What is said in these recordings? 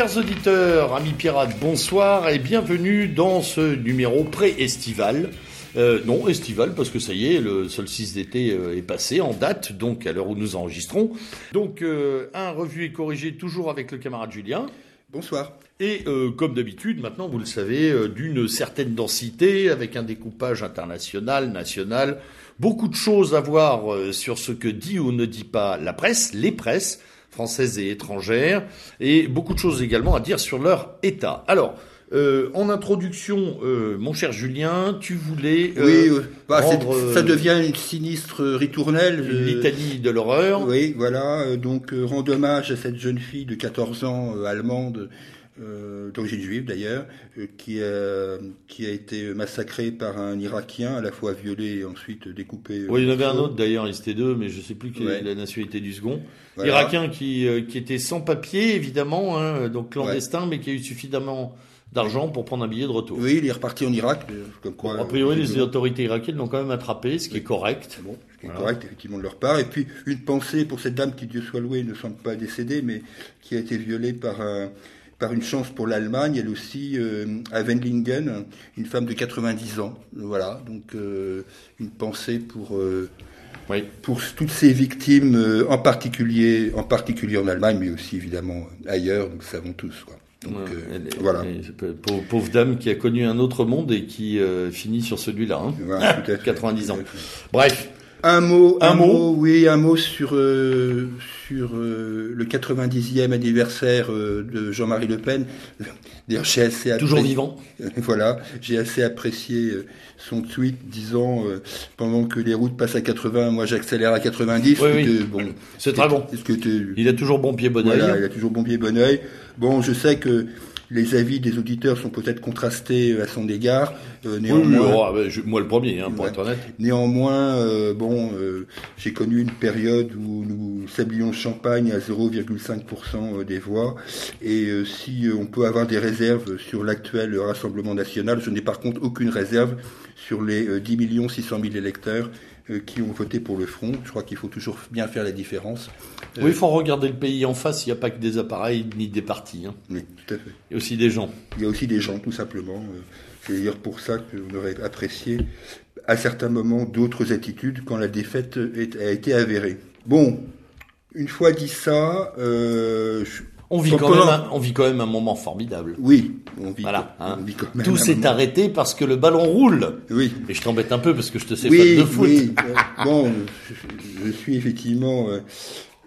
Chers auditeurs, amis pirates, bonsoir et bienvenue dans ce numéro pré-estival. Euh, non, estival, parce que ça y est, le solstice d'été euh, est passé en date, donc à l'heure où nous enregistrons. Donc, euh, un revu et corrigé toujours avec le camarade Julien. Bonsoir. Et euh, comme d'habitude, maintenant, vous le savez, euh, d'une certaine densité, avec un découpage international, national, beaucoup de choses à voir euh, sur ce que dit ou ne dit pas la presse, les presses, françaises et étrangères, et beaucoup de choses également à dire sur leur état. Alors, euh, en introduction, euh, mon cher Julien, tu voulais euh, oui, bah, rendre, euh, ça devient une sinistre ritournelle. une euh, de l'horreur. Oui, voilà. euh, donc, rendre hommage à cette jeune fille de 14 ans, euh, allemande, euh, d'origine juive d'ailleurs, euh, qui, a, qui a été massacrée par un Irakien, à la fois violé et ensuite découpé. euh, Oui, il y en avait un autre d'ailleurs, ils étaient deux, mais je sais plus quelle Ouais. est la nationalité du second. Voilà. Irakien qui, euh, qui était sans papier, évidemment, hein, donc clandestin, mais qui a eu suffisamment d'argent pour prendre un billet de retour. Oui, il est reparti en Irak. Comme quoi, Bon, a priori, les autorités irakiennes l'ont quand même attrapé, ce qui est correct. Bon, ce qui est Voilà. correct effectivement de leur part. Et puis une pensée pour cette dame qui, Dieu soit loué, ne semble pas décédée, mais qui a été violée par un, par une chance pour l'Allemagne, elle aussi, euh, à Wendlingen, une femme de 90 ans. Voilà, donc euh, une pensée pour, euh, Oui. pour toutes ces victimes, en, particulier, en particulier en Allemagne, mais aussi évidemment ailleurs, nous le savons tous. Quoi. Donc, Ouais, elle est- voilà. elle pauvre, pauvre dame qui a connu un autre monde et qui finit sur celui-là. hein. Voilà, tout à fait. 90 ans. Bref, Un mot, Un un, mot mot, oui, un mot sur euh, sur euh, le 90e anniversaire euh, de Jean-Marie Le Pen. D'ailleurs, j'ai assez toujours appré- vivant. Voilà, j'ai assez apprécié euh, son tweet disant euh, pendant que les routes passent à 80, moi j'accélère à 90. Oui, bon, C'est très bon. Est-ce que Il a toujours bon pied, bon voilà, oeil. il a toujours bon pied, bon oeil. Bon, je sais que les avis des auditeurs sont peut-être contrastés euh, à son égard. Euh, Oui, néanmoins, oui, oh, bah, je- moi le premier, hein, pour Ouais. être honnête. Néanmoins, euh, bon, euh, j'ai connu une période où nous sablions champagne à 0,5% des voix. Et euh, si on peut avoir des réserves sur l'actuel Rassemblement national, je n'ai par contre aucune réserve sur les euh, 10 millions 600 000 électeurs qui ont voté pour le Front. Je crois qu'il faut toujours bien faire la différence. Euh, Oui, il faut regarder le pays en face, il n'y a pas que des appareils ni des partis. hein. oui, tout à fait. Il y a aussi des gens. Il y a aussi des gens, tout simplement. euh, C'est d'ailleurs pour ça qu'on aurait apprécié à certains moments d'autres attitudes quand la défaite est- a été avérée. Bon, une fois dit ça, euh, je- On vit, Quand- même un, on vit quand même un moment formidable. oui, on vit, Voilà, on hein. vit quand même Tout s'est arrêté parce que le ballon roule. Oui, Et je t'embête un peu parce que je te sais oui, fan de foot. oui. euh, bon, je, suis effectivement euh,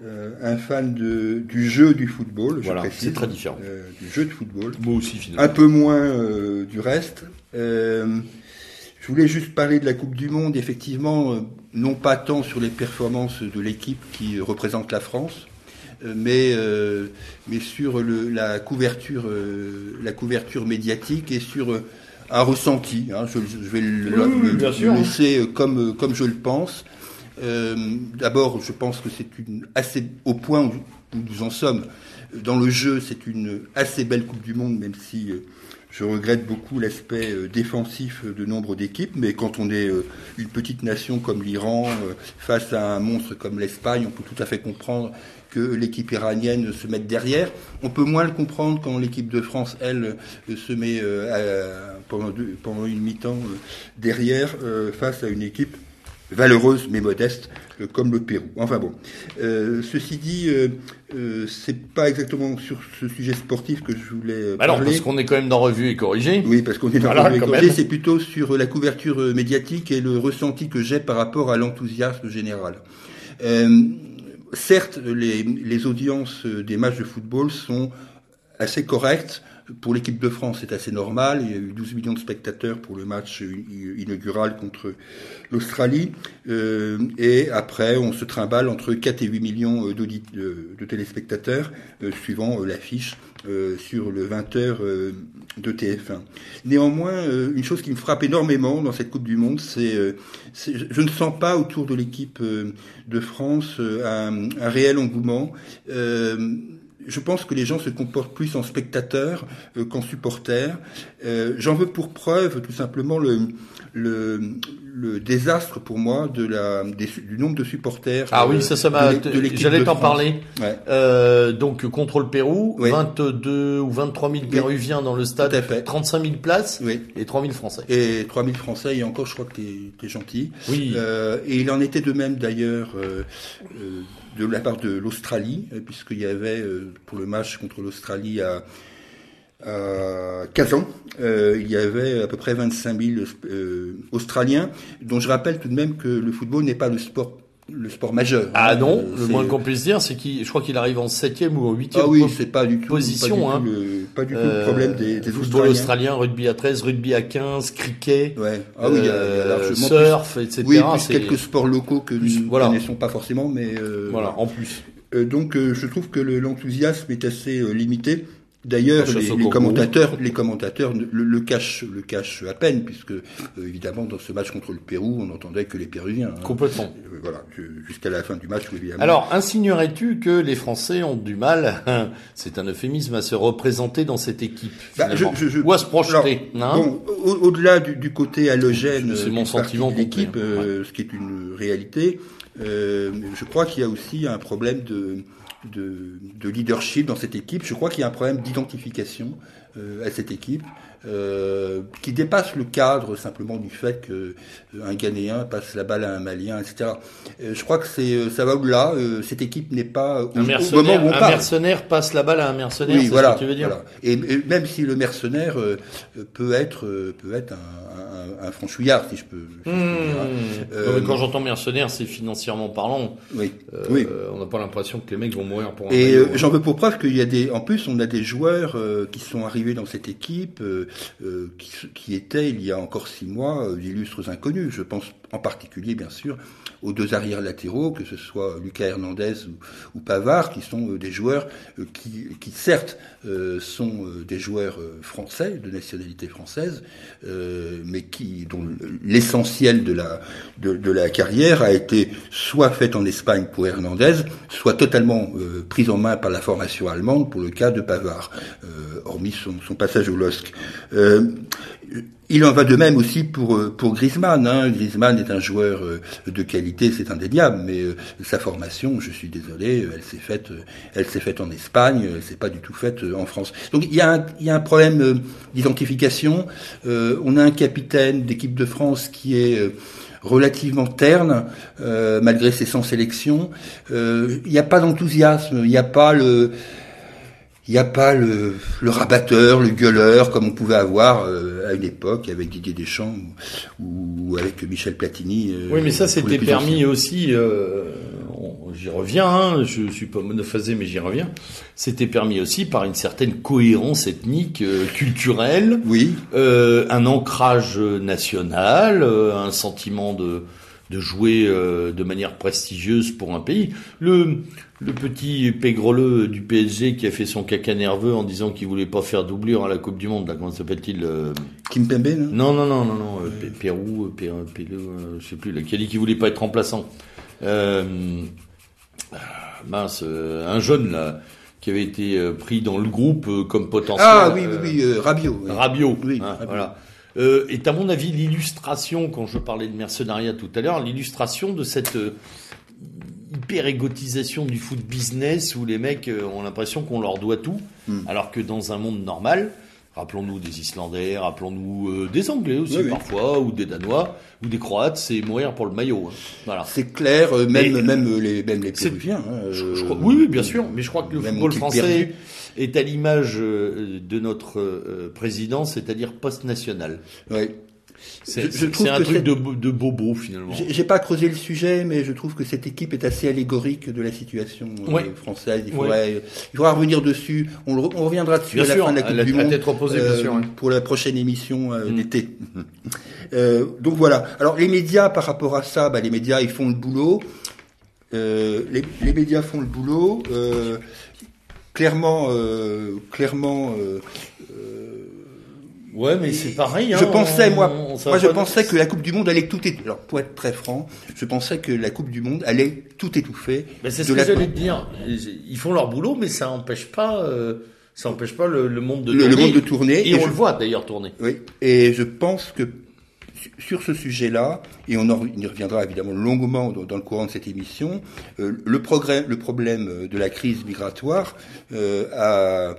euh, un fan de, du jeu du football. je Voilà, c'est très différent. euh, du jeu de football. Moi aussi, finalement. un peu moins euh, du reste. Je voulais juste parler de la Coupe du Monde, effectivement, non pas tant sur les performances de l'équipe qui représente la France, mais, euh, mais sur le, la, couverture, euh, la couverture médiatique et sur euh, un ressenti. hein. je, je vais le, Oui, le- le laisser euh, comme, euh, comme je le pense. Euh, D'abord, je pense que c'est une assez au point où, où nous en sommes. Dans le jeu, c'est une assez belle Coupe du Monde, même si euh, je regrette beaucoup l'aspect euh, défensif de nombre d'équipes. Mais quand on est euh, une petite nation comme l'Iran euh, face à un monstre comme l'Espagne, on peut tout à fait comprendre que l'équipe iranienne se mette derrière. On peut moins le comprendre quand l'équipe de France, elle, euh, se met euh, à- pendant, deux- pendant une mi-temps euh, derrière face à une équipe valeureuse mais modeste euh, comme le Pérou. Enfin bon, Euh, ceci dit, euh, c'est pas exactement sur ce sujet sportif que je voulais Bah parler. parce qu'on est quand même dans Revue et Corrigé. Oui, parce qu'on est dans Voilà, le quand corrigé, c'est plutôt sur la couverture médiatique et le ressenti que j'ai par rapport à l'enthousiasme général. Euh, certes, les, audiences des matchs de football sont assez correctes. Pour l'équipe de France, c'est assez normal. Il y a eu 12 millions de spectateurs pour le match inaugural contre l'Australie. Euh, et après, on se trimballe entre 4 et 8 millions de téléspectateurs, euh, suivant euh, l'affiche euh, sur le 20h euh, de TF1. Néanmoins, euh, une chose qui me frappe énormément dans cette Coupe du Monde, c'est je ne sens pas autour de l'équipe de France un réel engouement. Euh, je pense que les gens se comportent plus en spectateurs euh, qu'en supporters. Euh, J'en veux pour preuve tout simplement le, le, le désastre pour moi de la, des, du nombre de supporters. Ah oui, ça, ça m'a. J'allais t'en parler. Ouais. Euh, donc contre le Pérou, Oui. 22 ou 23 000 Péruviens dans le stade, Tout à fait. 35 000 places Oui. et 3 000 Français. Et 3000 Français, et encore, je crois que t'es es gentil. Oui. Euh, et il en était de même d'ailleurs euh, euh, de la part de l'Australie, euh, puisqu'il y avait euh, pour le match contre l'Australie à, à Kazan, euh, il y avait à peu près 25 000 euh, Australiens, dont je rappelle tout de même que le football n'est pas le sport le sport majeur. Ah hein. non, Euh, le moins qu'on puisse dire, c'est qu'il, je crois qu'il arrive en septième ou en huitième Ah oui, c'est pas du tout, position, pas hein. du tout, le, pas du tout euh, le problème des, des football Australiens. australien, rugby à 13, rugby à 15, cricket, Ouais. Ah oui, euh, surf, etc. oui, plus quelques sports locaux que plus- nous voilà. connaissons pas forcément, mais euh, Voilà, en plus. Euh, donc euh, je trouve que le- l'enthousiasme est assez euh, limité. D'ailleurs, les, commentateurs, les commentateurs le, le cachent, le cachent à peine, puisque euh, évidemment dans ce match contre le Pérou, on n'entendait que les Péruviens. hein. Complètement. Euh, voilà, ju- jusqu'à la fin du match, évidemment. Alors, insignerais-tu que les Français ont du mal, c'est un euphémisme, à se représenter dans cette équipe Bah, finalement je- je- je- Ou à se projeter hein bon, au- au-delà du, du côté halogène C'est euh, mon sentiment de l'équipe, complet, hein. ce qui est une réalité, euh, je crois qu'il y a aussi un problème de, de, de leadership dans cette équipe. Je crois qu'il y a un problème d'identification euh, à cette équipe. euh, qui dépasse le cadre simplement du fait que euh, un Ghanéen passe la balle à un Malien, etc. Euh, je crois que c'est ça va au-delà. Cette équipe n'est pas au, un au mercenaire, moment où on un parle. mercenaire passe la balle à un mercenaire, Oui, voilà. ce que tu veux dire voilà. Et, et même si le mercenaire peut être peut être un, un, un franchouillard, si je peux. si je peux Mmh. dire, hein. Quand j'entends mercenaire, c'est financièrement parlant. Oui. Oui. On n'a pas l'impression que les mecs vont mourir pour un Et euh, hein. j'en veux pour preuve qu'il y a des, en plus, on a des joueurs euh, qui sont arrivés dans cette équipe, euh, qui, qui étaient il y a encore six mois d'illustres inconnus. Je pense en particulier, bien sûr, aux deux arrières latéraux, que ce soit Lucas Hernandez ou, ou Pavard, qui sont des joueurs qui, qui certes sont des joueurs français de nationalité française, mais qui dont l'essentiel de la de, de la carrière a été soit faite en Espagne pour Hernandez, soit totalement euh, prise en main par la formation allemande pour le cas de Pavard, euh, hormis son, passage au LOSC. Euh, il en va de même aussi pour pour Griezmann. Hein. Griezmann est un joueur de qualité, c'est indéniable, mais sa formation, je suis désolé, elle s'est faite, elle s'est faite en Espagne, elle s'est pas du tout faite en France. Donc il y a un, problème d'identification. On a un capitaine d'équipe de France qui est relativement terne, euh, malgré ses 100 sélections. Euh, Il n'y a pas d'enthousiasme, il n'y a pas le il n'y a pas le, le rabatteur, le gueuleur comme on pouvait avoir euh, à une époque avec Didier Deschamps ou, ou avec Michel Platini. euh, Oui, mais ça, c'était permis aussi. euh, j'y reviens. Hein, je suis pas monophasé, mais j'y reviens. C'était permis aussi par une certaine cohérence ethnique, euh, culturelle, Oui, euh, un ancrage national, euh, un sentiment de de jouer euh, de manière prestigieuse pour un pays. Le le petit pégreleux du PSG qui a fait son caca nerveux en disant qu'il voulait pas faire doublure à la Coupe du Monde, là, comment s'appelle-t-il euh, Kim Pembe, non? Non, non, non, non, euh, Pérou, Pérou, Pérou, euh, je sais plus. Là, qui a dit qu'il voulait pas être remplaçant. Ah, mince, un jeune là qui avait été pris dans le groupe comme potentiel. Ah oui, oui, oui, Rabiot. oui. Rabiot. Oui, hein, Rabiot. Voilà. Euh, est à mon avis l'illustration, quand je parlais de mercenariat tout à l'heure, l'illustration de cette euh, hyper égotisation du foot business où les mecs euh, ont l'impression qu'on leur doit tout, Hmm. alors que dans un monde normal, rappelons-nous des Islandais, rappelons-nous euh, des Anglais aussi Oui, oui. parfois, ou des Danois, ou des Croates, c'est mourir pour le maillot. hein. Voilà. C'est clair, euh, même, Mais- même les, même les C'est- Péruviens. hein, Je- je crois- oui, oui, bien sûr, mais je crois que le football français perdu est à l'image euh, de notre euh, président, c'est-à-dire post-national. ouais. C'est un que truc de, bo- de bobo finalement. J'ai pas creusé le sujet, mais je trouve que cette équipe est assez allégorique de la situation euh, française. Il Ouais. faudrait, il faudra revenir dessus. On, le re- on reviendra dessus Bien à la sûr, fin de la Coupe la- du à Monde bien euh, sûr, pour la prochaine émission euh, Mm. d'été. Donc voilà. Alors les médias, par rapport à ça, bah, les médias, ils font le boulot. Les, les médias font le boulot. Clairement, euh, clairement, euh, euh, Ouais, mais c'est pareil. Hein, je pensais, moi, on- ça moi, je pensais que la Coupe du Monde allait tout étouffer. Alors, pour être très franc, je pensais que la Coupe du Monde allait tout étouffer. Ben, c'est ce que la- j'allais te dire. Ils font leur boulot, mais ça empêche pas, euh, ça empêche pas le, le monde de Le- le tourner. monde de tourner, Et, et on je- le voit d'ailleurs tourner. Oui, et je pense que sur ce sujet-là, et on en y reviendra évidemment longuement dans, le courant de cette émission, euh, le, progrès, le problème euh, de la crise migratoire euh, a-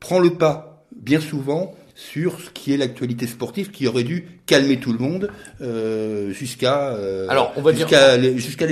prend le pas bien souvent sur ce qui est l'actualité sportive qui aurait dû calmer tout le monde euh, jusqu'à euh, Alors, on va dire- jusqu'à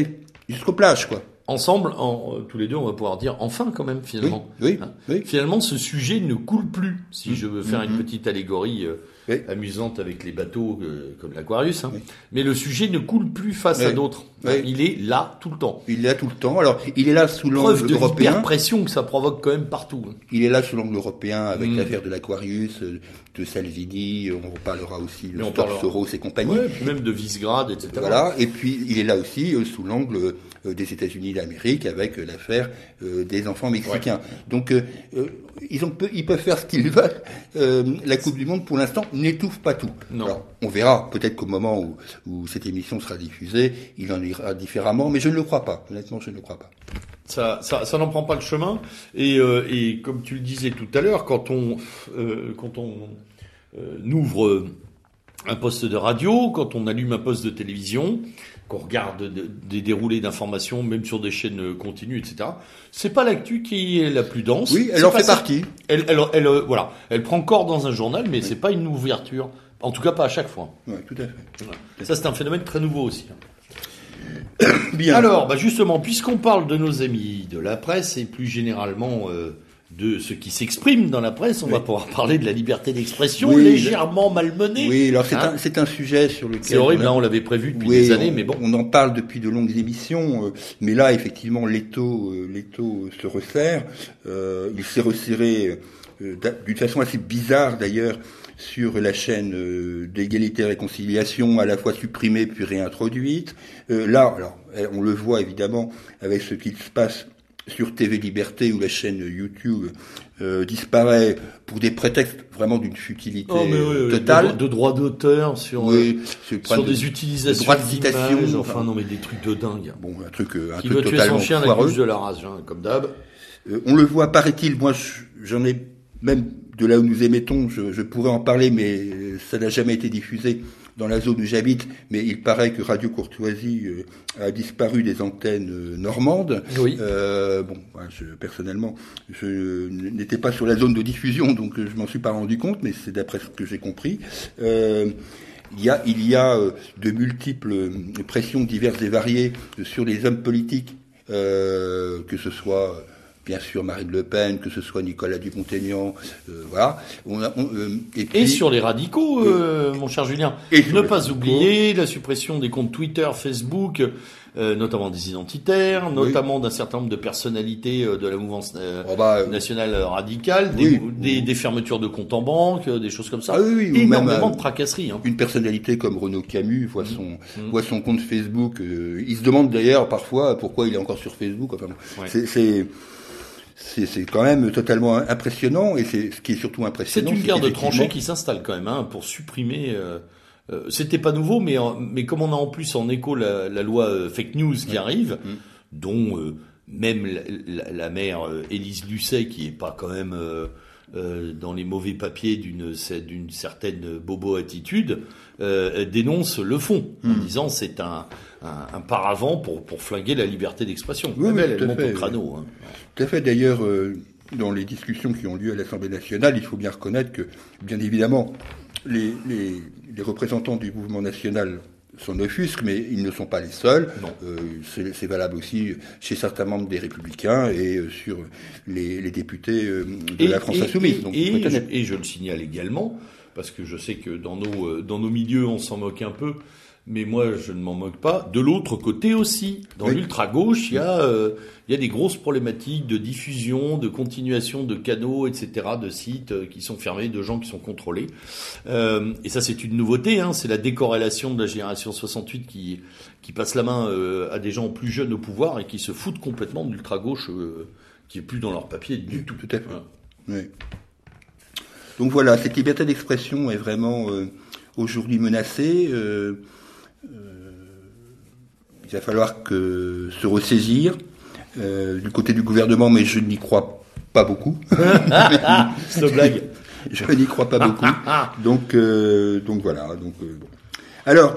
jusqu'aux plages quoi. Ensemble, en, tous les deux, on va pouvoir dire enfin quand même finalement. oui, Hein oui. Finalement, ce sujet ne coule plus. Si Mm. je veux faire une Mhm. petite allégorie euh, Oui. amusante avec les bateaux euh, comme l'Aquarius, hein. Oui. mais le sujet ne coule plus face à d'autres. Il est là tout le temps. Il est là tout le temps. Alors, il est là sous Preuve l'angle de européen. pression que ça provoque quand même partout. hein. Il est là sous l'angle européen avec Mm. l'affaire de l'Aquarius, euh, de Salvini, on reparlera aussi de parlera. Soros et compagnie. Ouais, puis même de Visegrad, etc. Voilà, et puis il est là aussi euh, sous l'angle euh, des États-Unis d'Amérique avec euh, l'affaire euh, des enfants mexicains. Donc euh, euh, ils, ont ils peuvent faire ce qu'ils veulent. Euh, la Coupe du Monde, pour l'instant, n'étouffe pas tout. Non. Alors, on verra peut-être qu'au moment où, où cette émission sera diffusée, il en ira différemment, mais je ne le crois pas. Honnêtement, je ne le crois pas. Ça, ça, ça n'en prend pas le chemin. Et, euh, et comme tu le disais tout à l'heure, quand on, euh, quand on euh, ouvre un poste de radio, quand on allume un poste de télévision, qu'on regarde de- des déroulés d'informations, même sur des chaînes continues, etc. C'est pas l'actu qui est la plus dense. Oui, elle en fait ça- partie. Elle, elle, elle, euh, voilà, elle prend corps dans un journal, mais c'est pas une ouverture. En tout cas, pas à chaque fois. Ouais, tout à fait. Voilà. Ça, c'est un phénomène très nouveau aussi. Bien. Alors, bah justement, puisqu'on parle de nos amis de la presse et plus généralement euh, de ce qui s'exprime dans la presse, on Oui. va pouvoir parler de la liberté d'expression Oui, légèrement malmenée. Oui, alors c'est Hein un, c'est un sujet sur lequel C'est horrible, on a- hein, on l'avait prévu depuis Oui, des années, on, mais bon. on en parle depuis de longues émissions, euh, mais là, effectivement, l'étau, euh, l'étau se resserre. Euh, il s'est resserré euh, d'une façon assez bizarre, d'ailleurs, sur la chaîne euh, d'égalité et réconciliation, à la fois supprimée puis réintroduite. Euh, là, alors, eh, on le voit évidemment avec ce qui se passe sur TV Liberté, où la chaîne YouTube euh, disparaît pour des prétextes vraiment d'une futilité Oh, oui, euh, oui, totale. De, de droits d'auteur sur, Oui, euh, sur de- des utilisations droits de citation, enfin. enfin non mais des trucs de dingue. Bon, un truc, euh, un Qui truc veut tuer totalement son chien la foireux. couche de la rage, hein, comme d'hab. Euh, on le voit, paraît-il, moi je- j'en ai même de là où nous émettons, je, je pourrais en parler, mais ça n'a jamais été diffusé dans la zone où j'habite. Mais il paraît que Radio Courtoisie euh, a disparu des antennes euh, normandes. Oui. Euh, bon, moi, je, personnellement, je n'étais pas sur la zone de diffusion, donc euh, je m'en suis pas rendu compte, mais c'est d'après ce que j'ai compris. Euh, il y a, il y a de multiples pressions diverses et variées sur les hommes politiques, euh, que ce soit bien sûr Marine Le Pen, que ce soit Nicolas Dupont-Aignan, euh, voilà. On a- on, euh, et, sur les radicaux, euh, mon cher Julien. Et ne pas oublier la suppression des comptes Twitter, Facebook, euh, notamment des identitaires, Oui. notamment d'un certain nombre de personnalités euh, de la mouvance euh, Oh, bah, euh, nationale radicale, des, Oui. des, des fermetures de comptes en banque, euh, des choses comme ça. Ah oui, oui, ou Énormément même, euh, de tracasseries. Hein. une personnalité comme Renaud Camus voit son, Mhm. voit son compte Facebook. euh, il se demande d'ailleurs parfois pourquoi il est encore sur Facebook. Enfin, Ouais. c'est, c'est quand même totalement impressionnant et c'est ce qui est surtout C'est impressionnant. une guerre de tranchées qui s'installe quand même hein, pour supprimer. Euh, euh, C'était pas nouveau, mais en- mais comme on a en plus en écho la, la loi euh, fake news qui arrive, Mm. dont euh, même la, la, la mère euh, Élise Lucet, qui est pas quand même euh, dans les mauvais papiers d'une certaine bobo attitude, euh, dénonce le fond en Mm. disant c'est un, un, un paravent pour pour flinguer la liberté d'expression. Oui, oui, tout hein. Tout à fait. D'ailleurs, euh, dans les discussions qui ont lieu à l'Assemblée nationale, il faut bien reconnaître que, bien évidemment, les, les, les représentants du mouvement national s'en offusquent, mais ils ne sont pas les seuls. Non. Euh, c'est valable aussi chez certains membres des Républicains et euh, sur les, les députés euh, de la France Insoumise. Et, Donc, je, et je le signale également, parce que je sais que dans nos, euh, dans nos milieux, on s'en moque un peu, mais moi, je ne m'en moque pas. De l'autre côté aussi, dans Oui. l'ultra-gauche, il y, a, euh, il y a des grosses problématiques de diffusion, de continuation de canaux, etc., de sites euh, qui sont fermés, de gens qui sont contrôlés. Euh, et ça, c'est une nouveauté, hein, c'est la décorrélation de la génération 68 qui, qui passe la main euh, à des gens plus jeunes au pouvoir et qui se foutent complètement de l'ultra-gauche qui est plus dans leur papier du tout. Tout à fait. Voilà. Oui. Donc voilà, cette liberté d'expression est vraiment aujourd'hui menacée. Il va falloir que se ressaisir du côté du gouvernement, mais je n'y crois pas beaucoup. C'est blague. Je n'y crois pas beaucoup. donc, donc voilà. Donc, bon. Alors,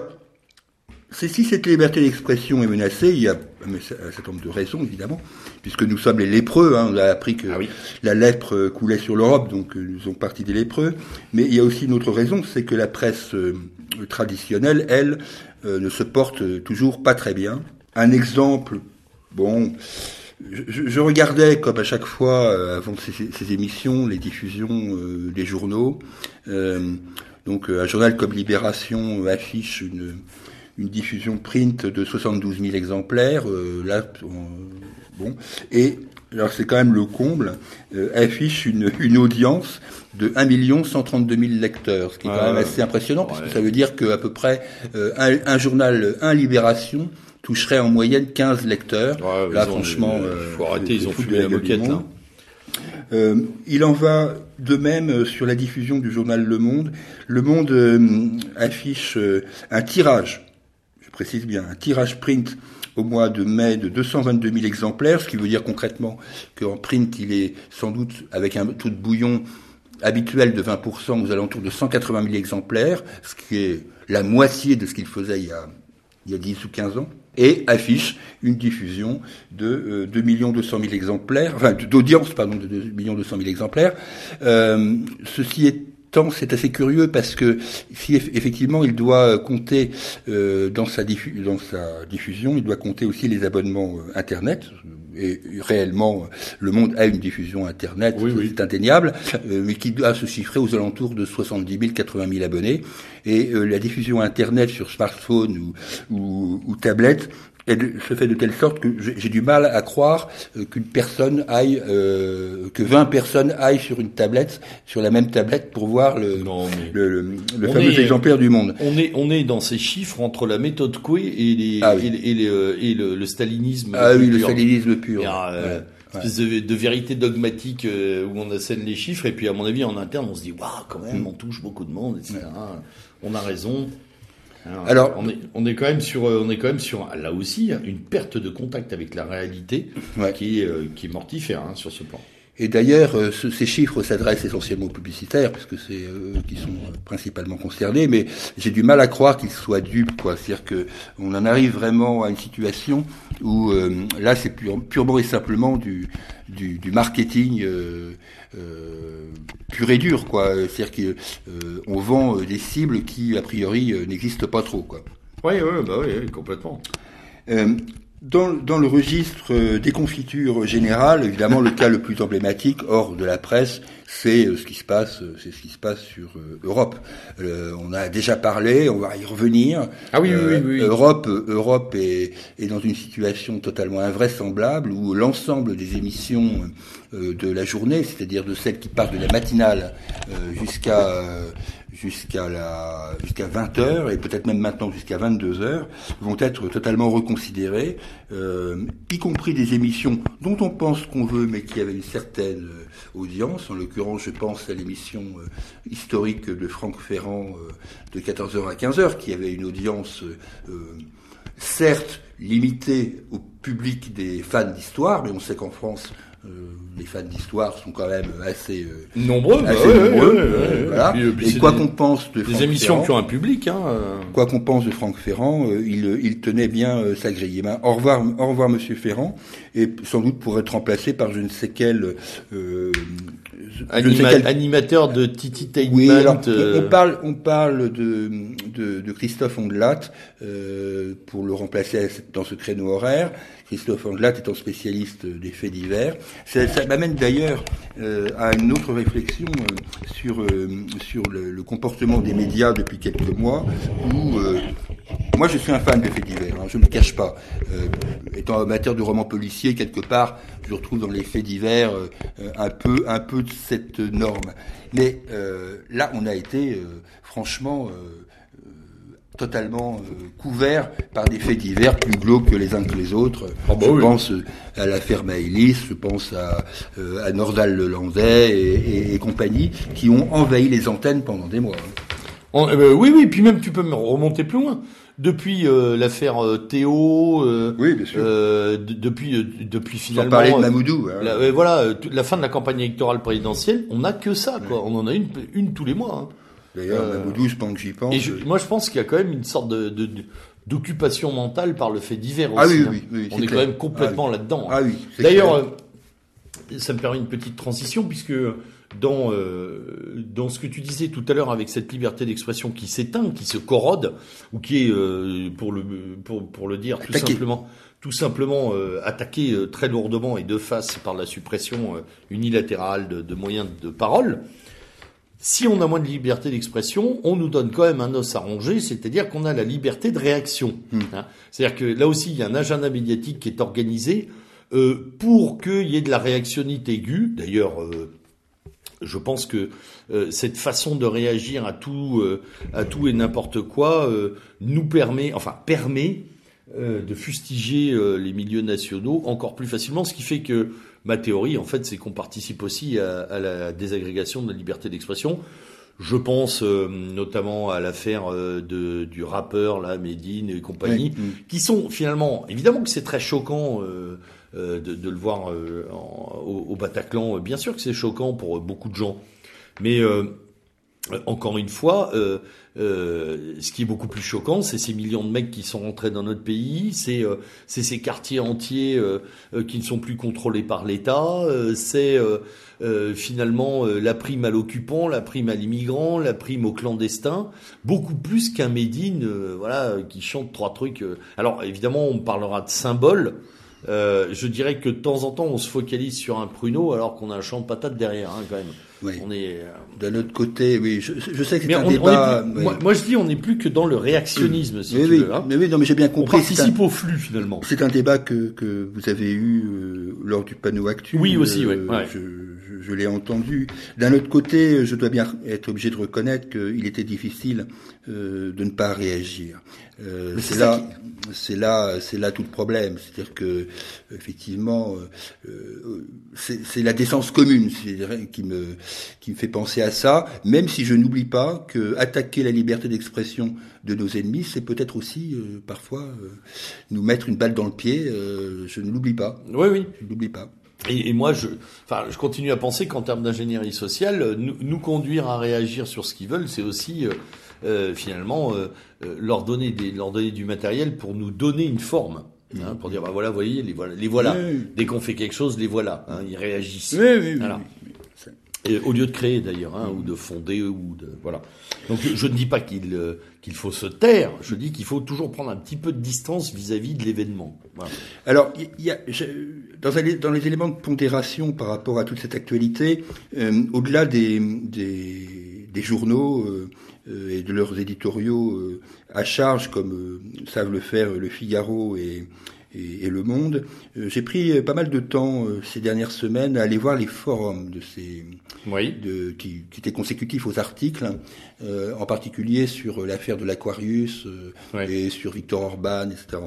si cette liberté d'expression est menacée, il y a un certain nombre de raisons, évidemment, puisque nous sommes les lépreux. Hein, on a appris que ah la lèpre coulait sur l'Europe, donc euh, nous sommes partis des lépreux. Mais il y a aussi une autre raison, c'est que la presse euh, traditionnelle, elle, euh, ne se porte toujours pas très bien. Un exemple, bon, je, regardais, comme à chaque fois, avant ces, émissions, les diffusions des journaux. donc un journal comme Libération affiche une une diffusion print de 72 000 exemplaires. Euh, là, bon, et alors c'est quand même le comble, euh, affiche une, une, audience de 1 132 000 lecteurs, ce qui est quand même assez impressionnant, parce que ça veut dire qu'à peu près euh, un, un, journal, un Libération, toucherait en moyenne 15 lecteurs. là, franchement, il faut arrêter, ils ont foutu la moquette. Là. Euh, il en va de même sur la diffusion du journal Le Monde. Le Monde affiche un tirage précise bien, un tirage print au mois de mai de 222 000 exemplaires, ce qui veut dire concrètement qu'en print, il est sans doute, avec un taux de bouillon habituel de 20%, aux alentours de 180 000 exemplaires, ce qui est la moitié de ce qu'il faisait il y, a, il y a 10 ou 15 ans, et affiche une diffusion de 2 200 000 exemplaires, enfin d'audience, pardon, de 2 200 000 exemplaires. Euh, ceci est c'est assez curieux parce que si effectivement il doit compter euh, dans, sa dans sa diffusion, il doit compter aussi les abonnements euh, Internet. Et réellement, le monde a une diffusion Internet, c'est indéniable, euh, mais qui doit se chiffrer aux alentours de 70 000, 80 000 abonnés. Et la diffusion Internet sur smartphone ou, ou, ou tablette elle se fait de telle sorte que j'ai du mal à croire euh, qu'une personne aille, euh, que 20 personnes aillent sur une tablette, sur la même tablette pour voir le, le, le, fameux exemplaire du monde. On est, on est dans ces chiffres entre la méthode Coué et, les, ah et, et, euh, et le, stalinisme. Ah oui, le stalinisme pur. Euh, espèce de, de, vérité dogmatique où on assène les chiffres et puis à mon avis en interne on se dit waouh quand même mm. on touche beaucoup de monde etc. On a raison. Alors, on est, on est quand même sur, euh, on est quand même sur, là aussi, une perte de contact avec la réalité qui, est, euh, qui est mortifère hein, sur ce plan. Et d'ailleurs, euh, ces chiffres s'adressent essentiellement aux publicitaires, puisque c'est eux qui sont principalement concernés, mais j'ai du mal à croire qu'ils soient dupes, quoi. C'est-à-dire que on en arrive vraiment à une situation où là, c'est purement et simplement du, du, du marketing euh, euh, pur et dur, quoi. C'est-à-dire qu'on euh, vend des cibles qui, a priori, n'existent pas trop, quoi. Oui, oui, bah oui, complètement. Dans, dans, le registre des confitures générales, évidemment, le cas le plus emblématique, hors de la presse, c'est ce qui se passe, c'est ce qui se passe sur Europe. on a déjà parlé, on va y revenir. Ah oui, oui, oui, Europe, Europe est, est, dans une situation totalement invraisemblable où l'ensemble des émissions de la journée, c'est-à-dire de celles qui partent de la matinale jusqu'à jusqu'à la jusqu'à 20 heures et peut-être même maintenant jusqu'à 22 heures vont être totalement reconsidérées, euh, y compris des émissions dont on pense qu'on veut mais qui avaient une certaine euh, audience. En l'occurrence, je pense à l'émission euh, historique de Franck Ferrand de 14h à 15h qui avait une audience certes limitée au public des fans d'histoire, mais on sait qu'en France, les fans d'histoire sont quand même assez euh, nombreux. et, quoi qu'on pense de des émissions qui ont un public. Hein, euh. Quoi qu'on pense de Franck Ferrand, il, il, tenait bien sa grille. Ben, au revoir, au revoir, Monsieur Ferrand, et sans doute pour être remplacé par je ne sais quel animateur de Titi oui, on, parle, on parle de, de, de Christophe Ondelat pour le remplacer dans ce créneau horaire. Christophe Angelat étant spécialiste des faits divers. Ça, m'amène d'ailleurs euh, à une autre réflexion euh, sur, euh, sur le, comportement des médias depuis quelques mois, où moi je suis un fan des faits divers, hein, je ne me cache pas. étant amateur de romans policiers, quelque part, je retrouve dans les faits divers un, peu, un peu de cette norme. Mais là, on a été franchement totalement euh, couverts par des faits divers plus glauques que les uns que les autres. Ah bah je oui. pense euh, à l'affaire Maëlys, je pense à, euh, à Nordal Lelandais et, et, et compagnie, qui ont envahi les antennes pendant des mois. hein. En- eh ben, oui, oui, puis même tu peux me remonter plus loin. Depuis euh, l'affaire euh, Théo, euh, Oui, bien sûr. euh, de- depuis, depuis Sans finalement... parler de Mamoudou. hein. la, voilà, la fin de la campagne électorale présidentielle, on n'a que ça, quoi. On en a une, une tous les mois. hein. D'ailleurs, Mamoudou, je pense que j'y pense. Et je- moi, je pense qu'il y a quand même une sorte de, de- de- d'occupation mentale par le fait divers Ah aussi. oui, hein. oui, oui, On est quand même complètement là-dedans. Ah oui. c'est D'ailleurs, ça me permet une petite transition puisque dans euh, dans ce que tu disais tout à l'heure avec cette liberté d'expression qui s'éteint, qui se corrode ou qui est euh, pour le pour pour le dire tout simplement tout simplement euh, attaqué très lourdement et de face par la suppression unilatérale de, de moyens de parole. Si on a moins de liberté d'expression, on nous donne quand même un os à ronger, c'est-à-dire qu'on a la liberté de réaction. hein. C'est-à-dire que là aussi, il y a un agenda médiatique qui est organisé pour qu'il y ait de la réactionnite aiguë. D'ailleurs, je pense que euh, cette façon de réagir à tout, euh, à tout et n'importe quoi euh, nous permet, enfin permet euh, de fustiger euh, les milieux nationaux encore plus facilement, ce qui fait que ma théorie, en fait, c'est qu'on participe aussi à, à la désagrégation de la liberté d'expression. Je pense euh, notamment à l'affaire euh, de, du rappeur, là, Medine et compagnie, Oui, qui sont finalement, évidemment que c'est très choquant de, de le voir euh, au, au Bataclan. Bien sûr que c'est choquant pour beaucoup de gens, mais euh, encore une fois, euh, euh, ce qui est beaucoup plus choquant, c'est ces millions de mecs qui sont rentrés dans notre pays, c'est euh, ces quartiers entiers euh, euh, qui ne sont plus contrôlés par l'État, euh, c'est euh, euh, finalement euh, la prime à l'occupant, la prime à l'immigrant, la prime aux clandestins, beaucoup plus qu'un Médine, euh, voilà, euh, qui chante trois trucs. euh. Alors évidemment, on parlera de symboles. Euh, je dirais que de temps en temps, on se focalise sur un pruneau alors qu'on a un champ de patates derrière, hein, quand même. Oui. On est. euh, D'un autre côté, oui, je, je sais que c'est un on, on débat. plus- oui. moi, moi, je dis, on n'est plus que dans le réactionnisme, si mais tu oui, veux. hein. mais oui, non, mais j'ai bien On compris. Un, participe au flux finalement. c'est un débat que, que vous avez eu euh, lors du panneau actu. Oui, aussi, ouais, Euh, ouais. Je, je, je l'ai entendu. D'un autre côté, je dois bien être obligé de reconnaître qu'il était difficile euh, de ne pas réagir. Euh, c'est là, c'est là, c'est là tout le problème. C'est-à-dire que effectivement, euh, euh, c'est c'est la décence commune qui me qui me fait penser à ça. Même si je n'oublie pas que attaquer la liberté d'expression de nos ennemis, c'est peut-être aussi euh, parfois euh, nous mettre une balle dans le pied. euh, je ne l'oublie pas. Oui, oui. Je ne l'oublie pas. Et, et moi, je, enfin, je continue à penser qu'en termes d'ingénierie sociale, nous, nous conduire à réagir sur ce qu'ils veulent, c'est aussi finalement leur donner des, leur donner du matériel pour nous donner une forme. Hein, pour dire, bah voilà, vous voyez, les voilà. Les voilà. Oui. Dès qu'on fait quelque chose, les voilà. Hein, ils réagissent. Oui, oui, oui. Voilà. Et au lieu de créer d'ailleurs, hein, ou de fonder, ou de voilà. Donc je ne dis pas qu'il euh, qu'il faut se taire. Je dis qu'il faut toujours prendre un petit peu de distance vis-à-vis de l'événement. Voilà. Alors, il y a, je- dans, dans les éléments de pondération par rapport à toute cette actualité, euh, au-delà des, des, des journaux euh, euh, et de leurs éditoriaux euh, à charge, comme euh, savent le faire Le Figaro et, et, et Le Monde, euh, j'ai pris euh, pas mal de temps euh, ces dernières semaines à aller voir les forums de ces Oui. de, qui, qui étaient consécutifs aux articles, euh, en particulier sur l'affaire de l'Aquarius euh, et sur Victor Orban, etc.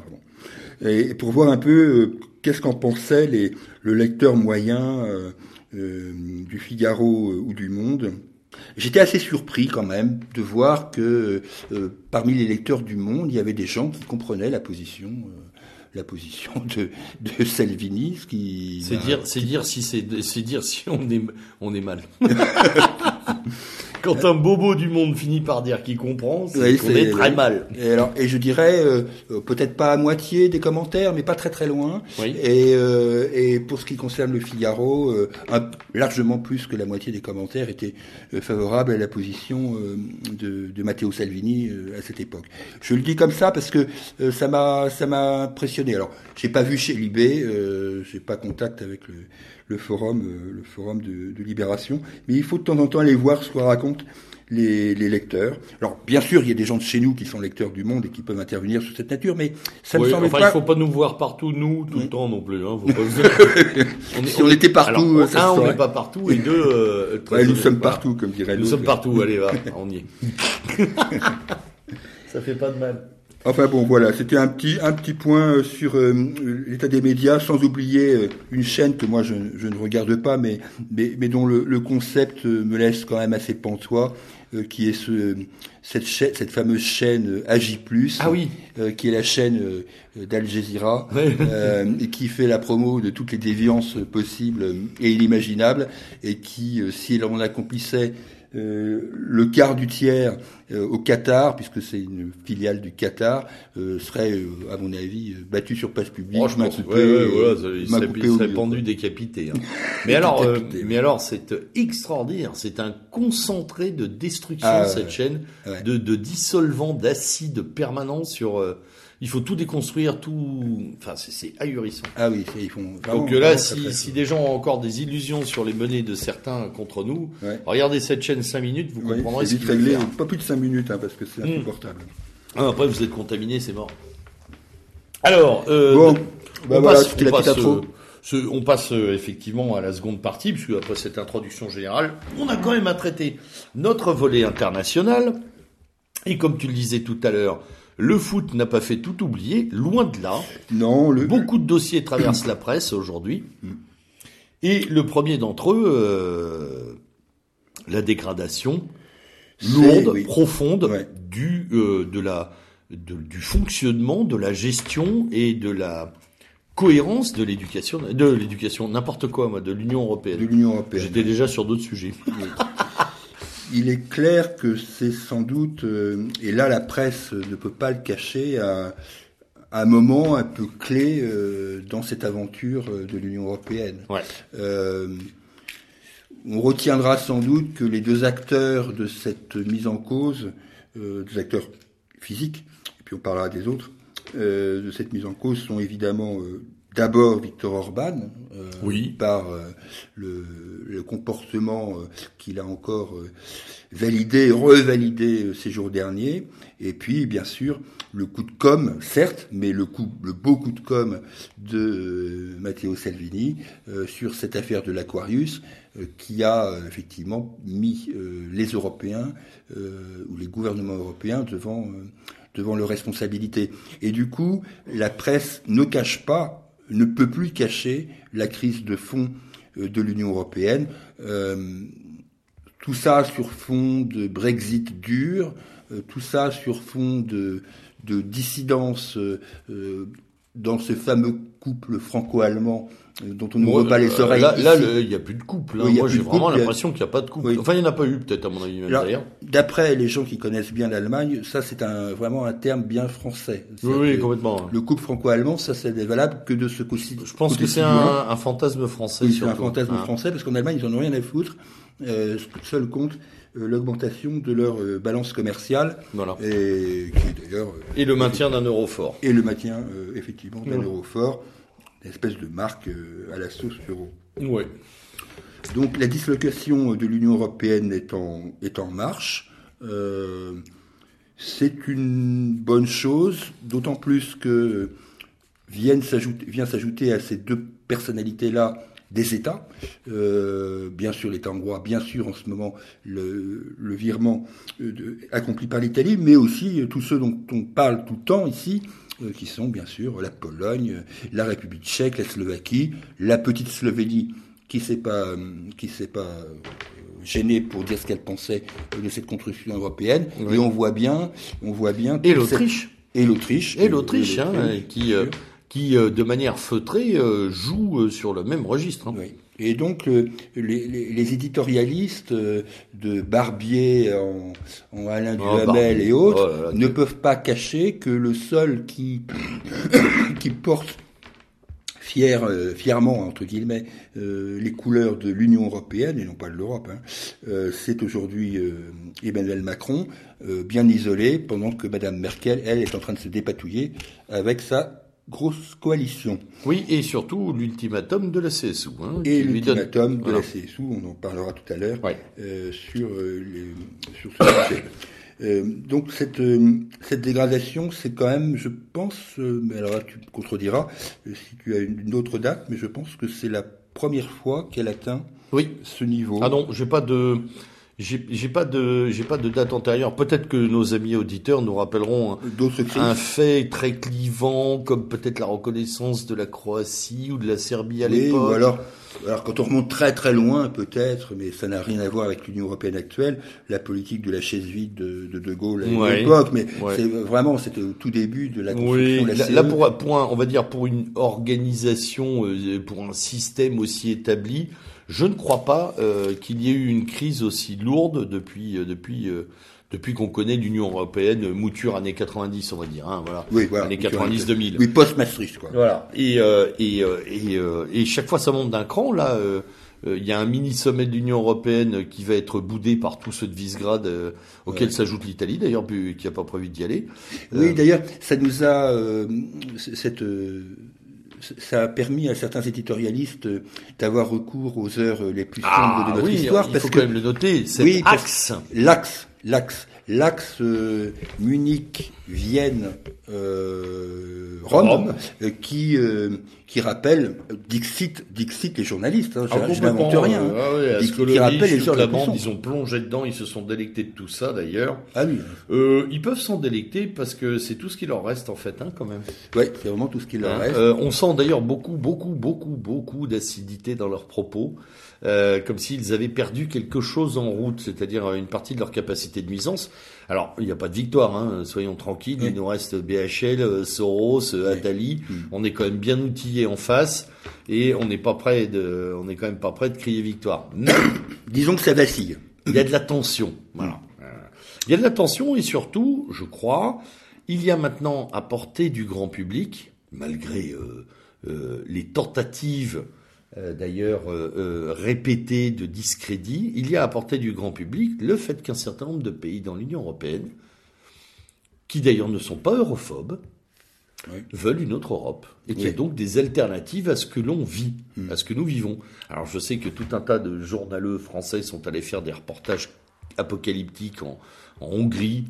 Et pour voir un peu euh, qu'est-ce qu'en pensait les, le lecteur moyen du Figaro ou du Monde. J'étais assez surpris quand même de voir que euh, parmi les lecteurs du Monde, il y avait des gens qui comprenaient la position, euh, la position de, de Salvini, ce qui C'est dire, c'est dire si c'est, c'est dire si on est, on est mal. Quand un bobo du monde finit par dire qu'il comprend, c'est Oui, qu'on est très mal. Et alors, et je dirais euh, euh, peut-être pas à moitié des commentaires, mais pas très très loin. Oui. Et, euh, et pour ce qui concerne le Figaro, euh, un- largement plus que la moitié des commentaires étaient euh, favorables à la position euh, de, de Matteo Salvini euh, à cette époque. Je le dis comme ça parce que euh, ça m'a ça m'a impressionné. Alors, j'ai pas vu chez Libé, euh, j'ai pas contact avec le, le forum euh, le forum de, de Libération, mais il faut de temps en temps aller voir ce que racontent les, les lecteurs. Alors, bien sûr, il y a des gens de chez nous qui sont lecteurs du Monde et qui peuvent intervenir sur cette nature, mais ça Oui, me semble enfin, pas. il faut pas nous voir partout, nous, tout le temps non plus. Hein, faut pas on Si on était partout, alors, ça un, on n'est pas partout, et deux, euh, très Ouais, nous sommes partout, comme dirait Nous sommes partout. Allez, va, on y est. Ça Ça fait pas de mal. Enfin bon, voilà, c'était un petit, un petit point euh, sur euh, l'état des médias, sans oublier euh, une chaîne que moi je, je, ne regarde pas, mais, mais, mais dont le, le, concept me laisse quand même assez pantois, qui est ce, cette, chaîne, cette fameuse chaîne AJ+, ah oui. qui est la chaîne d'Al Jazeera, et qui fait la promo de toutes les déviances possibles et inimaginables, et qui, si on accomplissait euh, le quart du tiers euh, au Qatar, puisque c'est une filiale du Qatar, euh, serait, à mon avis, battu sur place publique. Oh, je pense, ouais, ouais, il serait, il serait pendu décapité. Hein. mais alors, mais alors, c'est extraordinaire. C'est un concentré de destruction ah, cette chaîne, de, de dissolvant d'acide permanent sur il faut tout déconstruire, tout. Enfin, c'est ahurissant. Ah oui, ils font. Donc là, si, si des gens ont encore des illusions sur les menées de certains contre nous, regardez cette chaîne 5 minutes, vous comprendrez ce qu'il réglé, Pas plus de 5 minutes, hein, parce que c'est hmm. insupportable. Ah, après, vous êtes contaminé, c'est mort. Alors, euh, bon, bah on, passe, on, passe, euh, on passe euh, effectivement à la seconde partie, puisque après cette introduction générale, on a quand même à traiter notre volet international. Et comme tu le disais tout à l'heure, le foot n'a pas fait tout oublier, loin de là. Non, Beaucoup de dossiers traversent la presse aujourd'hui. Et le premier d'entre eux, euh, la dégradation lourde, profonde du, euh, de la, du fonctionnement, de la gestion et de la cohérence de l'éducation, de l'éducation, n'importe quoi, moi, de l'Union européenne. De l'Union européenne. J'étais déjà sur d'autres sujets. Il est clair que c'est sans doute, euh, et là la presse ne peut pas le cacher, un, un moment un peu clé euh, dans cette aventure euh, de l'Union européenne. Ouais. on retiendra sans doute que les deux acteurs de cette mise en cause, des acteurs physiques, et puis on parlera des autres, de cette mise en cause sont évidemment d'abord Victor Orban, euh, oui. par euh, le, le, comportement euh, qu'il a encore validé, revalidé ces jours derniers, et puis bien sûr le coup de com, certes, mais le coup, le beau coup de com de Matteo Salvini sur cette affaire de l'Aquarius, qui a effectivement mis les Européens ou les gouvernements européens devant devant leurs responsabilités. Et du coup, la presse ne cache pas ne peut plus cacher la crise de fond euh, de l'Union européenne. Euh, tout ça sur fond de Brexit dur, euh, tout ça sur fond de, de dissidence dans ce fameux couple franco-allemand euh, dont on nous rebat les euh, oreilles. Là, il n'y a plus de couple. Hein. Moi, j'ai vraiment l'impression qu'il n'y a pas de couple. Enfin, il n'y en a pas eu, peut-être, à mon avis, d'ailleurs. D'après les gens qui connaissent bien l'Allemagne, ça, c'est un, vraiment un terme bien français. Oui, oui, complètement. Le couple franco-allemand, ça, c'est valable que de ce coup-ci. Je pense que c'est un, un, fantasme français. Oui, c'est un fantasme hein. français, parce qu'en Allemagne, ils n'en ont rien à foutre. Euh, seul compte l'augmentation de leur euh, balance commerciale. Voilà. Et, qui, d'ailleurs, et le maintien d'un euro fort. Et le maintien, effectivement, d'un euro fort une espèce de marque euh, à la sauce euro. Oui. Donc la dislocation de l'Union européenne est en, est en marche. Euh, c'est une bonne chose, d'autant plus que viennent vient s'ajouter à ces deux personnalités-là des États. Euh, bien sûr l'État hongrois, bien sûr en ce moment le, le virement accompli par l'Italie, mais aussi tous ceux dont on parle tout le temps ici, euh, qui sont bien sûr la Pologne, la République tchèque, la Slovaquie, la petite Slovénie qui s'est pas euh, qui s'est pas euh, gênée pour dire ce qu'elle pensait de cette construction européenne. Et on voit bien, on voit bien. Et l'Autriche. Et l'Autriche. Et l'Autriche, hein, qui qui de manière feutrée joue sur le même registre. Hein. Oui. Et donc les, les, éditorialistes euh, de Barbier en, en Alain oh, Duhamel et autres oh ne peuvent pas cacher que le seul qui, qui porte fier, euh, fièrement, entre guillemets, euh, les couleurs de l'Union européenne, et non pas de l'Europe, hein, c'est aujourd'hui Emmanuel Macron, bien isolé, pendant que Madame Merkel, elle, est en train de se dépatouiller avec sa grosse coalition. Oui, et surtout l'ultimatum de la CSU. Hein, et l'ultimatum de la CSU, on en parlera tout à l'heure euh, sur, euh, sur ce sujet. Euh, donc cette, cette dégradation, c'est quand même, je pense, mais alors tu me contrediras si tu as une, autre date, mais je pense que c'est la première fois qu'elle atteint oui. ce niveau. Ah non, j'ai pas de J'ai pas de j'ai pas de date antérieure. Peut-être que nos amis auditeurs nous rappelleront un, un fait très clivant, comme peut-être la reconnaissance de la Croatie ou de la Serbie à l'époque. alors, alors quand on remonte très très loin, peut-être, mais ça n'a rien à voir avec l'Union européenne actuelle, la politique de la chaise vide de De, de Gaulle à l'époque. Mais c'est vraiment c'était au tout début de la construction de la CE. Là, pour, pour un, on va dire pour une organisation, euh, pour un système aussi établi je ne crois pas euh, qu'il y ait eu une crise aussi lourde depuis euh, depuis euh, depuis qu'on connaît l'Union européenne, mouture années 90, on va dire, hein, voilà, oui, voilà années 90-2000. Oui, post-Maastricht, quoi. Voilà. Et et et, et chaque fois ça monte d'un cran. Là, il y a un mini sommet de l'Union européenne qui va être boudé par tous ceux de Visegrad, auquel s'ajoute l'Italie d'ailleurs, qui n'a pas prévu d'y aller. Oui, d'ailleurs, ça nous a cette ça a permis à certains éditorialistes d'avoir recours aux heures les plus sombres ah, de notre oui, histoire. Il parce faut que, quand même le noter, c'est oui, axe. L'axe, l'axe, l'axe euh, Munich, Vienne, euh. Euh, qui euh, qui rappelle Dixit, Dixit les journalistes. Hein, ah, je n'invente rien. Hein. Ah, ouais, qui, qui rappelle les la bande, ils ont plongé dedans, ils se sont délectés de tout ça d'ailleurs. Ah oui. Euh, ils peuvent s'en délecter parce que c'est tout ce qui leur reste en fait, hein, quand même. Oui, c'est vraiment tout ce qui leur hein, reste. Euh, on sent d'ailleurs beaucoup, beaucoup, beaucoup, beaucoup d'acidité dans leurs propos. Euh, comme s'ils avaient perdu quelque chose en route, c'est-à-dire une partie de leur capacité de nuisance. Alors, il n'y a pas de victoire, hein, soyons tranquilles, il nous reste BHL, euh, Soros, euh, Attali, mm. on est quand même bien outillés en face, et on n'est pas prêt de, on n'est quand même pas prêt de crier victoire. Disons que ça vacille. Il y a de la tension, voilà. Il y a de la tension, et surtout, je crois, il y a maintenant à portée du grand public, malgré euh, les tentatives euh, d'ailleurs euh, euh, répété de discrédit, il y a apporté du grand public le fait qu'un certain nombre de pays dans l'Union européenne, qui d'ailleurs ne sont pas europhobes, veulent une autre Europe et qu'il y a donc des alternatives à ce que l'on vit, hmm. à ce que nous vivons. Alors je sais que tout un tas de journaleux français sont allés faire des reportages apocalyptiques en, Hongrie,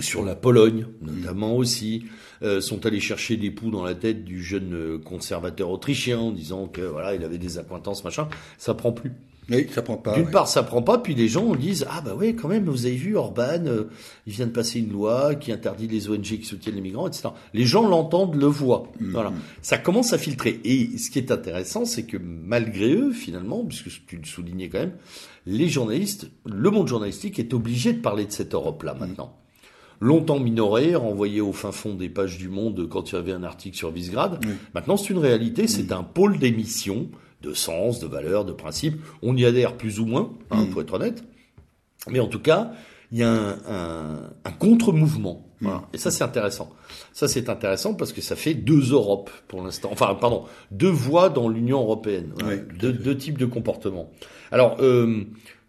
sur la Pologne notamment aussi, euh, sont allés chercher des poux dans la tête du jeune euh, conservateur autrichien en disant que voilà il avait des accointances machin, ça prend plus. Oui, ça prend pas. D'une part, ça prend pas, puis les gens disent ah bah oui quand même vous avez vu Orban, euh, il vient de passer une loi qui interdit les ONG qui soutiennent les migrants, etc. Les gens l'entendent, le voient. Mm-hmm. Voilà, ça commence à filtrer. Et ce qui est intéressant, c'est que malgré eux finalement, puisque tu le soulignais quand même, les journalistes, le monde journalistique est obligé de parler de cette Europe là maintenant longtemps minoré, renvoyé au fin fond des pages du Monde quand il y avait un article sur Visegrad. Maintenant, c'est une réalité, c'est un pôle d'émission, de sens, de valeurs, de principes. On y adhère plus ou moins, hein, pour être honnête. Mais en tout cas, il y a un, un, contre-mouvement. Et ça, c'est intéressant. Ça, c'est intéressant parce que ça fait deux Europes pour l'instant. Enfin, pardon, deux voies dans l'Union européenne. deux, types de comportements. Alors, euh,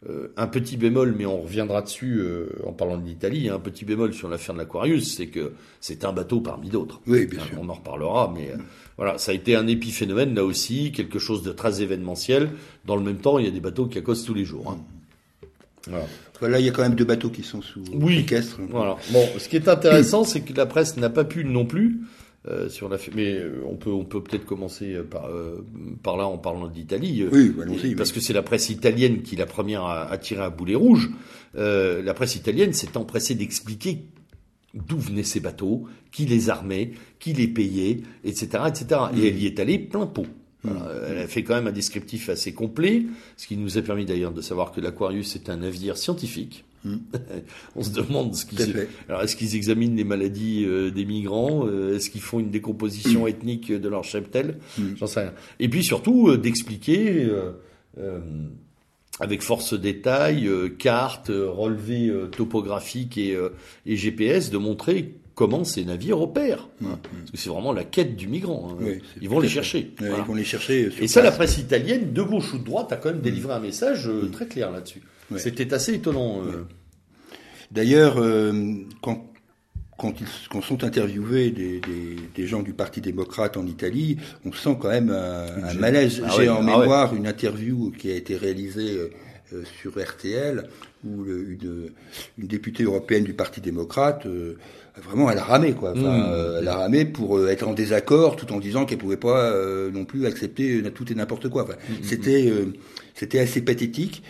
euh, un petit bémol, mais on reviendra dessus euh, en parlant de l'Italie, un petit bémol sur l'affaire de l'Aquarius, c'est que c'est un bateau parmi d'autres. Oui, bien On en reparlera, mais euh, voilà, ça a été un épiphénomène là aussi, quelque chose de très événementiel. Dans le même temps, il y a des bateaux qui accostent tous les jours. Hein. Voilà. voilà. il y a quand même deux bateaux qui sont sous oui. Voilà. Bon, ce qui est intéressant, c'est que la presse n'a pas pu non plus euh, mais euh, on peut on peut peut-être commencer euh, par là en parlant d'Italie. Oui, parce que c'est la presse italienne qui la première a, tiré à boulet rouge. la presse italienne s'est empressée d'expliquer d'où venaient ces bateaux, qui les armait, qui les payait, etc., etc. Et elle y est allée plein pot. Mm. Elle a fait quand même un descriptif assez complet, ce qui nous a permis d'ailleurs de savoir que l'Aquarius est un navire scientifique On se demande ce qu'ils alors est-ce qu'ils examinent les maladies euh, des migrants, euh, est-ce qu'ils font une décomposition mm. ethnique de leur cheptel, mm. j'en sais rien. Et puis surtout euh, d'expliquer avec force détail, cartes, relevés topographiques et, et, GPS, de montrer comment ces navires opèrent. Mm. Parce que c'est vraiment la quête du migrant. Hein. ils vont les chercher. Ils vont les chercher. Et ça, la presse italienne, de gauche ou de droite, a quand même délivré un message très clair là-dessus. C'était assez étonnant. Euh. D'ailleurs, euh, quand, quand, ils, sont interviewés des, gens du Parti démocrate en Italie, on sent quand même un, malaise. Ah J'ai en ah mémoire une interview qui a été réalisée sur RTL, où une, une, députée européenne du Parti démocrate vraiment elle a ramé quoi. Enfin, elle a ramé pour être en désaccord tout en disant qu'elle pouvait pas non plus accepter tout et n'importe quoi. Enfin, c'était c'était assez pathétique.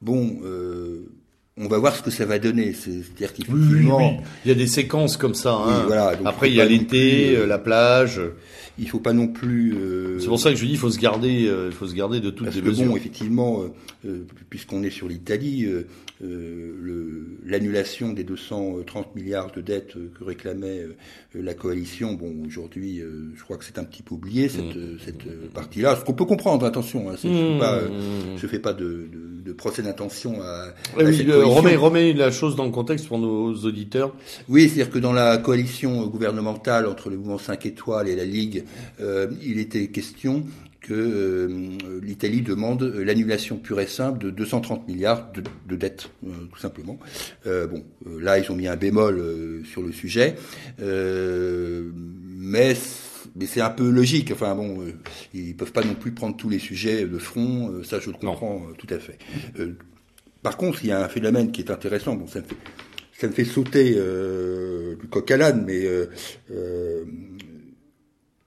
bon on va voir ce que ça va donner. C'est-à-dire qu'effectivement, il y a des séquences comme ça. Hein. Après, il y a l'été, euh, la plage. Il faut pas non plus. Euh, c'est pour ça que je dis, il faut se garder, euh, il faut se garder de toutes les mesures. Bon, effectivement, puisqu'on est sur l'Italie, l'annulation des 230 milliards de dettes que réclamait la coalition, bon, aujourd'hui, je crois que c'est un petit peu oublié cette, mmh. cette partie-là. Ce qu'on peut comprendre, attention. Hein, je ne mmh. fais pas de, de, procès d'intention à, à cette remets, la chose dans le contexte pour nos auditeurs. Oui, c'est-à-dire que dans la coalition gouvernementale entre le mouvement 5 étoiles et la Ligue, euh, il était question que euh, l'Italie demande l'annulation pure et simple de 230 milliards de, dettes, euh, tout simplement. bon, là, ils ont mis un bémol sur le sujet, mais mais c'est un peu logique. Enfin bon, ils peuvent pas non plus prendre tous les sujets de front. ça, je le comprends tout à fait. Par contre, il y a un phénomène qui est intéressant. Bon, ça me fait, ça me fait sauter euh, du coq à l'âne, mais euh, euh,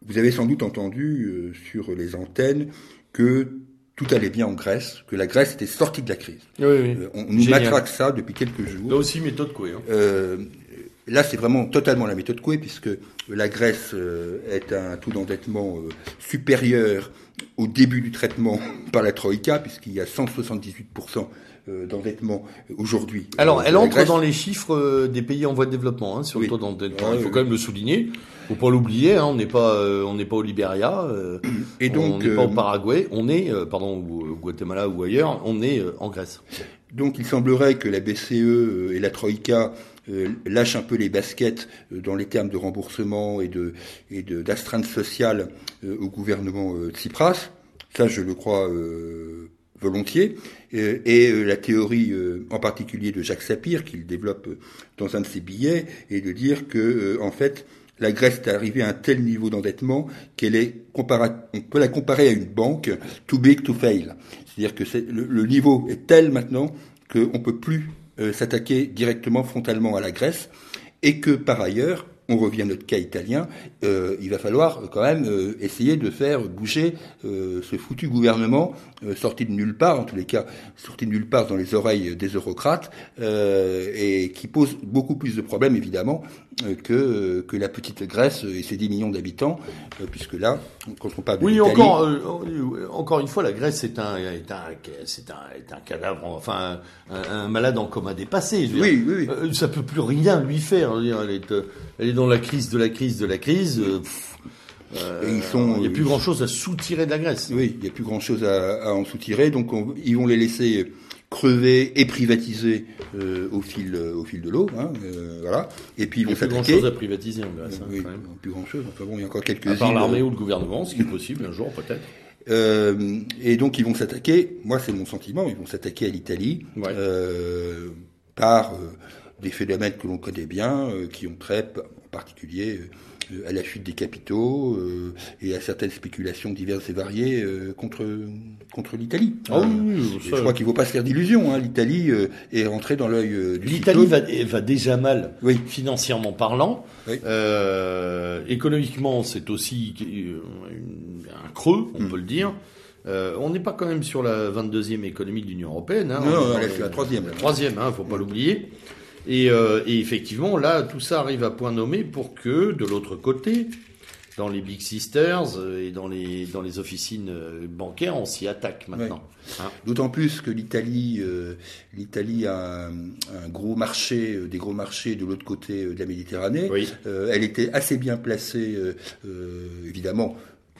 vous avez sans doute entendu sur les antennes que tout allait bien en Grèce, que la Grèce était sortie de la crise. Oui, oui. on nous matraque ça depuis quelques jours. Là aussi, méthode Coué. Hein. là, c'est vraiment totalement la méthode Coué, puisque la Grèce est un taux d'endettement supérieur au début du traitement par la Troïka, puisqu'il y a 178% euh, d'endettement aujourd'hui. Alors, elle entre dans les chiffres euh, des pays en voie de développement hein, sur le taux d'endettement. Il faut quand même le souligner. Faut pas l'oublier. Hein, on n'est pas, euh, on n'est pas au Libéria. et donc, on n'est pas au Paraguay. On est, pardon, au Guatemala ou ailleurs. On est en Grèce. Donc, il semblerait que la BCE et la Troïka lâchent un peu les baskets dans les termes de remboursement et de et d'astreinte sociale au gouvernement Tsipras. Ça, je le crois volontiers. Euh, et euh, la théorie euh, en particulier de Jacques Sapir, qu'il développe dans un de ses billets, est de dire que, en fait, la Grèce est arrivée à un tel niveau d'endettement qu'elle est on peut la comparer à une banque too big to fail. C'est-à-dire que le, le, niveau est tel maintenant qu'on ne peut plus s'attaquer directement frontalement à la Grèce et que par ailleurs, on revient à notre cas italien, euh, il va falloir quand même euh, essayer de faire bouger euh, ce foutu gouvernement sorti de nulle part, en tous les cas sorti de nulle part dans les oreilles des eurocrates, et qui pose beaucoup plus de problèmes évidemment que, que la petite Grèce et ses 10 millions d'habitants, puisque là, quand on parle de Oui, encore, encore une fois, la Grèce est un, est un, un, est un cadavre, enfin, un, malade en coma dépassé. oui, oui, oui. ça peut plus rien lui faire. Elle est, elle est dans la crise de la crise de la crise. Euh, euh, ils sont, il n'y a plus grand chose à soutirer de la Grèce. Oui, il n'y a plus grand chose à, en soutirer, donc ils vont les laisser crever et privatiser euh, au fil au fil de l'eau, hein, voilà. Et puis ils vont s'attaquer. Il n'y a plus grand chose à privatiser en Grèce. Hein, oui, plus grand chose. Enfin bon, il y a encore quelques. À part l'armée ou le gouvernement, ce qui est possible un jour peut-être. et donc ils vont s'attaquer. Moi, c'est mon sentiment. Ils vont s'attaquer à l'Italie par des phénomènes que l'on connaît bien, euh, qui ont trait particulier euh, à la fuite des capitaux euh, et à certaines spéculations diverses et variées contre contre l'Italie. Ah oui, je crois qu'il ne faut pas se faire d'illusions. Hein. L'Italie est rentrée dans l'œil du L'Italie va, va, déjà mal, oui. financièrement parlant. économiquement, c'est aussi un creux, on mm. peut le dire. on n'est pas quand même sur la 22e économie de l'Union européenne. Hein. Non, non, c'est la troisième. La troisième, hein, faut pas l'oublier. Euh, et, effectivement, là, tout ça arrive à point nommé pour que, de l'autre côté, dans les Big Sisters euh, et dans les, dans les officines euh, bancaires, on s'y attaque maintenant. Hein. D'autant plus que l'Italie, l'Italie a un, gros marché, des gros marchés de l'autre côté de la Méditerranée. elle était assez bien placée, évidemment,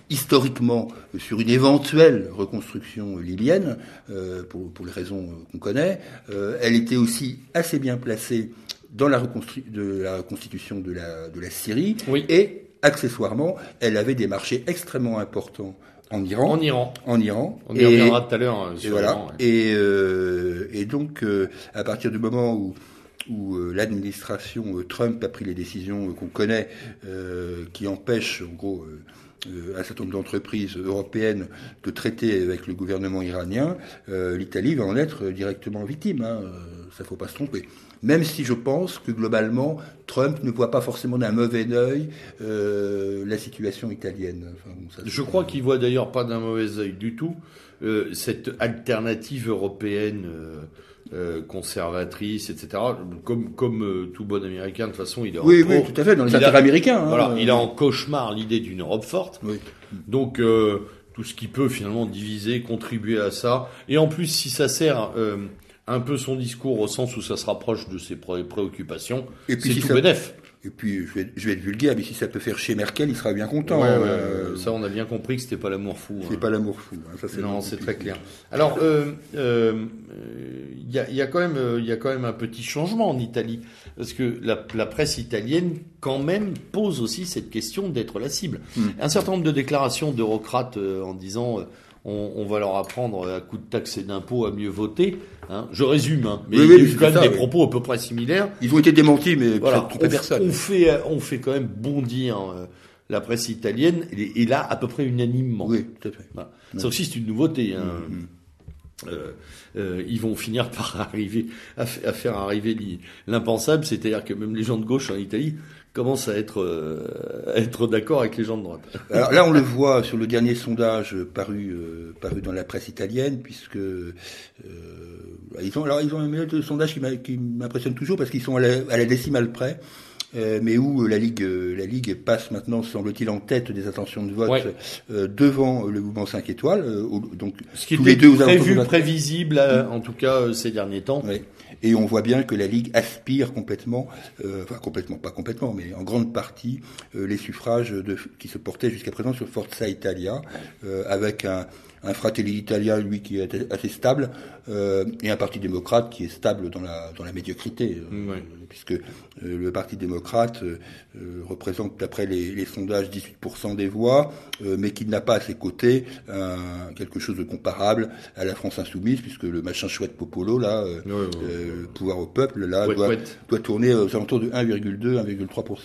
historiquement sur une éventuelle reconstruction libyenne, euh, pour, pour, les raisons qu'on connaît. Euh, elle était aussi assez bien placée dans la, de la reconstitution de la, de la Syrie. Oui. Et accessoirement, elle avait des marchés extrêmement importants en Iran. En Iran. En Iran. On y reviendra tout à l'heure. Hein, et voilà. Et, euh, et donc, à partir du moment où où l'administration Trump a pris les décisions qu'on connaît, qui empêchent en gros un certain nombre d'entreprises européennes de traiter avec le gouvernement iranien, l'Italie va en être directement victime. Hein, ça faut pas se tromper. Même si je pense que globalement, Trump ne voit pas forcément d'un mauvais œil la situation italienne. je crois qu'il voit d'ailleurs pas d'un mauvais œil du tout cette alternative européenne. Euh, conservatrice, etc. Comme, comme euh, tout bon américain, de toute façon, il est oui, en oui, tout à fait, dans les intérêts américains. Hein. voilà, il a en cauchemar l'idée d'une Europe forte. Oui. Donc, euh, tout ce qui peut finalement diviser, contribuer à ça. Et en plus, si ça sert un peu son discours au sens où ça se rapproche de ses préoccupations, c'est tout ça... bénef. Et puis, je vais, je vais, être vulgaire, mais si ça peut faire chez Merkel, il sera bien content. Hein. ça, on a bien compris que c'était pas l'amour fou. C'est hein. pas l'amour fou. Hein. Ça, non, c'est très clair. Alors, il euh, euh, y, a, y, a, quand même, il y a quand même un petit changement en Italie, parce que la, la presse italienne, quand même, pose aussi cette question d'être la cible. Hmm. Un certain nombre de déclarations d'eurocrates euh, en disant on, va leur apprendre à coup de taxes et d'impôts à mieux voter. Hein. Je résume, hein. mais il y a eu quand même des propos à peu près similaires. Ils ont été démentis, mais voilà, on, personne. On fait, on fait quand même bondir euh, la presse italienne, et, là, à peu près unanimement. Oui, tout à fait. Ça aussi, c'est une nouveauté. Hein. Mm, mm. Euh, euh, ils vont finir par arriver à, à faire arriver l'impensable, c'est-à-dire que même les gens de gauche en Italie commence à être, euh, être d'accord avec les gens de droite. Alors là, on le voit sur le dernier sondage paru, euh, paru dans la presse italienne, puisque euh, ils ont, alors ils ont un sondage qui m'impressionne toujours parce qu'ils sont à la, décimale près. mais où la Ligue, la Ligue passe maintenant, semble-t-il, en tête des intentions de vote devant le mouvement 5 étoiles. donc, Ce qui était deux prévu, prévisible, en tout cas ces derniers temps. Et on voit bien que la Ligue aspire complètement, euh, enfin complètement, pas complètement, mais en grande partie, euh, les suffrages qui se portaient jusqu'à présent sur Forza Italia, euh, avec un, un Fratelli Italia, lui, qui est assez stable, euh, et un parti démocrate qui est stable dans la, dans la médiocrité, euh, puisque euh, le parti démocrate euh, représente, d'après les, les, sondages, 18% des voix, mais qui n'a pas à ses côtés quelque chose de comparable à la France insoumise, puisque le machin chouette Popolo, là, pouvoir au peuple, là, doit, doit, tourner aux alentours de 1,2, 1,3%.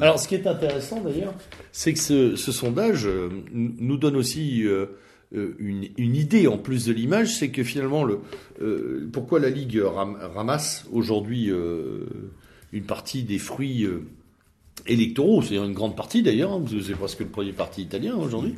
Alors, ce qui est intéressant, d'ailleurs, c'est que ce, ce sondage nous donne aussi euh, une, une, idée en plus de l'image, c'est que finalement, le, euh, pourquoi la Ligue ramasse aujourd'hui euh, une partie des fruits électoraux, c'est une grande partie d'ailleurs, hein, c'est presque le premier parti italien aujourd'hui,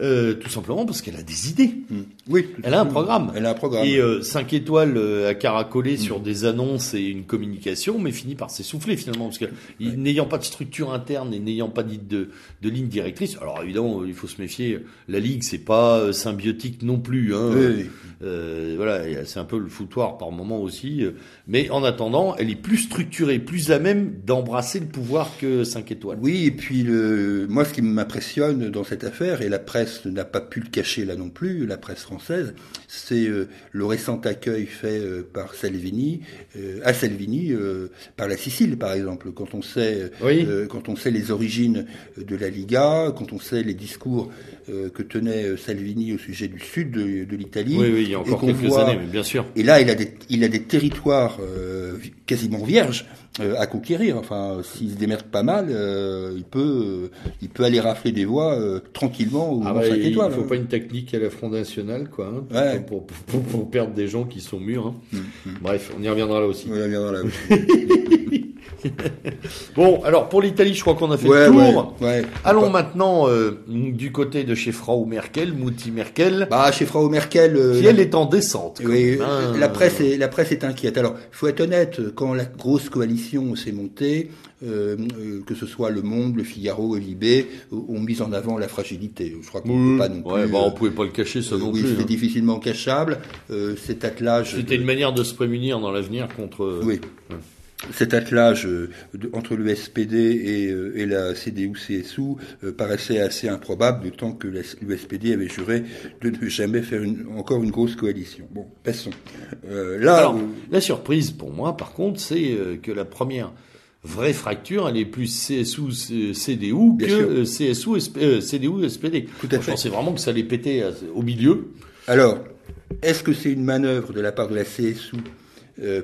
euh, tout simplement parce qu'elle a des idées. Mm. Oui. Elle a un programme. Elle a un programme. Et euh, 5 étoiles euh, à caracoler mm. sur des annonces et une communication, mais finit par s'essouffler finalement, parce que n'ayant pas de structure interne et n'ayant pas de, de, de, ligne directrice, alors évidemment, il faut se méfier, la Ligue, c'est pas euh, symbiotique non plus. Hein. Oui, euh, voilà, c'est un peu le foutoir par moment aussi, mais en attendant, elle est plus structurée, plus à même d'embrasser le pouvoir que 5 étoiles. Oui, et puis le, moi ce qui m'impressionne dans cette affaire, et la presse n'a pas pu le cacher là non plus, la presse française, c'est euh, le récent accueil fait euh, par Salvini, euh, à Salvini, par la Sicile par exemple, quand on sait, quand on sait les origines de la Liga, quand on sait les discours que tenait Salvini au sujet du sud de, l'Italie. Oui, oui, il y a encore quelques années, mais bien sûr. Et là, il a des, il a des territoires quasiment vierges euh, à conquérir. Enfin, s'il se démerde pas mal, euh, il peut, il peut aller rafler des voix euh, tranquillement ou ah bah, Il ne faut pas une technique à la Front National, quoi, hein, pour, pour, pour, perdre des gens qui sont mûrs. Hein. Hum, hum. Bref, on y reviendra là aussi. On y reviendra là aussi. bon, alors pour l'Italie, je crois qu'on a fait le tour. Allons maintenant du côté de chez Frau Merkel, Mouti Merkel. Bah, chez Frau Merkel, qui elle est en descente. Oui, la presse est la presse est inquiète. Alors, il faut être honnête, quand la grosse coalition s'est montée, euh, euh, que ce soit Le Monde, Le Figaro et Libé, ont mis en avant la fragilité. Je crois qu'on ne peut pas non plus. Bah, on pouvait pas le cacher, ça euh, non oui, plus. C'est hein. difficilement cachable. cet attelage. C'était une manière de se prémunir dans l'avenir contre. Oui cet attelage euh, entre le SPD et, euh, et la CDU-CSU euh, paraissait assez improbable, d'autant que le SPD avait juré de ne jamais faire une, encore une grosse coalition. Bon, passons. là, Alors, la surprise pour moi, par contre, c'est que la première vraie fracture, elle est plus CSU-CDU que CSU-CDU-SPD. Je pensais vraiment que ça allait péter au milieu. Alors, est-ce que c'est une manœuvre de la part de la CSU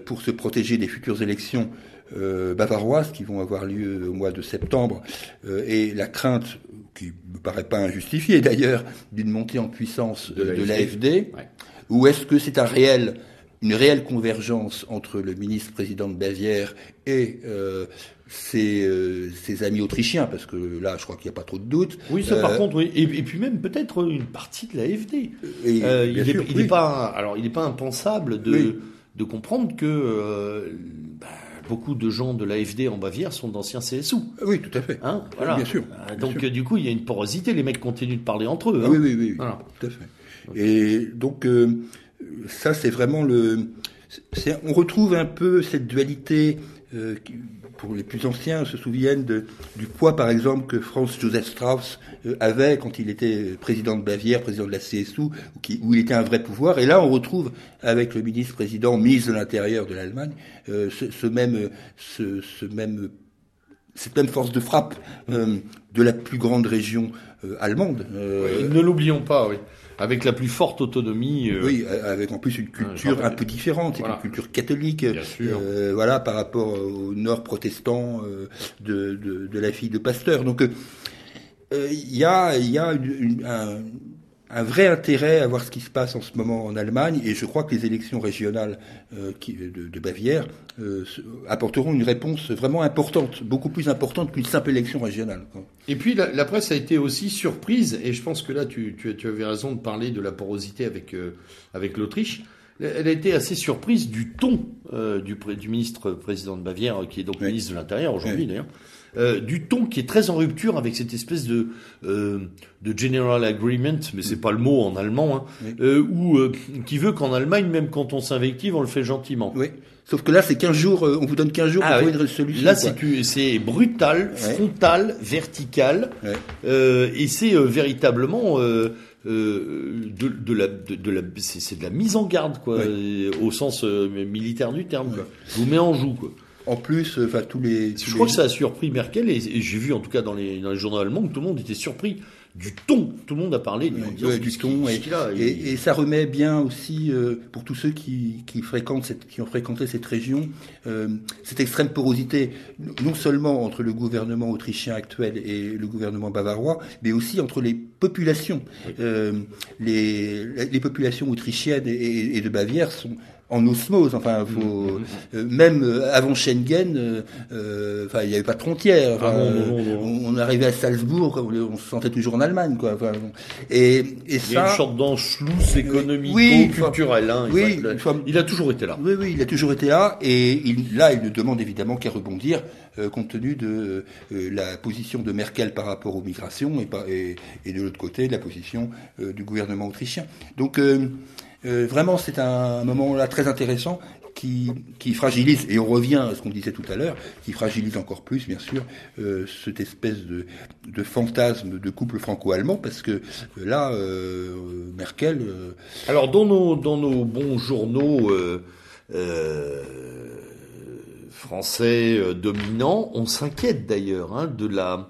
pour se protéger des futures élections euh, bavaroises qui vont avoir lieu au mois de septembre euh, et la crainte qui me paraît pas injustifié d'ailleurs, d'une montée en puissance de, l'AFD, ou est-ce que c'est un réel une réelle convergence entre le ministre-président de Bavière et euh, ses, euh, ses, amis autrichiens, parce que là, je crois qu'il n'y a pas trop de doute. Oui, ça par euh, contre, oui. Et, puis même peut-être une partie de l'AFD. Euh, il n'est pas, alors il n'est pas impensable de, de comprendre que bah, beaucoup de gens de l'AFD en Bavière sont d'anciens CSU. Oui, tout à fait. Hein voilà. Bien sûr. donc du coup, il y a une porosité. Les mecs continuent de parler entre eux. Hein. Oui, oui, oui, voilà. tout à fait. Et donc ça, c'est vraiment le. On retrouve un peu cette dualité euh, pour les plus anciens, se souviennent du poids, par exemple, que Franz Joseph Strauss euh, avait quand il était président de Bavière, président de la CSU, où, il était un vrai pouvoir. Et là, on retrouve avec le ministre-président, ministre de l'Intérieur de l'Allemagne, euh, ce, ce, même, cette même force de frappe de la plus grande région allemande. ne l'oublions pas, oui avec la plus forte autonomie. Euh, oui, avec en plus une culture un peu différente, c'est une culture catholique, euh, voilà, par rapport au nord protestant euh, de, de, de, la fille de Pasteur. Donc il y a, y a une, un, un vrai intérêt à voir ce qui se passe en ce moment en Allemagne, et je crois que les élections régionales euh, qui, de, de, Bavière euh, apporteront une réponse vraiment importante, beaucoup plus importante qu'une simple élection régionale. Et puis la, la, presse a été aussi surprise, et je pense que là tu, tu, tu avais raison de parler de la porosité avec, euh, avec l'Autriche. Elle a été assez surprise du ton du, du ministre président de Bavière, qui est donc ministre de l'Intérieur aujourd'hui d'ailleurs, euh, du ton qui est très en rupture avec cette espèce de euh, de general agreement, mais c'est pas le mot en allemand, hein, euh, ou qui veut qu'en Allemagne, même quand on s'invective, on le fait gentiment. Oui. Sauf que là, c'est 15 jours, on vous donne 15 jours pour ah trouver une solution. Là, c'est brutal, frontal, vertical, et c'est véritablement de, de, la, de, la, c'est de la mise en garde, quoi, au sens militaire du terme. Quoi. Vous met en joue, quoi en plus, euh, enfin tous les. je crois que ça a surpris Merkel et, j'ai vu en tout cas dans les, dans les journaux allemands que tout le monde était surpris du ton. Tout le monde a parlé du, ton et, ça remet bien aussi euh, pour tous ceux qui, qui fréquentent cette, qui ont fréquenté cette région euh, cette extrême porosité non seulement entre le gouvernement autrichien actuel et le gouvernement bavarois, mais aussi entre les populations. les, les populations autrichiennes et de Bavière sont en osmose. Enfin, faut, mm. Euh, même euh, avant Schengen, euh, enfin, il n'y avait pas de frontières. Ah, on, arrivait à Salzbourg, on, se sentait toujours en Allemagne, quoi. Enfin, et, et ça, il y a une sorte d'enchlousse économique, oui, culturel. Hein, oui, il, a, toujours été là. Oui, oui, il a toujours été là, et il, là, il ne demande évidemment qu'à rebondir. compte tenu de la position de Merkel par rapport aux migrations et, et, et de l'autre côté la position du gouvernement autrichien. Donc euh, vraiment, c'est un moment là très intéressant qui, qui, fragilise, et on revient à ce qu'on disait tout à l'heure, qui fragilise encore plus, bien sûr, euh, cette espèce de, de, fantasme de couple franco-allemand, parce que euh, là, euh, Merkel... Euh, Alors, dans nos, dans nos bons journaux français dominants, on s'inquiète d'ailleurs hein, de la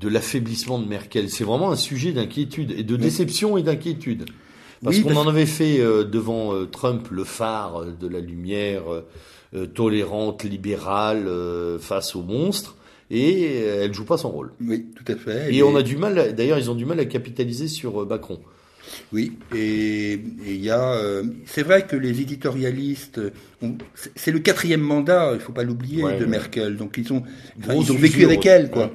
de l'affaiblissement de Merkel. C'est vraiment un sujet d'inquiétude, et de déception et d'inquiétude. Parce qu'on en avait fait euh, devant euh, Trump le phare de la lumière euh, tolérante, libérale face aux monstres et elle joue pas son rôle. Oui, tout à fait. Et, on a du mal, d'ailleurs, ils ont du mal à capitaliser sur Macron. Oui, et il y a, c'est vrai que les éditorialistes, c'est le quatrième mandat, il faut pas l'oublier, de Merkel. Donc ils ont, ils ont vécu avec elle, quoi.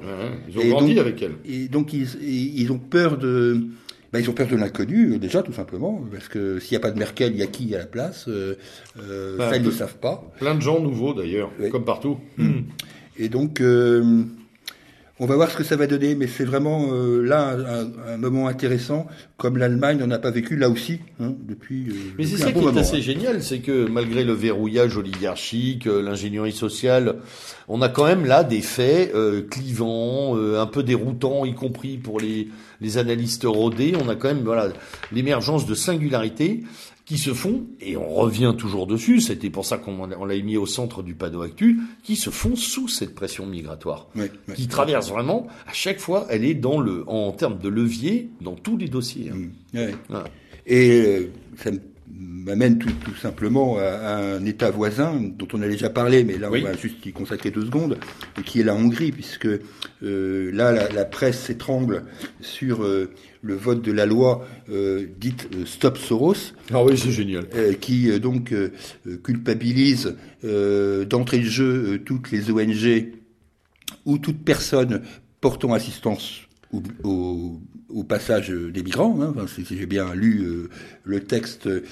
ils ont grandi avec elle. Et donc ils, ils ont peur de ben, ils ont peur de l'inconnu, déjà, tout simplement, parce que s'il n'y a pas de Merkel, il y a qui à la place euh, euh, Ça, ils ne le savent pas. Plein de gens nouveaux, d'ailleurs, comme partout. Et donc, euh, on va voir ce que ça va donner, mais c'est vraiment euh, là un, un, moment intéressant, comme l'Allemagne n'en a pas vécu là aussi hein, depuis. mais c'est ça qui est assez génial, c'est que malgré le verrouillage oligarchique, l'ingénierie sociale, on a quand même là des faits clivants, un peu déroutants, y compris pour les les analystes rodés, on a quand même voilà l'émergence de singularités qui se font, et on revient toujours dessus, c'était pour ça qu'on l'a mis au centre du panneau actu, qui se font sous cette pression migratoire, qui traverse vraiment, à chaque fois, elle est dans le, en termes de levier, dans tous les dossiers. Hein. Mmh. Et euh, ça me m'amène tout, tout, simplement à, un État voisin dont on a déjà parlé, mais là on va juste y consacrer deux secondes, qui est la Hongrie, puisque euh, là la, la presse s'étrangle sur euh, le vote de la loi euh, dite Stop Soros. Ah oui, c'est génial. Qui donc culpabilise d'entrée de jeu toutes les ONG ou toute personne portant assistance au, au, passage des migrants. Hein. Enfin, si j'ai bien lu euh, le texte euh,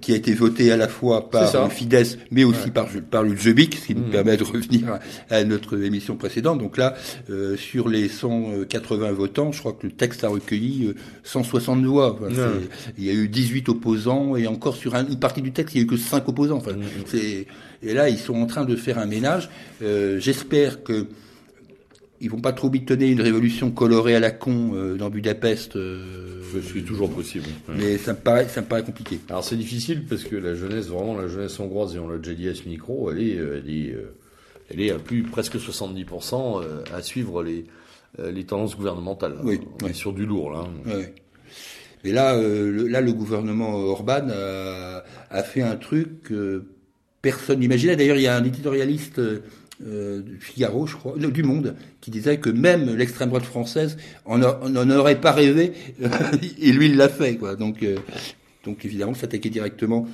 qui a été voté à la fois par Fidesz, mais aussi par, par le Jebic, ce qui nous mmh. permet de revenir à, notre émission précédente. Donc là, euh, sur les 180 votants, je crois que le texte a recueilli 160 voix. Enfin, il y a eu 18 opposants et encore sur une partie du texte, il n'y a eu que 5 opposants. Enfin, mmh. Et là, ils sont en train de faire un ménage. J'espère que ils vont pas trop bitonner une révolution colorée à la con euh, dans Budapest. Euh, c'est toujours possible. Mais ça me paraît, ça me paraît compliqué. Alors c'est difficile parce que la jeunesse, vraiment la jeunesse hongroise, et on l'a déjà dit à ce micro, elle est, euh, elle est, elle est à plus presque 70% à suivre les, les tendances gouvernementales. Oui, on est sur du lourd là. Oui. Et là, le, là, le gouvernement Orban a, a fait un truc que personne n'imaginait. D'ailleurs, il y a un éditorialiste euh, du Figaro, je crois, du Monde, qui disait que même l'extrême droite française en, n'en aurait pas rêvé, et lui il l'a fait, quoi. Donc, euh, donc évidemment, s'attaquer directement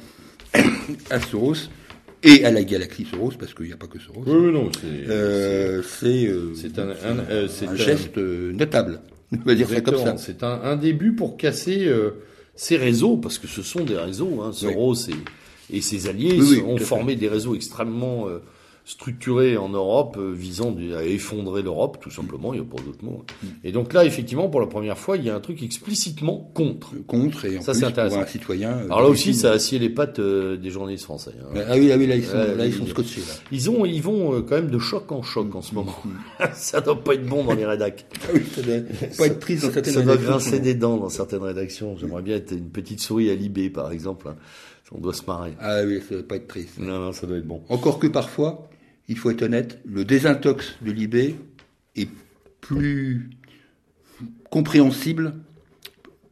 à Soros et à la galaxie Soros, parce qu'il n'y a pas que Soros. Oui, non, c'est euh, un, un, geste notable. On va dire ça comme ça. C'est un, début pour casser ces réseaux, parce que ce sont des réseaux. Hein, Soros et, et, ses alliés ont formé des réseaux extrêmement structuré en Europe euh, visant à effondrer l'Europe, tout simplement, il n'y a pas d'autre mot. Mm. Et donc là, effectivement, pour la première fois, il y a un truc explicitement contre. Contre, et en ça, c'est intéressant. un citoyen. Euh, Alors là aussi, ça a scié les pattes euh, des journalistes français. Hein. Ah oui, ah oui, là, ils sont, là, ils sont scotchés. Là. Ils, ont, ils vont quand même de choc en choc en ce moment. Mm. ça doit pas être bon dans les rédacs. ah oui, ça doit pas être triste dans certaines ça rédactions. Ça doit grincer des dents dans certaines rédactions. J'aimerais bien être une petite souris à Libé, par exemple. Hein. On doit se marrer. Ah oui, ça doit pas être triste. Non, non, ça doit être bon. Encore que parfois, il faut être honnête, le désintox de l'IB est plus compréhensible,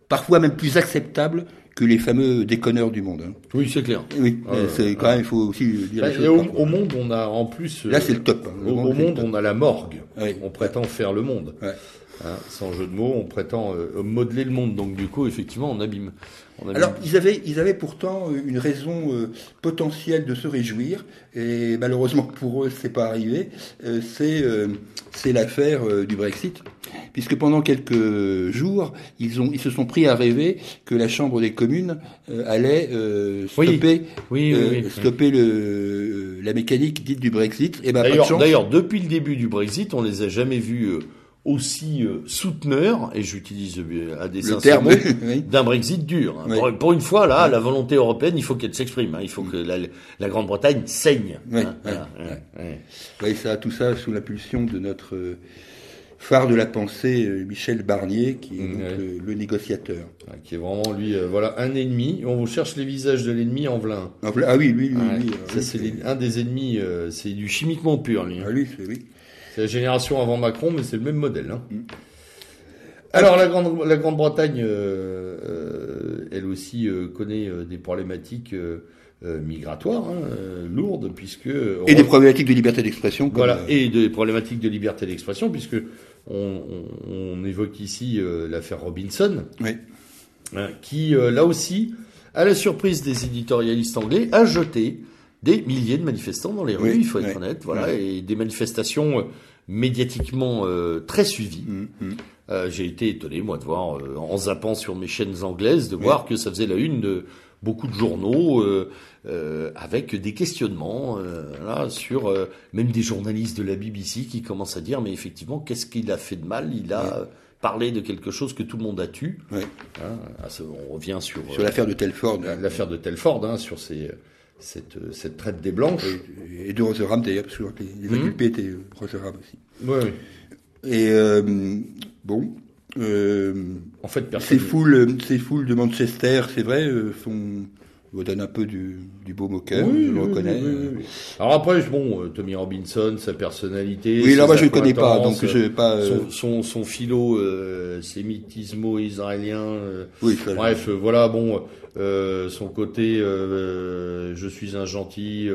parfois même plus acceptable que les fameux déconneurs du monde. Hein. Oui, c'est clair. Oui, c'est quand même, il faut aussi dire. Bah, au, monde, on a en plus. Là, c'est le top. Hein. au, monde, on a la morgue. On prétend faire le monde. Hein, sans jeu de mots, on prétend euh, modeler le monde. Donc du coup, effectivement, on abîme. Alors, ils avaient, ils avaient pourtant euh, une raison euh, potentielle de se réjouir, et malheureusement pour eux, c'est pas arrivé. Euh, c'est c'est l'affaire du Brexit, puisque pendant quelques jours, ils ont, ils se sont pris à rêver que la Chambre des communes allait stopper, oui. Oui, stopper le la mécanique dite du Brexit. Et ben, d'ailleurs, depuis le début du Brexit, on les a jamais vus aussi euh, souteneur, et j'utilise euh, à des terme d'un Brexit dur. Hein. Pour, une fois, là, la volonté européenne, il faut qu'elle s'exprime. Hein. Il faut que la, Grande-Bretagne saigne. Oui, hein. ça, tout ça sous l'impulsion de notre euh, phare de la pensée, Michel Barnier, qui est donc le, négociateur. qui est vraiment, lui, voilà, un ennemi. On vous cherche les visages de l'ennemi en velin. Ah oui, lui, lui, Ça, c'est un des ennemis, c'est du chimiquement pur, lui. Ah, lui, c'est oui. C'est la génération avant Macron, mais c'est le même modèle. Hein. Mm. Alors la Grande la Grande-Bretagne, euh, euh, elle aussi euh, connaît des problématiques migratoires hein, lourdes puisque et des problématiques de liberté d'expression. Voilà et des problématiques de liberté d'expression puisque on, évoque ici l'affaire Robinson, oui. Hein, qui là aussi, à la surprise des éditorialistes anglais, a jeté des milliers de manifestants dans les rues, il faut être honnête, voilà, et des manifestations médiatiquement euh, très suivi. Mm, mm. Euh, j'ai été étonné, moi, de voir, euh, en zappant sur mes chaînes anglaises, de voir que ça faisait la une de beaucoup de journaux avec des questionnements là, sur même des journalistes de la BBC qui commencent à dire, mais effectivement, qu'est-ce qu'il a fait de mal? Il a parlé de quelque chose que tout le monde a tu. Hein, on revient sur... Sur l'affaire de Telford. L'affaire de Telford, hein, sur ces cette, cette traite des Blanches. Et, de Rotherham d'ailleurs, parce que les, les mmh. étaient Rotherham aussi. Oui, Et euh, bon, euh, en fait, ces foules, ces foules de Manchester, c'est vrai, euh, vous donne un peu du, du beau au cœur, je le reconnais. Alors après, bon, euh, Tommy Robinson, sa personnalité. Oui, là, moi, je ne connais pas, donc je vais pas. Euh, son, son, son, philo euh, sémitismo-israélien. Euh, oui, bref, voilà, bon, son côté, je suis un gentil,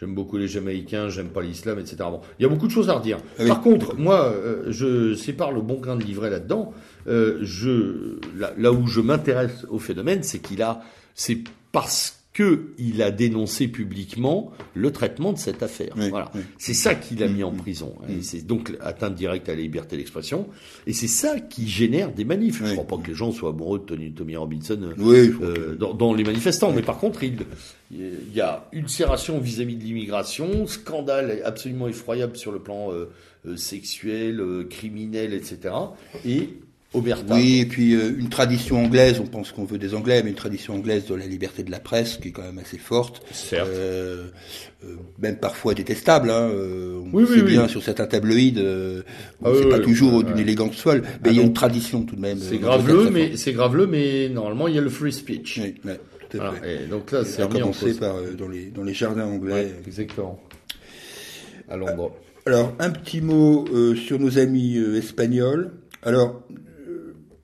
j'aime beaucoup les Jamaïcains, j'aime pas l'islam, etc. Bon, il y a beaucoup de choses à redire. Ah Par contre, moi, je sépare le bon grain de livret là-dedans. je, là, là où je m'intéresse au phénomène, c'est qu'il a, c'est parce qu'il a dénoncé publiquement le traitement de cette affaire. voilà. C'est ça qu'il a mis en prison. c'est donc atteinte directe à la liberté d'expression. Et c'est ça qui génère des manifs. Je ne crois pas que les gens soient amoureux de Tommy, Robinson euh, dans, les manifestants. Mais par contre, il, il y a ulcération vis-à-vis de l'immigration, scandale absolument effroyable sur le plan euh, euh, sexuel, criminel, etc. Et oui, et puis euh, une tradition anglaise, on pense qu'on veut des Anglais, mais une tradition anglaise de la liberté de la presse qui est quand même assez forte. Certes. Euh, euh même parfois détestable. Hein, euh, on oui, sait bien sur certains tabloïds, ah, c'est pas toujours d'une élégance folle, mais ah il y a une tradition tout de même. C'est graveleux, mais c'est graveleux, mais normalement il y a le free speech. Oui, tout à fait. Et donc là, c'est commencé par dans les dans les jardins anglais. exactement. À Londres. Alors un petit mot sur nos amis espagnols. Alors,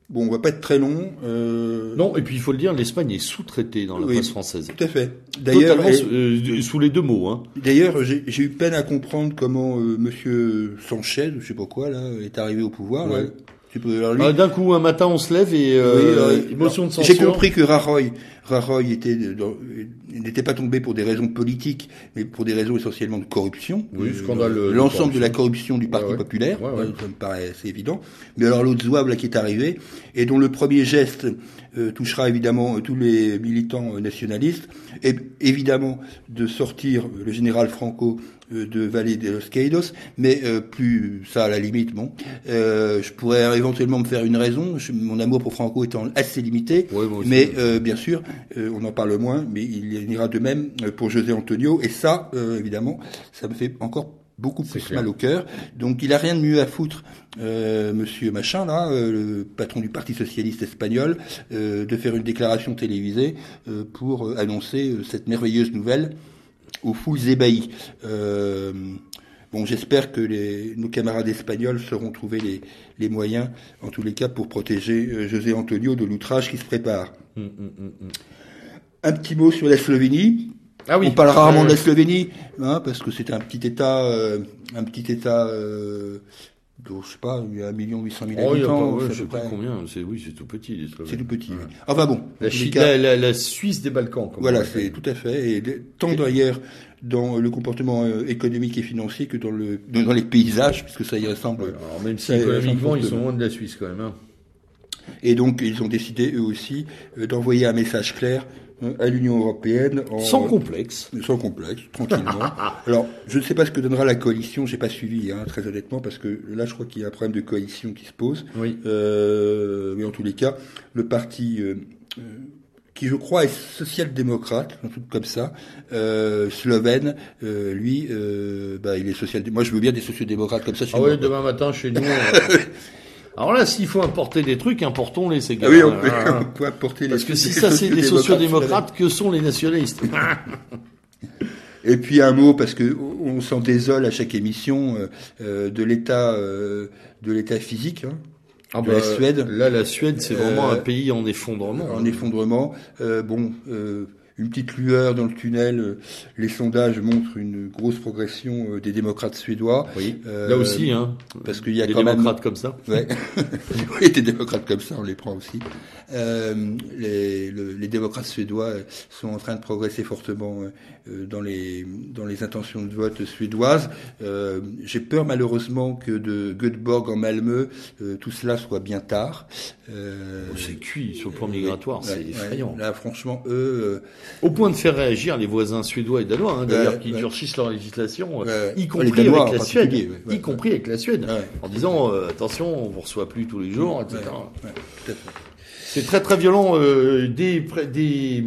Bon, on va pas être très long. Euh... Non, et puis il faut le dire, l'Espagne est sous-traitée dans la presse française. Tout à fait. D'ailleurs, euh, sous les deux mots. Hein. D'ailleurs, j'ai eu peine à comprendre comment euh, Monsieur Sanchez, je sais pas quoi, là, est arrivé au pouvoir. Ouais. Ah, D'un coup, un matin, on se lève et euh, émotion de censure. J'ai compris que Raroy, Raroy était n'était pas tombé pour des raisons politiques, mais pour des raisons essentiellement de corruption. Oui, scandale. Euh, l'ensemble de la corruption du Parti populaire, ça me paraît assez évident. Mais alors l'autre zouave là qui est arrivé et dont le premier geste euh, touchera évidemment tous les militants nationalistes, et évidemment de sortir le général Franco euh, de Vallée de los Caídos, mais euh, plus ça à la limite, bon. Euh, je pourrais éventuellement me faire une raison, mon amour pour Franco étant assez limité, mais bien sûr, on en parle moins, mais il ira de même pour José Antonio, et ça, évidemment, ça me fait encore beaucoup plus mal au cœur. Donc il a rien de mieux à foutre, euh, Monsieur Machin là, le patron du Parti socialiste espagnol, de faire une déclaration télévisée pour annoncer cette merveilleuse nouvelle aux foules ébahies. Euh, bon, j'espère que les, nos camarades espagnols sauront trouver les, les, moyens, en tous les cas, pour protéger euh, José Antonio de l'outrage qui se prépare. Hum, hum, hum, un petit mot sur la Slovénie. Ah oui. On parle rarement de la Slovénie, hein, parce que c'est un petit État, euh, un petit État euh, je sais pas, il y a 1 800 000 habitants. je sais pas combien, c'est, oui, c'est tout petit. C'est tout petit. Enfin bon. La, la, Suisse des Balkans. voilà, c'est tout à fait. Et tant d'ailleurs dans le comportement euh, économique et financier que dans, le, dans les paysages, puisque ça y ressemble. alors même si économiquement, ils sont loin de la Suisse quand même. Hein. Et donc, ils ont décidé, eux aussi, d'envoyer un message clair à l'Union européenne. sans complexe. Sans complexe, tranquillement. Alors, je ne sais pas ce que donnera la coalition, j'ai pas suivi, hein, très honnêtement, parce que là, je crois qu'il y a un problème de coalition qui se pose. Oui. Euh, mais en tous les cas, le parti euh, qui je crois est social-démocrate, un truc comme ça, euh, slovène, euh, lui, euh, bah, il est social. Moi, je veux bien des sociaux-démocrates comme ça. Ah oui, demain matin chez nous. Alors là, s'il faut importer des trucs, importons-les, ces gars. Ah oui, on peut, on peut importer Parce que si ça, c'est des sociodémocrates, que sont les nationalistes Et puis un mot, parce que on s'en désole à chaque émission euh, euh de l'état euh, de l'état physique. Hein, ah de la bah, Suède. Là, la Suède, c'est vraiment un euh, pays en effondrement. En effondrement. bon une petite lueur dans le tunnel. Les sondages montrent une grosse progression euh, des démocrates suédois. Oui. Euh, Là aussi, hein. Parce qu'il y a des quand démocrates comme ça. Ouais. oui, des démocrates comme ça, on les prend aussi. Euh, les, les, démocrates suédois sont en train de progresser fortement euh, dans les dans les intentions de vote suédoises. Euh, J'ai peur malheureusement que de Göteborg en Malmö, tout cela soit bien tard. Oh, c'est cuit sur le plan migratoire, c'est effrayant. là, franchement, eux au point de faire réagir les voisins suédois et danois, hein, d'ailleurs, qui durcissent leur législation, y compris avec la Suède, y compris avec la Suède, en disant euh, attention, on vous reçoit plus tous les jours, etc. C'est très très violent. Euh, des, des,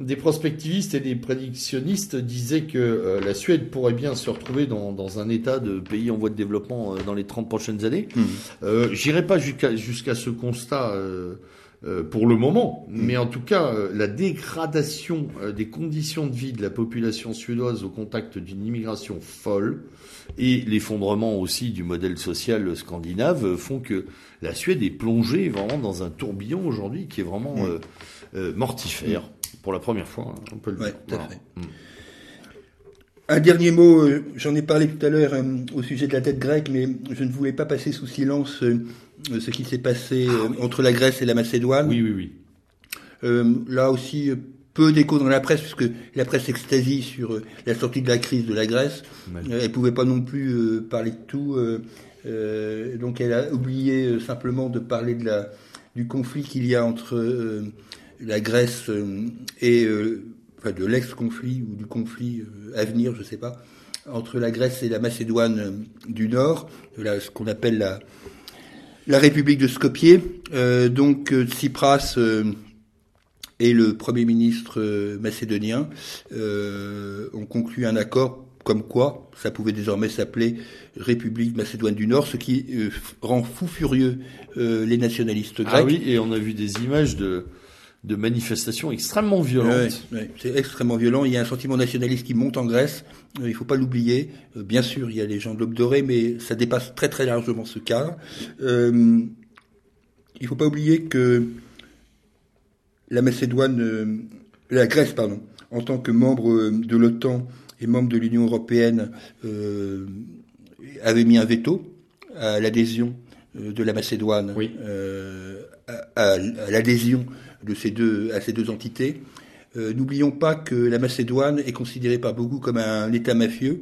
des prospectivistes et des prédictionnistes disaient que euh, la Suède pourrait bien se retrouver dans, dans, un état de pays en voie de développement dans les 30 prochaines années. Mmh. J'irai pas jusqu'à jusqu'à ce constat euh, pour le moment. Mais en tout cas, euh, la dégradation euh, des conditions de vie de la population suédoise au contact d'une immigration folle et l'effondrement aussi du modèle social scandinave font que la Suède est plongée vraiment dans un tourbillon aujourd'hui qui est vraiment mortifère pour la première fois. Hein, on peut le dire. Mm. Un dernier mot, j'en ai parlé tout à l'heure au sujet de la dette grecque, mais je ne voulais pas passer sous silence ce qui s'est passé ah euh, entre la Grèce et la Macédoine. Oui, oui, oui. Euh, là aussi, peu d'écho dans la presse, puisque la presse extasie sur euh, la sortie de la crise de la Grèce. Elle pouvait pas non plus parler de tout. donc elle a oublié simplement de parler de la, du conflit qu'il y a entre la Grèce et... enfin, de l'ex-conflit ou du conflit à venir, je sais pas, entre la Grèce et la Macédoine du Nord, ce qu'on appelle la, la République de Skopje. Euh, donc euh, Tsipras euh, et le Premier ministre macédonien ont conclu un accord comme quoi ça pouvait désormais s'appeler République Macédoine du Nord, ce qui rend fou furieux les nationalistes grecs. Ah oui, et on a vu des images de de manifestations extrêmement violentes. c'est extrêmement violent. Il y a un sentiment nationaliste qui monte en Grèce. Euh, il ne faut pas l'oublier. Euh, bien sûr, il y a les gens de l'Aube dorée, mais ça dépasse très très largement ce cas. Euh, il ne faut pas oublier que la Macédoine, la Grèce, pardon, en tant que membre de l'OTAN et membre de l'Union européenne, avait mis un veto à l'adhésion de la Macédoine à l'adhésion de ces deux, à ces deux entités. Euh, n'oublions pas que la Macédoine est considérée par beaucoup comme un État mafieux,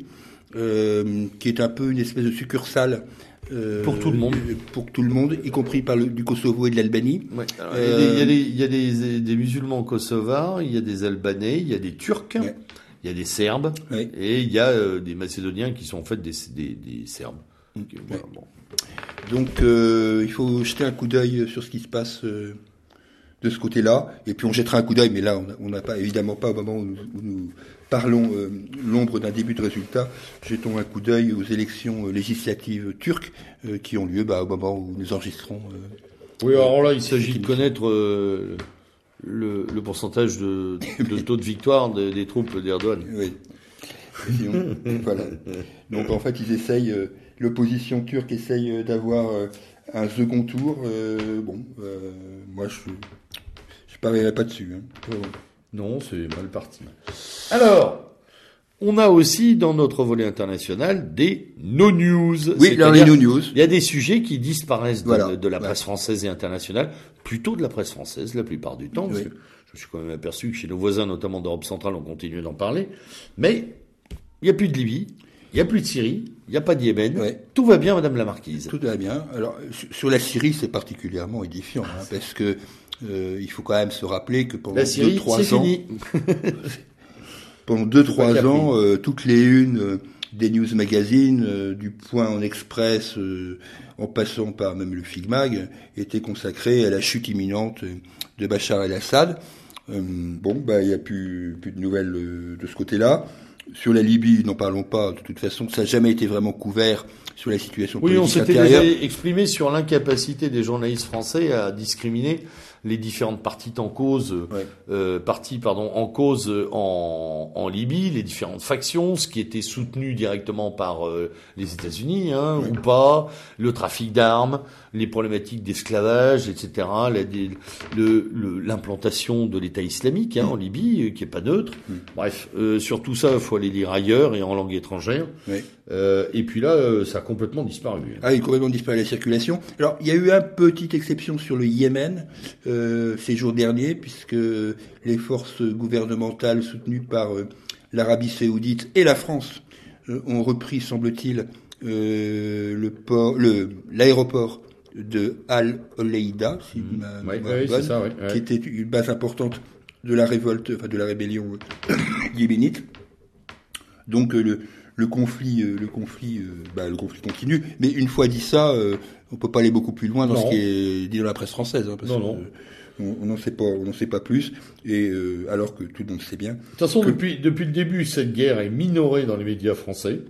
euh, qui est un peu une espèce de succursale euh, pour tout le monde, pour tout le monde, y compris par le, du Kosovo et de l'Albanie. il y a, des, il y a des, des, musulmans kosovars, il y a des Albanais, il y a des Turcs, il y a des Serbes, et il y a des Macédoniens qui sont en fait des, des Serbes. Donc, il faut jeter un coup d'œil sur ce qui se passe de ce côté-là. Et puis on jettera un coup d'œil, mais là, on n'a pas, évidemment pas au moment où nous, parlons euh, l'ombre d'un début de résultat, jetons un coup d'œil aux élections euh, législatives turques euh, qui ont lieu bah, au moment où nous enregistrons. oui, alors là, il s'agit de connaître le, pourcentage de, taux de victoire des troupes d'Erdogan. Oui. voilà. Donc en fait, ils essayent, l'opposition turque essaye d'avoir un second tour. bon, moi je parierais pas dessus. Hein. Non, c'est mal parti. Alors, on a aussi dans notre volet international des no-news. Oui, dans les no-news. Il y a des sujets qui disparaissent de, la presse française et internationale, plutôt de la presse française la plupart du temps. je me suis quand même aperçu que chez nos voisins, notamment d'Europe centrale, on continue d'en parler. Mais il n'y a plus de Libye, il n'y a plus de Syrie, il n'y a pas de Yémen. Tout va bien, Madame la Marquise. Tout va bien. Alors, sur la Syrie, c'est particulièrement édifiant, hein, parce que euh, il faut quand même se rappeler que pendant 2-3 ans, pendant 2-3 ans, euh, toutes les unes euh, des news magazines, du Point en Express, en passant par même le Figmag, étaient consacrées à la chute imminente de Bachar el-Assad. bon, bah il n'y a plus, plus de nouvelles de ce côté-là. Sur la Libye, n'en parlons pas. De toute façon, ça n'a jamais été vraiment couvert sur la situation politique Oui, on s'était exprimé sur l'incapacité des journalistes français à discriminer les différentes parties en cause, euh, parties pardon en cause en, en, Libye, les différentes factions, ce qui était soutenu directement par euh, les États-Unis hein, ou pas, le trafic d'armes, les problématiques d'esclavage, etc. L'implantation de l'État islamique hein, en Libye, euh, qui est pas neutre. Mm. Bref, euh, sur tout ça, il faut aller lire ailleurs et en langue étrangère. Euh, et puis là, euh, ça a complètement disparu. Ah, il a complètement disparu la circulation. Alors, il y a eu une petite exception sur le Yémen euh, ces jours derniers, puisque les forces gouvernementales soutenues par l'Arabie saoudite et la France ont repris, semble-t-il, le l'aéroport de Al Oleida, si mmh. qui était une base importante de la révolte, enfin de la rébellion yéménite. Donc le le conflit, euh, le conflit, euh, bah, le conflit continue. Mais une fois dit ça, euh, on peut pas aller beaucoup plus loin dans ce qui est dit dans la presse française, hein, parce non, on n'en sait pas, on n'en sait pas plus, et alors que tout le monde sait bien. De toute façon, depuis depuis le début, cette guerre est minorée dans les médias français.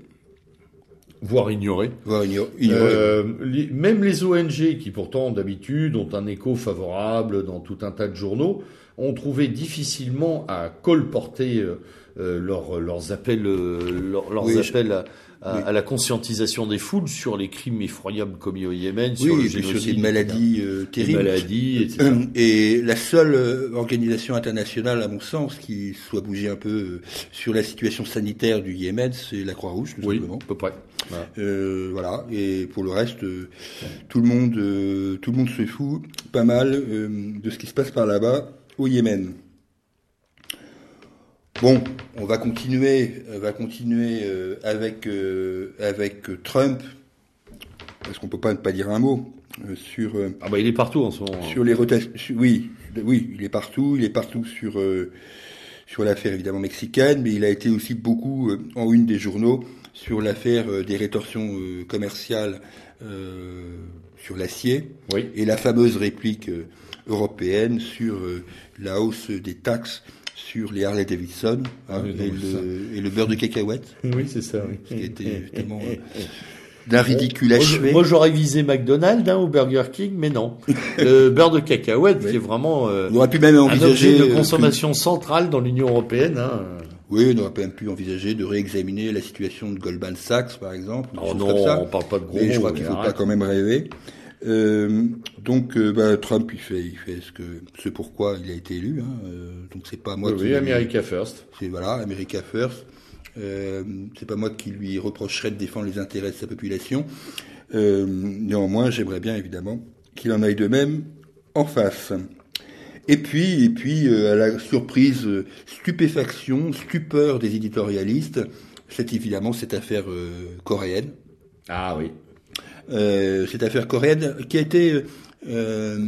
Voire ignoré. Voire ignoré. Euh, même les ONG, qui pourtant d'habitude ont un écho favorable dans tout un tas de journaux, ont trouvé difficilement à colporter euh, euh, leurs appels, leurs appels à, à, la conscientisation des foules sur les crimes effroyables commis au Yémen, sur le génocide, sur des maladies euh, terribles. maladies, etc. Euh, et la seule euh, organisation internationale, à mon sens, qui soit bougée un peu sur la situation sanitaire du Yémen, c'est la Croix-Rouge, tout oui, simplement. à peu près. Voilà. Euh, voilà. Et pour le reste, tout le monde, tout le monde se fout pas mal de ce qui se passe par là-bas au Yémen. Bon, on va continuer, on va continuer euh, avec euh, avec Trump, parce qu'on peut pas ne pas dire un mot euh, sur. ah bah il est partout en ce moment. Sur les oui, oui, il est partout, il est partout sur sur l'affaire évidemment mexicaine, mais il a été aussi beaucoup en une des journaux sur l'affaire des rétorsions commerciales sur l'acier oui. et la fameuse réplique européenne sur la hausse des taxes sur les Harley Davidson hein, et, le, beurre de cacahuète. Oui, c'est ça. Oui. Qui était tellement euh, d'un ridicule achevé. Moi, j'aurais visé McDonald's hein, ou Burger King, mais non. Le beurre de cacahuète, qui est vraiment euh, on pu même envisager un objet de consommation centrale dans l'Union européenne. Hein. Oui, on aurait même pu envisager de réexaminer la situation de Goldman Sachs, par exemple. Oh non, comme ça. on parle pas de gros. Mais je crois qu'il faut pas quand même rêver. Euh, donc euh, bah, Trump il fait il fait ce que ce pourquoi il a été élu hein, euh, donc c'est pas moi oui, qui America First. C'est voilà America First. Euh, c'est pas moi qui lui reprocherais de défendre les intérêts de sa population. Euh, néanmoins j'aimerais bien évidemment qu'il en aille de même en face. Et puis et puis à la surprise stupéfaction stupeur des éditorialistes c'est évidemment cette affaire coréenne. Ah oui cette affaire coréenne, qui a été euh,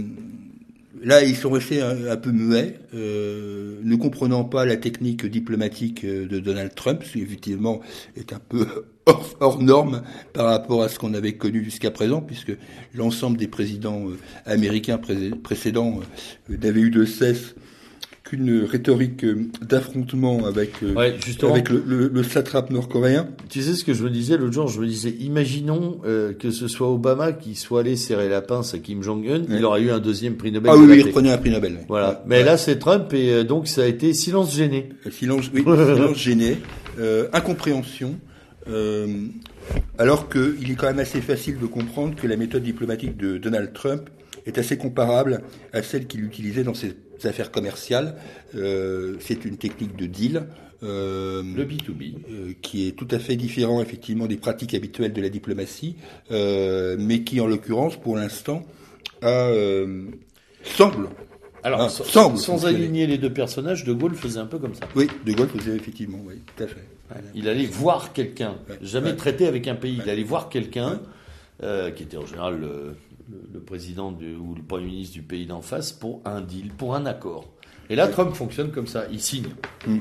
là ils sont restés un, peu muets, euh, ne comprenant pas la technique diplomatique de Donald Trump, ce qui effectivement est un peu hors, norme par rapport à ce qu'on avait connu jusqu'à présent, puisque l'ensemble des présidents américains précédents n'avaient eu de cesse une rhétorique euh, d'affrontement avec, euh, avec le, le, satrape nord-coréen. Tu sais ce que je me disais l'autre jour? Je me disais, imaginons euh, que ce soit Obama qui soit allé serrer la pince à Kim Jong-un, il aurait eu un deuxième prix Nobel. Ah oui, il reprenait un prix Nobel. Voilà. Mais là, c'est Trump et donc ça a été silence gêné. Silence, oui, silence gêné, incompréhension. alors qu'il est quand même assez facile de comprendre que la méthode diplomatique de Donald Trump est assez comparable à celle qu'il utilisait dans ses affaires commerciales. Euh, c'est une technique de deal. Euh, le B2B, euh, qui est tout à fait différent effectivement des pratiques habituelles de la diplomatie, mais qui en l'occurrence, pour l'instant, semble alors, sans, sans aligner les deux personnages, De Gaulle faisait un peu comme ça. Oui, De Gaulle faisait effectivement, oui, tout à fait. Il allait voir quelqu'un, jamais traité avec un pays, il allait voir quelqu'un, qui était en général le, président ou le premier ministre du pays d'en face pour un deal, pour un accord. Et là, Trump fonctionne comme ça, il signe. Hmm.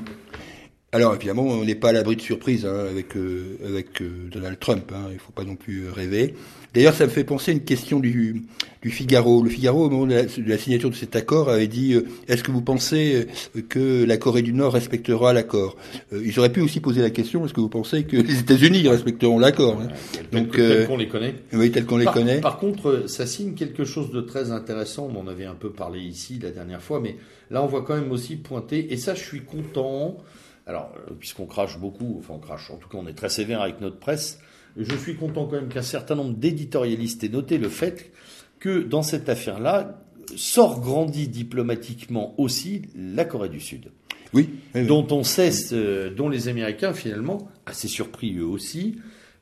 Alors évidemment, on n'est pas à l'abri de surprise hein, avec euh, avec euh, Donald Trump. Hein, il faut pas non plus rêver. D'ailleurs, ça me fait penser à une question du, du Figaro. Le Figaro, au moment de la, signature de cet accord, avait dit euh, Est-ce que vous pensez que la Corée du Nord respectera l'accord? Ils auraient pu aussi poser la question Est-ce que vous pensez que les États-Unis respecteront l'accord hein? Donc, tel qu'on les connaît. Oui, tel qu'on les connaît. Par contre, ça signe quelque chose de très intéressant. On en avait un peu parlé ici la dernière fois, mais là, on voit quand même aussi pointer. Et ça, je suis content. Alors, euh, puisqu'on crache beaucoup, enfin on crache, en tout cas on est très sévère avec notre presse, je suis content quand même qu'un certain nombre d'éditorialistes aient noté le fait que dans cette affaire-là, sort grandi diplomatiquement aussi la Corée du Sud. Oui. Dont on cesse, euh, dont les Américains finalement, assez surpris eux aussi,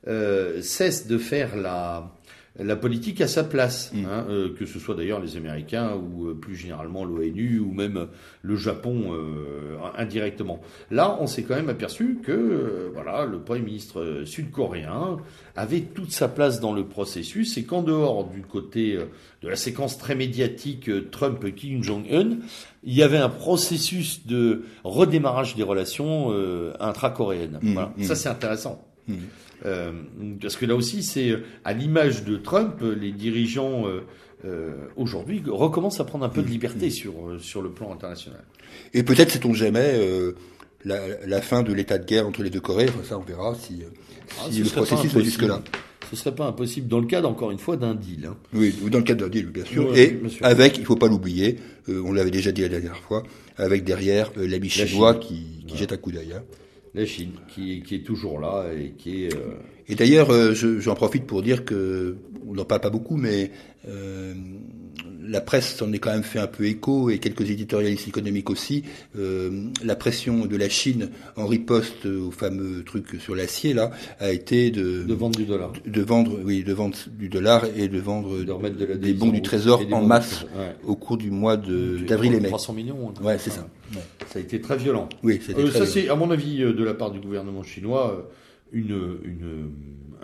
euh, cessent de faire la, la politique à sa place, mm. hein, euh, que ce soit d'ailleurs les Américains ou euh, plus généralement l'ONU ou même le Japon euh, indirectement. Là, on s'est quand même aperçu que voilà, le Premier ministre sud-coréen avait toute sa place dans le processus et qu'en dehors du côté de la séquence très médiatique Trump-Kim Jong-un, il y avait un processus de redémarrage des relations intra-coréennes. Mm. Voilà. Mm. Ça, c'est intéressant. Euh, parce que là aussi, c'est à l'image de Trump, les dirigeants euh, euh, aujourd'hui recommencent à prendre un peu de liberté sur, sur le plan international. Et peut-être, sait-on jamais, la, fin de l'état de guerre entre les deux Corées. Enfin, ça, on verra si, Ah, si le processus va jusque-là. Ce serait pas impossible dans le cadre, encore une fois, d'un deal. hein. Oui, ou dans le cadre d'un deal, bien sûr. Et bien sûr. avec, il faut pas l'oublier, euh, on l'avait déjà dit la dernière fois, avec derrière euh, l'ami La chinois Chine. qui, qui jette un coup d'œil. hein. La Chine, qui, est toujours là et qui est. euh, Et d'ailleurs, euh, je- j'en profite pour dire que on n'en parle pas beaucoup, mais euh, la presse s'en est quand même fait un peu écho et quelques éditorialistes économiques aussi. Euh, la pression de la Chine en riposte au fameux truc sur l'acier là a été de, de vendre du dollar. de vendre, oui, de vendre du dollar et de vendre De remettre de la des bons du trésor en masse ouais. au cours du mois d'avril et mai. 300 millions. hein. Ouais, c'est ça. Ouais. Ça a été très violent. Oui, c'était Euh, très ça, c'est, à mon avis, euh, de la part du gouvernement chinois, euh, une, une,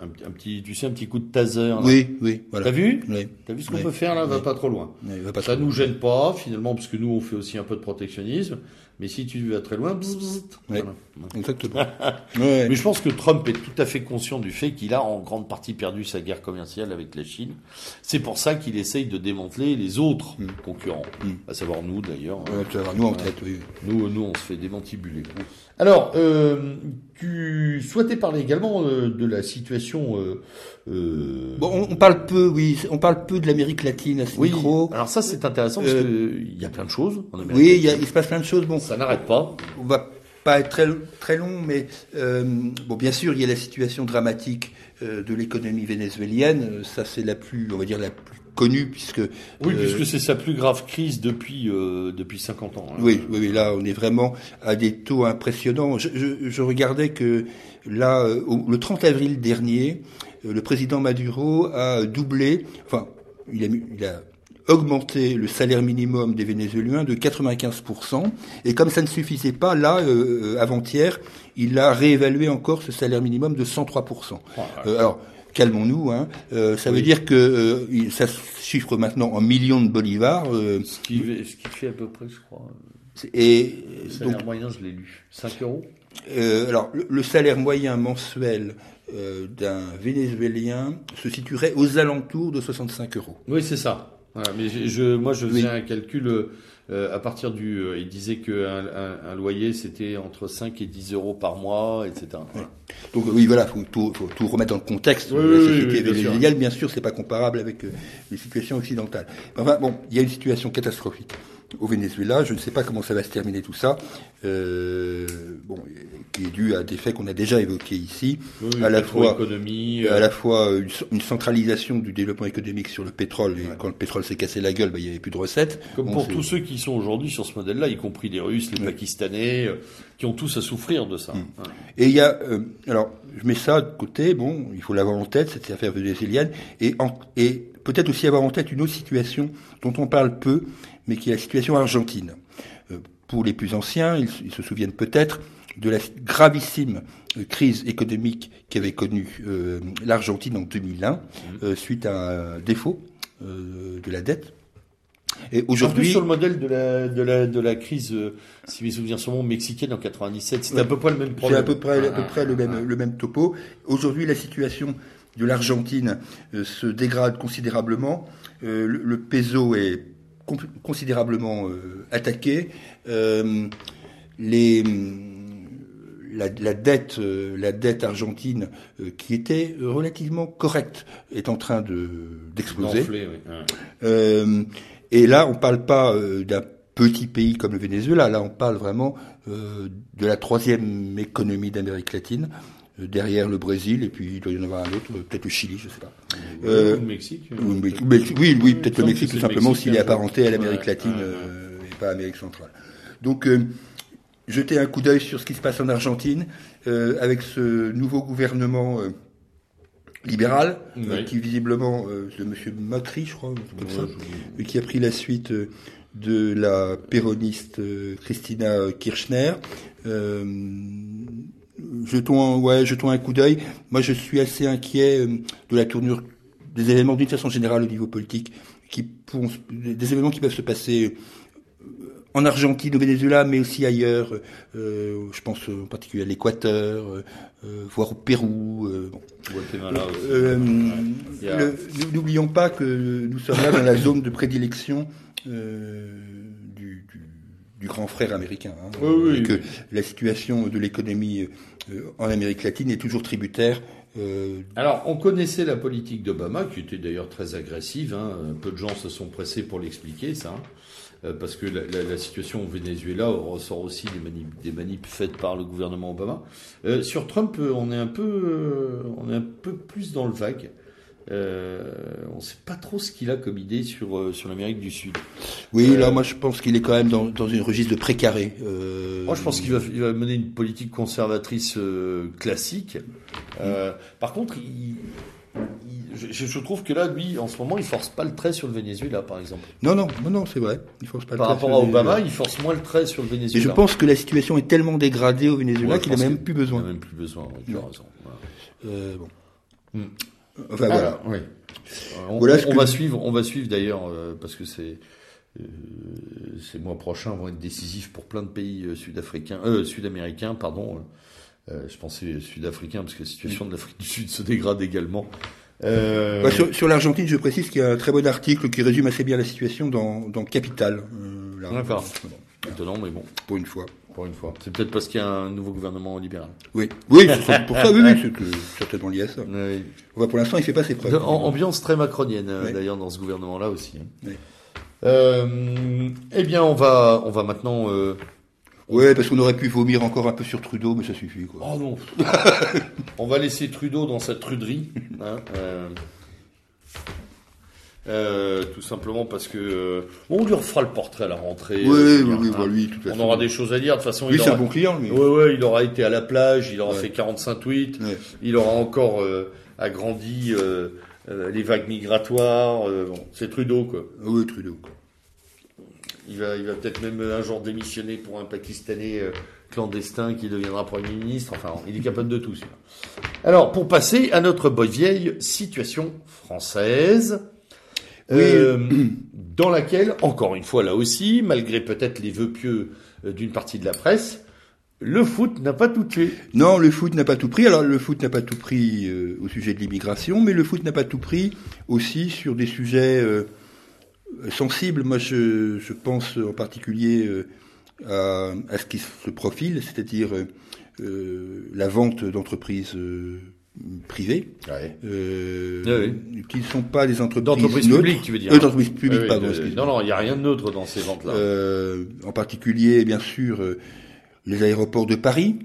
un, un petit, tu sais, un petit coup de taser. là. Oui, oui, voilà. T'as vu Oui. T'as vu ce qu'on Oui. peut faire là? Va Oui. pas trop loin. Va pas Ça trop nous loin. gêne pas, finalement, parce que nous, on fait aussi un peu de protectionnisme. Mais si tu vas très loin, bzz, bzz, voilà. Exactement. Ouais. Mais je pense que Trump est tout à fait conscient du fait qu'il a en grande partie perdu sa guerre commerciale avec la Chine. C'est pour ça qu'il essaye de démanteler les autres Mm. concurrents, Mm. à savoir nous d'ailleurs. Ouais, vas voir, nous en tête, oui. Nous, nous, on se fait démantibuler. Alors, euh, tu souhaitais parler également euh, de la situation. Euh, euh, Bon, on, parle peu, oui, on parle peu de l'Amérique latine à ce oui. micro. Alors ça, c'est intéressant parce Euh, que il y a plein de choses. En Amérique Oui, il, y a- il se passe plein de choses. Bon, ça n'arrête pas. on va pas être très, très long, mais euh, bon, bien sûr, il y a la situation dramatique euh, de l'économie vénézuélienne. Euh, Ça, c'est la plus, on va dire, la plus connue, puisque Oui, euh, puisque c'est sa plus grave crise depuis euh, depuis 50 ans. hein. Oui, oui, là, on est vraiment à des taux impressionnants. Je, je- je regardais que là, euh, le 30 avril dernier, euh, le président Maduro a doublé, enfin, il a, il a augmenté le salaire minimum des Vénézuéliens de 95%. Et comme ça ne suffisait pas, là, euh, euh, avant-hier, il a réévalué encore ce salaire minimum de 103%. Euh, alors, calmons-nous. Hein. Euh, ça veut dire que euh, ça se chiffre maintenant en millions de bolivars. euh, Ce qui, ce qui fait à peu près, je crois. et Le donc, salaire moyen, je l'ai lu. 5 euros? Alors, le, le salaire moyen mensuel d'un Vénézuélien se situerait aux alentours de 65 euros. Oui, c'est ça. Voilà, mais je, moi, je faisais un calcul euh, à partir du. euh, il disait qu'un un, un loyer, c'était entre 5 et 10 euros par mois, etc. Voilà. Donc oui, voilà, faut tout, faut tout remettre dans le contexte. Oui, la oui, société oui, bien sûr. bien sûr, c'est pas comparable avec euh, les situations occidentales. Enfin bon, il y a une situation catastrophique au Venezuela. Je ne sais pas comment ça va se terminer tout ça. Bon, qui est dû à des faits qu'on a déjà évoqués ici. Oui, à la fois économie. à euh, la fois une, une centralisation du développement économique sur le pétrole. Et Ouais. quand le pétrole s'est cassé la gueule, bah, il n'y avait plus de recettes. Comme Bon, pour tous ceux qui sont aujourd'hui sur ce modèle-là, y compris les Russes, les. Pakistanais, euh, qui ont tous à souffrir de ça. Mm. Ouais. Et il y a, euh, alors, je mets ça de côté, bon, il faut l'avoir en tête, cette affaire vénézuélienne, et, en- et peut-être aussi avoir en tête une autre situation dont on parle peu, mais qui est la situation argentine. Euh, pour les plus anciens, ils, ils se souviennent peut-être de la gravissime euh, crise économique qu'avait connue euh, l'Argentine en 2001, euh, suite à un défaut euh, de la dette. Et aujourd'hui, sur le modèle de la, de la, de la crise, si mes souvenirs sont bons, mexicaine en 97, c'était Ouais. à peu près le même C'est problème. à peu près, à peu Ah, près le même, le même topo. Aujourd'hui, la situation de l'Argentine se dégrade considérablement. Le, le peso est considérablement attaqué. Les, la, la dette, euh, la dette argentine, euh, qui était relativement correcte, est en train de d'exploser. Oui. Ouais. Euh, et là, on parle pas euh, d'un petit pays comme le Venezuela. Là, on parle vraiment euh, de la troisième économie d'Amérique latine, euh, derrière le Brésil, et puis il doit y en avoir un autre, euh, peut-être le Chili, je sais pas. Euh, Ou le Mexique. euh, Ou le. Mexique. oui, oui, peut-être le Mexique que tout simplement s'il est apparenté à l'Amérique latine euh, et pas à l'Amérique centrale. Donc, euh, jetez un coup d'œil sur ce qui se passe en Argentine euh, avec ce nouveau gouvernement euh, libéral euh, qui visiblement de Monsieur Macri, je crois, comme ça, je- qui a pris la suite de la péroniste Christina Kirchner. Jetons, un- ouais, jetons un coup d'œil. Moi, je suis assez inquiet de la tournure des événements d'une façon générale au niveau politique, qui pourront- des événements qui peuvent se passer en Argentine, au Venezuela, mais aussi ailleurs. Euh, je pense en particulier à l'Équateur, euh, euh, voire au Pérou. euh, bon. Euh, Ouais. N'oublions pas que nous sommes là dans la zone de prédilection euh, du, du- du grand frère américain. Hein, Oui, oui, et que oui. la situation de l'économie euh, en Amérique latine est toujours tributaire. euh, Alors, on connaissait la politique d'Obama, qui était d'ailleurs très agressive. hein. Peu de gens se sont pressés pour l'expliquer, ça. Euh, parce que la, la- la situation au Venezuela ressort aussi des manips, des manips faites par le gouvernement Obama. Euh, sur Trump, euh, on est un peu, euh, on est un peu plus dans le vague. Euh, on ne sait pas trop ce qu'il a comme idée sur sur l'Amérique du Sud. oui, là, moi, je pense qu'il est quand même dans, dans une registre de précaré. Moi, je pense qu'il va, va mener une politique conservatrice classique. Par contre, il- je, je trouve que là, lui, en ce moment, il force pas le trait sur le Venezuela, par exemple. Non, non, non, non, c'est vrai. Il faut pas le Par faire rapport sur à Obama, il force moins le trait sur le Et Venezuela. je pense que la situation est tellement dégradée au Venezuela Ouais, qu'il n'a même que- plus Il besoin. n'a même plus besoin. ouais, tu as raison. Voilà. Euh, bon. Hmm. Enfin, voilà. Ah, oui. On, Voilà on- ce on que- va suivre, on va suivre d'ailleurs euh, parce que c'est euh, ces mois prochains vont être décisifs pour plein de pays euh, sud-africains, euh, sud-américains, pardon. Euh, je pensais sud-africains parce que la situation de l'Afrique du Sud se dégrade également. Euh, Bah, sur sur l'Argentine, je précise qu'il y a un très bon article qui résume assez bien la situation dans, dans Capital. euh. D'accord. Étonnant, mais bon, pour une fois. pour une fois. C'est peut-être parce qu'il y a un nouveau gouvernement libéral. Oui, oui, c'est pour ça, oui, oui, c'est euh, certainement lié à ça. Oui. Pour l'instant, il fait pas ses preuves. En- ambiance très macronienne euh, Oui. d'ailleurs dans ce gouvernement-là aussi. hein. Oui. Eh bien, on va, on va maintenant. Ouais, parce qu'on aurait pu vomir encore un peu sur Trudeau, mais ça suffit, quoi. Oh non. on va laisser Trudeau dans sa truderie. hein, euh, euh, tout simplement parce que euh, on lui refera le portrait à la rentrée. oui, euh, oui, oui, hein. bah, lui, de toute On façon. aura des choses à dire. De toute façon, Lui, il c'est un aura... bon client, lui. Ouais, ouais, il aura été à la plage, il aura Ouais. fait 45 tweets, Ouais. il aura encore euh, agrandi les vagues migratoires. bon, c'est Trudeau, quoi. Ah Oui, Trudeau, quoi. Il va, il va peut-être même un jour démissionner pour un Pakistanais euh, clandestin qui deviendra Premier ministre. Enfin, il est capable de tout. celui-là. Alors, pour passer à notre bonne vieille situation française, Oui. euh, dans laquelle, encore une fois là aussi, malgré peut-être les vœux pieux euh, d'une partie de la presse, le foot n'a pas tout tué. Non, le foot n'a pas tout pris. Alors, le foot n'a pas tout pris euh, au sujet de l'immigration, mais le foot n'a pas tout pris aussi sur des sujets euh, sensibles. Moi, je, je pense en particulier euh, à, à ce qui se profile, c'est-à-dire euh, la vente d'entreprises euh, privées, euh, qui ne sont pas des entreprises publiques, tu veux dire. Euh, d'entreprises publiques, Oui, oui, pardon. de- excuse-moi. non, non, il n'y a rien de neutre dans ces ventes-là. Euh, en particulier, bien sûr, les aéroports de Paris,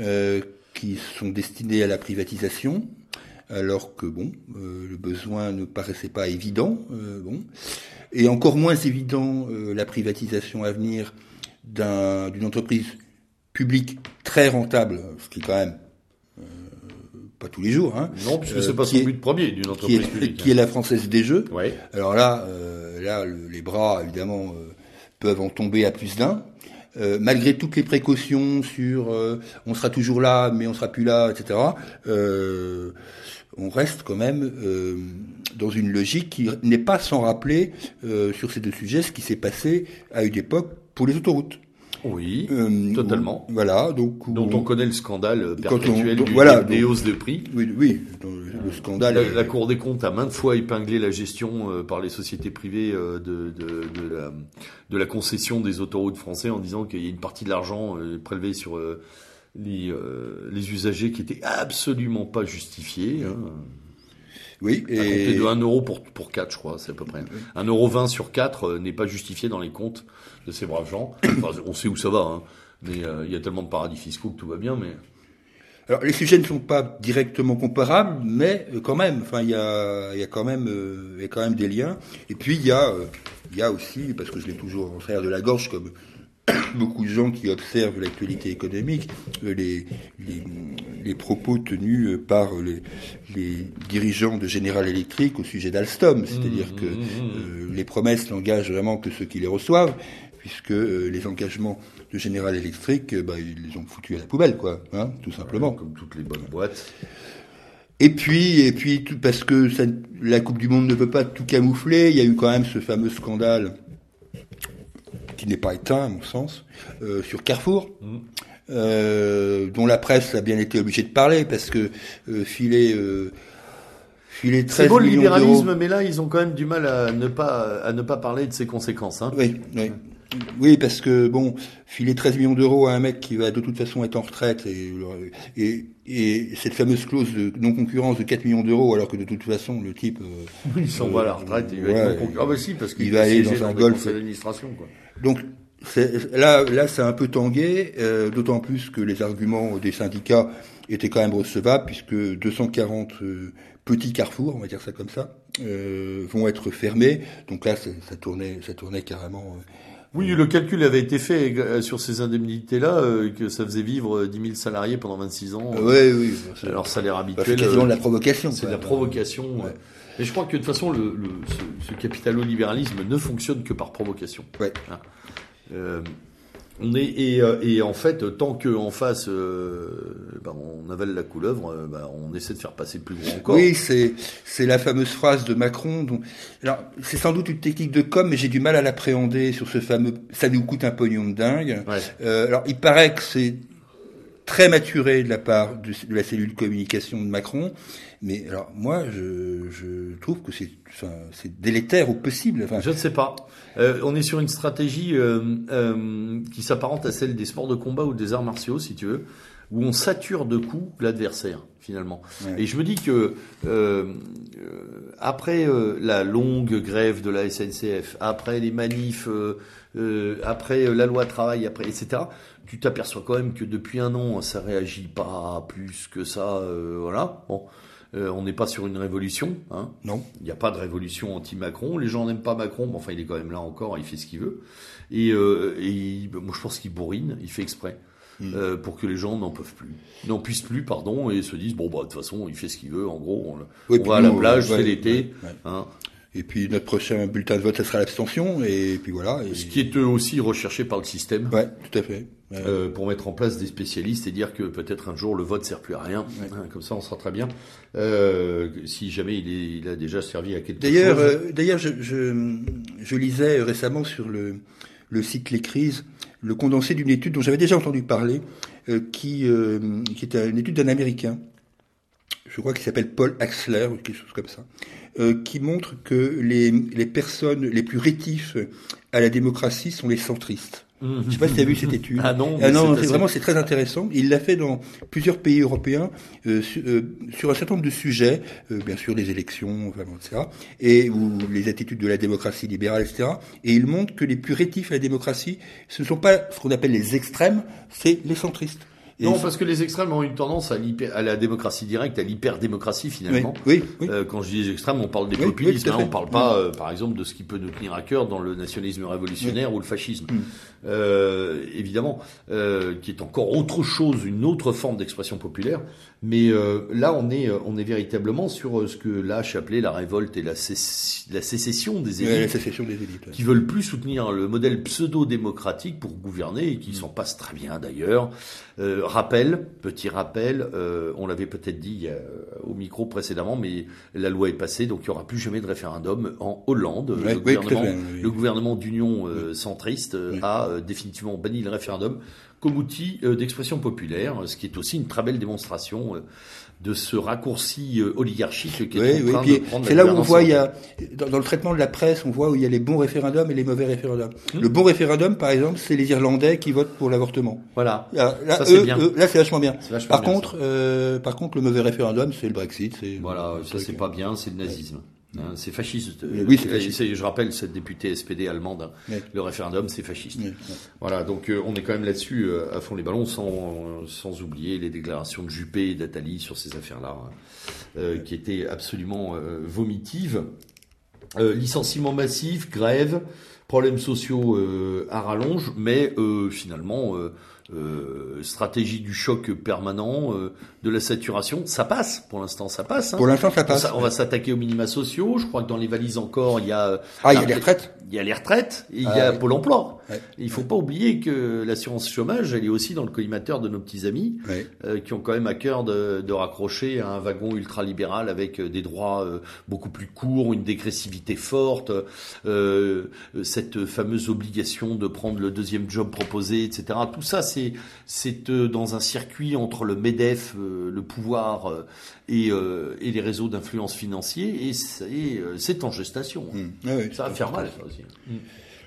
euh, qui sont destinés à la privatisation, alors que bon, euh, le besoin ne paraissait pas évident, euh, bon, et encore moins évident euh, la privatisation à venir d'un- d'une entreprise publique très rentable, ce qui est quand même pas tous les jours, hein, non, puisque c'est pas son est- but premier d'une qui entreprise est, publique. qui est la française des jeux. Ouais. Alors là, là, le- les bras évidemment peuvent en tomber à plus d'un. Euh, malgré toutes les précautions sur euh, on sera toujours là, mais on sera plus là, etc. euh, on reste quand même euh, dans une logique qui n'est pas sans rappeler euh, sur ces deux sujets ce qui s'est passé à une époque pour les autoroutes. Oui. Euh, Totalement. où- voilà, donc où- dont on connaît le scandale on- perpétuel donc, du- voilà, des donc- hausses de prix. oui, oui, le, le scandale. La, est- la Cour des comptes a maintes fois épinglé la gestion euh, par les sociétés privées euh, de, de, de, la, de la concession des autoroutes français en disant qu'il y a une partie de l'argent euh, prélevé sur euh, les, euh, les usagers qui était absolument pas justifié. Hein, oui, à compter et de 1 euro pour, pour 4, je crois, c'est à peu près. 1 euro 20 sur 4 euh, n'est pas justifié dans les comptes de ces braves gens. Enfin, on sait où ça va, hein, mais euh, il y a tellement de paradis fiscaux que tout va bien, mais... Alors les sujets ne sont pas directement comparables, mais quand même, enfin il y a, y a quand même, euh, y a quand même des liens. Et puis il y a, euh, il y a aussi, parce que je l'ai toujours en travers de la gorge, comme beaucoup de gens qui observent l'actualité économique, euh, les, les, les propos tenus euh, par les, les dirigeants de General Electric au sujet d'Alstom, c'est-à-dire Mmh, que mmh, mmh. euh, les promesses n'engagent vraiment que ceux qui les reçoivent, puisque euh, les engagements de General Electric, bah, ils les ont foutus à la poubelle, quoi, hein, tout simplement. Comme toutes les bonnes boîtes. Et puis, et puis, tout, parce que ça, la Coupe du Monde ne peut pas tout camoufler, il y a eu quand même ce fameux scandale qui n'est pas éteint, à mon sens, euh, sur Carrefour, Mm. euh, dont la presse a bien été obligée de parler parce que euh, filer, euh, filer 13 C'est beau le libéralisme, mais là, ils ont quand même du mal à ne pas, à ne pas parler de ses conséquences. Hein. Oui, oui. Oui, parce que bon, filer 13 millions d'euros à un mec qui va de toute façon être en retraite et, et, et cette fameuse clause de non-concurrence de 4 millions d'euros, alors que de toute façon, le type... Euh, il s'en va à la retraite, il va être non-concurrent. Ah bah si, parce qu'il va aller dans un golf. d'administration, quoi. Donc, là, là, c'est un peu tangué, euh, d'autant plus que les arguments des syndicats étaient quand même recevables, puisque 240 euh, petits carrefours, on va dire ça comme ça, euh, vont être fermés. Donc là, ça, ça tournait, ça tournait carrément. Euh, oui, le calcul avait été fait sur ces indemnités-là, que ça faisait vivre 10 000 salariés pendant 26 ans. Oui, oui. Alors salaire habituel. C'est quasiment de la provocation. C'est de la provocation. Mais je crois que de toute façon, le, le ce, ce capitalo-libéralisme ne fonctionne que par provocation. Ouais. Hein. Euh, on est, et, euh, et, en fait, tant qu'en face, euh, ben on avale la couleuvre, ben on essaie de faire passer plus gros encore. Oui, c'est c'est la fameuse phrase de Macron. Dont, alors, c'est sans doute une technique de com, mais j'ai du mal à l'appréhender sur ce fameux. Ça nous coûte un pognon de dingue. Ouais. Euh, alors, il paraît que c'est très maturé de la part de, de, la cellule communication de Macron. Mais alors moi, je, je trouve que c'est enfin, délétère au possible. Enfin, je ne sais pas. Euh, on est sur une stratégie euh, euh, qui s'apparente à celle des sports de combat ou des arts martiaux, si tu veux, où on sature de coups l'adversaire finalement. Ouais. Et je me dis que euh, après la longue grève de la SNCF, après les manifs, après la loi travail, après etc tu t'aperçois quand même que depuis un an, ça réagit pas plus que ça. Euh, voilà. Bon, euh, on n'est pas sur une révolution. Hein. Non. Il n'y a pas de révolution anti-Macron. Les gens n'aiment pas Macron, mais enfin, il est quand même là encore. Il fait ce qu'il veut. Et, euh, et moi, je pense qu'il bourrine. Il fait exprès. Mmh. Euh, pour que les gens n'en peuvent plus, n'en puissent plus, pardon, et se disent bon bah de toute façon il fait ce qu'il veut. En gros, on, va à la plage, ouais, c'est l'été. Ouais, hein. Et puis notre prochain bulletin de vote, ça sera l'abstention, et puis voilà. Et... Ce qui est aussi recherché par le système. Ouais, tout à fait. Euh, pour mettre en place des spécialistes et dire que peut-être un jour le vote sert plus à rien. Ouais. Hein, comme ça, on sera très bien. Euh, si jamais il, est, il, a déjà servi à quelque d'ailleurs, chose. Euh, d'ailleurs, je, je, je, lisais récemment sur le, le site Les Crises le condensé d'une étude dont j'avais déjà entendu parler, euh, qui, qui était une étude d'un Américain. Je crois qu'il s'appelle Paul Axler ou quelque chose comme ça, qui montre que les, les personnes les plus rétifs à la démocratie sont les centristes. Je sais pas si tu as vu cette étude. Ah non, ah non, c'est vraiment c'est très intéressant. Il l'a fait dans plusieurs pays européens euh, sur, euh, sur, un certain nombre de sujets, euh, bien sûr les élections, vraiment, etc. Et ou les attitudes de la démocratie libérale, etc. Et il montre que les plus rétifs à la démocratie, ce ne sont pas ce qu'on appelle les extrêmes, c'est les centristes. Et non, parce que les extrêmes ont une tendance à, à la démocratie directe, à l'hyper-démocratie finalement. Oui, oui, oui. Euh, quand je dis extrêmes, on parle des populismes, hein, on parle pas, euh, par exemple, de ce qui peut nous tenir à cœur dans le nationalisme révolutionnaire ou le fascisme. Mm. Euh, évidemment, euh, qui est encore autre chose, une autre forme d'expression populaire. Mais euh, là, on est, on est véritablement sur ce que Lach appelait la révolte et la, la sécession des élites, la sécession des élites qui veulent plus soutenir le modèle pseudo-démocratique pour gouverner et qui Mm. s'en passent très bien d'ailleurs. Rappel, petit rappel, euh, on l'avait peut-être dit euh, au micro précédemment, mais la loi est passée, donc il n'y aura plus jamais de référendum en Hollande. Ouais, le, oui, gouvernement, fait, oui. le gouvernement d'union euh, centriste a définitivement banni le référendum comme outil d'expression populaire, ce qui est aussi une très belle démonstration de ce raccourci euh, oligarchique qui est oui, oui. C'est là où on voit, il y a, dans, dans, le traitement de la presse, on voit où il y a les bons référendums et les mauvais référendums. Mmh. Le bon référendum, par exemple, c'est les Irlandais qui votent pour l'avortement. Voilà. Là, là, là, c'est vachement bien. Vachement par bien, contre, euh, par contre, le mauvais référendum, c'est le Brexit. Voilà, ça c'est pas bien, c'est le nazisme. Hein, c'est fasciste. Oui, c'est fasciste. Je rappelle cette députée SPD allemande. Hein. Oui. Le référendum, c'est fasciste. Oui. Voilà, donc euh, on est quand même là-dessus euh, à fond les ballons, sans, sans oublier les déclarations de Juppé et d'Attali sur ces affaires-là, hein, euh, qui étaient absolument vomitives. Licenciement massif, grève, problèmes sociaux à rallonge, mais finalement euh, stratégie du choc permanent, euh, de la saturation, ça passe. Pour l'instant, ça passe. Hein. Pour l'instant, ça passe. On, va s'attaquer aux minima sociaux. Je crois que dans les valises encore, il y a. Ah, il y a les retraites. Il y a les retraites et il ah, y a oui. Pôle Emploi. Ouais. Il faut pas oublier que l'assurance chômage, elle est aussi dans le collimateur de nos petits amis ouais. euh, qui ont quand même à cœur de, de, raccrocher à un wagon ultra-libéral avec euh, des droits euh, beaucoup plus courts, une dégressivité forte, euh, cette fameuse obligation de prendre le deuxième job proposé, etc. Tout ça, c'est c'est euh, dans un circuit entre le MEDEF, euh, le pouvoir et, euh, et, les réseaux d'influence financiers et c'est en gestation. Mmh. Ah oui, ça va faire mal, ça aussi. Mmh.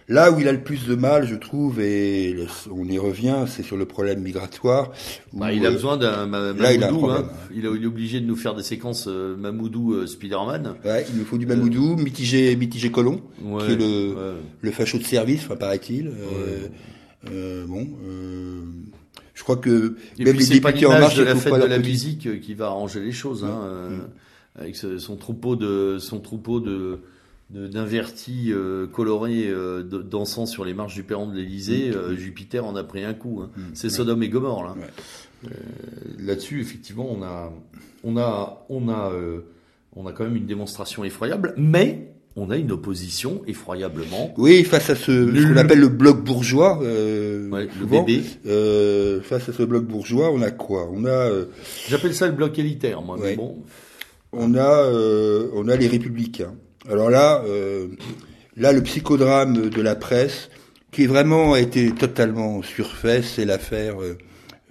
Là où il a le plus de mal, je trouve, et on y revient, c'est sur le problème migratoire. Bah, il a besoin d'un Mamoudou. Hein. Il, est obligé de nous faire des séquences Mamoudou Spider-Man. Ouais, il nous faut du Mamoudou, mitigé, mitigé Colon, qui est le, le facho de service, enfin, paraît-il. Bon. je crois que même les députés en marche de la fête de la musique qui va arranger les choses, hein, avec son troupeau de son troupeau de d'invertis euh, colorés euh, dansant sur les marches du perron de l'Elysée, mm. euh, Jupiter en a pris un coup. Hein. Mm. C'est Sodome et Gomorre là. Là-dessus, effectivement, on a, on a, on a, on a quand même une démonstration effroyable, mais on a une opposition effroyablement. Oui, face à ce, ce qu'on appelle le bloc bourgeois. le bébé. face à ce bloc bourgeois, on a quoi? On a. J'appelle ça le bloc élitaire, moi. Mais bon. On a, on a les républicains. Alors là, euh, là, le psychodrame de la presse, qui vraiment a été totalement surfait, c'est l'affaire euh,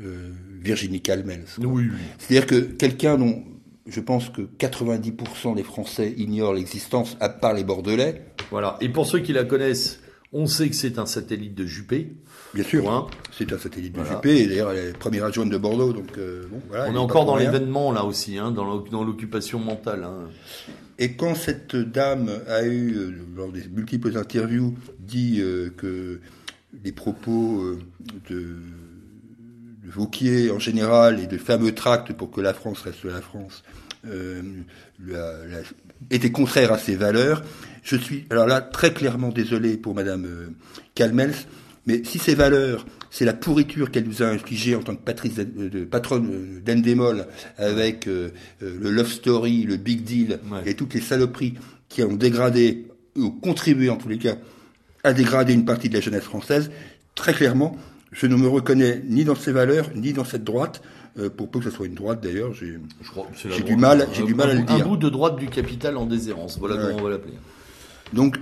euh, Virginie Calmels. Oui, C'est-à-dire que quelqu'un dont je pense que 90% des Français ignorent l'existence, à part les Bordelais. Voilà. Et pour ceux qui la connaissent, on sait que c'est un satellite de Juppé. Bien sûr. C'est un satellite de Juppé. Et d'ailleurs, elle est première adjointe de Bordeaux. Donc, bon, voilà, on est encore dans l'événement, là aussi, hein, dans l'occupation mentale. Hein. Et quand cette dame a eu, euh, lors des multiples interviews, dit euh, que les propos euh, de, de, Vauquier en général et de fameux tracts pour que la France reste la France étaient contraires à ses valeurs, je suis alors là très clairement désolé pour Madame Calmels, mais si ces valeurs c'est la pourriture qu'elle nous a infligée en tant que patrice de, patronne d'Endemol avec euh, euh, le Love Story, le Big Deal et toutes les saloperies qui ont dégradé ou contribué en tous les cas à dégrader une partie de la jeunesse française. Très clairement, je ne me reconnais ni dans ces valeurs ni dans cette droite. Euh, pour peu que ce soit une droite d'ailleurs, j'ai du mal, j'ai du mal à le dire. Un bout de droite du capital en déshérence, voilà comment on va l'appeler. Donc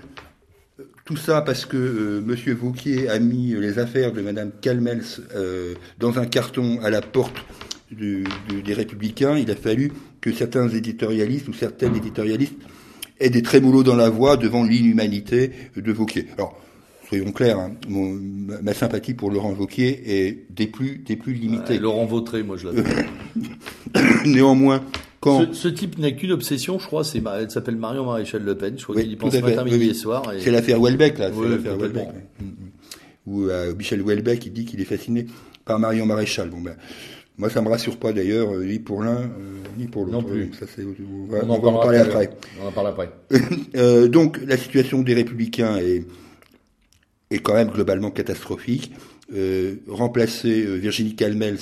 tout ça parce que euh, Monsieur Vauquier a mis les affaires de Madame Calmels euh, dans un carton à la porte des Républicains. Il a fallu que certains éditorialistes ou certaines éditorialistes aient des trémolos dans la voix devant l'inhumanité de Vauquier. Alors, soyons clairs, hein, ma sympathie pour Laurent Vauquier est des plus, des plus limitées. Laurent Vautré, moi je l'appelle. Néanmoins, ce, type n'a qu'une obsession, je crois, c'est elle s'appelle Marion Maréchal Le Pen. Je crois qu'il y pense matin, midi et soir. C'est l'affaire Welbeck, là. c'est l'affaire Welbeck. Mm, mm. Où euh, Michel Welbeck, il dit qu'il est fasciné par Marion Maréchal. Bon ben, moi, ça me rassure pas d'ailleurs, euh, ni pour l'un, euh, ni pour l'autre. Ça, on va, on, en, parler après. On en parle après. euh, donc, la situation des Républicains est, est quand même globalement catastrophique. Euh, remplacer Virginie Calmels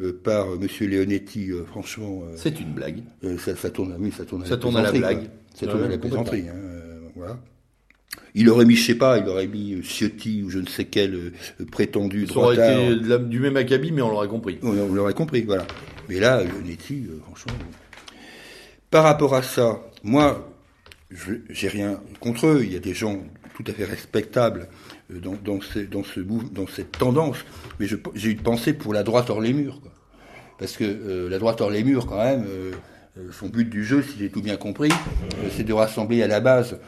euh, par euh, Monsieur Leonetti, euh, franchement. c'est une blague. Ça, ça, tourne, oui, ça tourne à ça la tourne à la blague. Ça tourne à la plaisanterie. Hein, voilà. Il aurait mis, je sais pas, il aurait mis Ciotti ou je ne sais quel prétendu Ça aurait été du même acabit, mais on l'aurait compris. On, on l'aurait compris, voilà. Mais là, Leonetti, franchement. Par rapport à ça, moi, j'ai rien contre eux. Il y a des gens tout à fait respectables dans, dans, ce, dans, ce, dans cette tendance mais j'ai eu de pensée pour la droite hors les murs. Parce que euh, la droite hors les murs, quand même, euh, euh, son but du jeu, si j'ai tout bien compris, c'est de rassembler à la base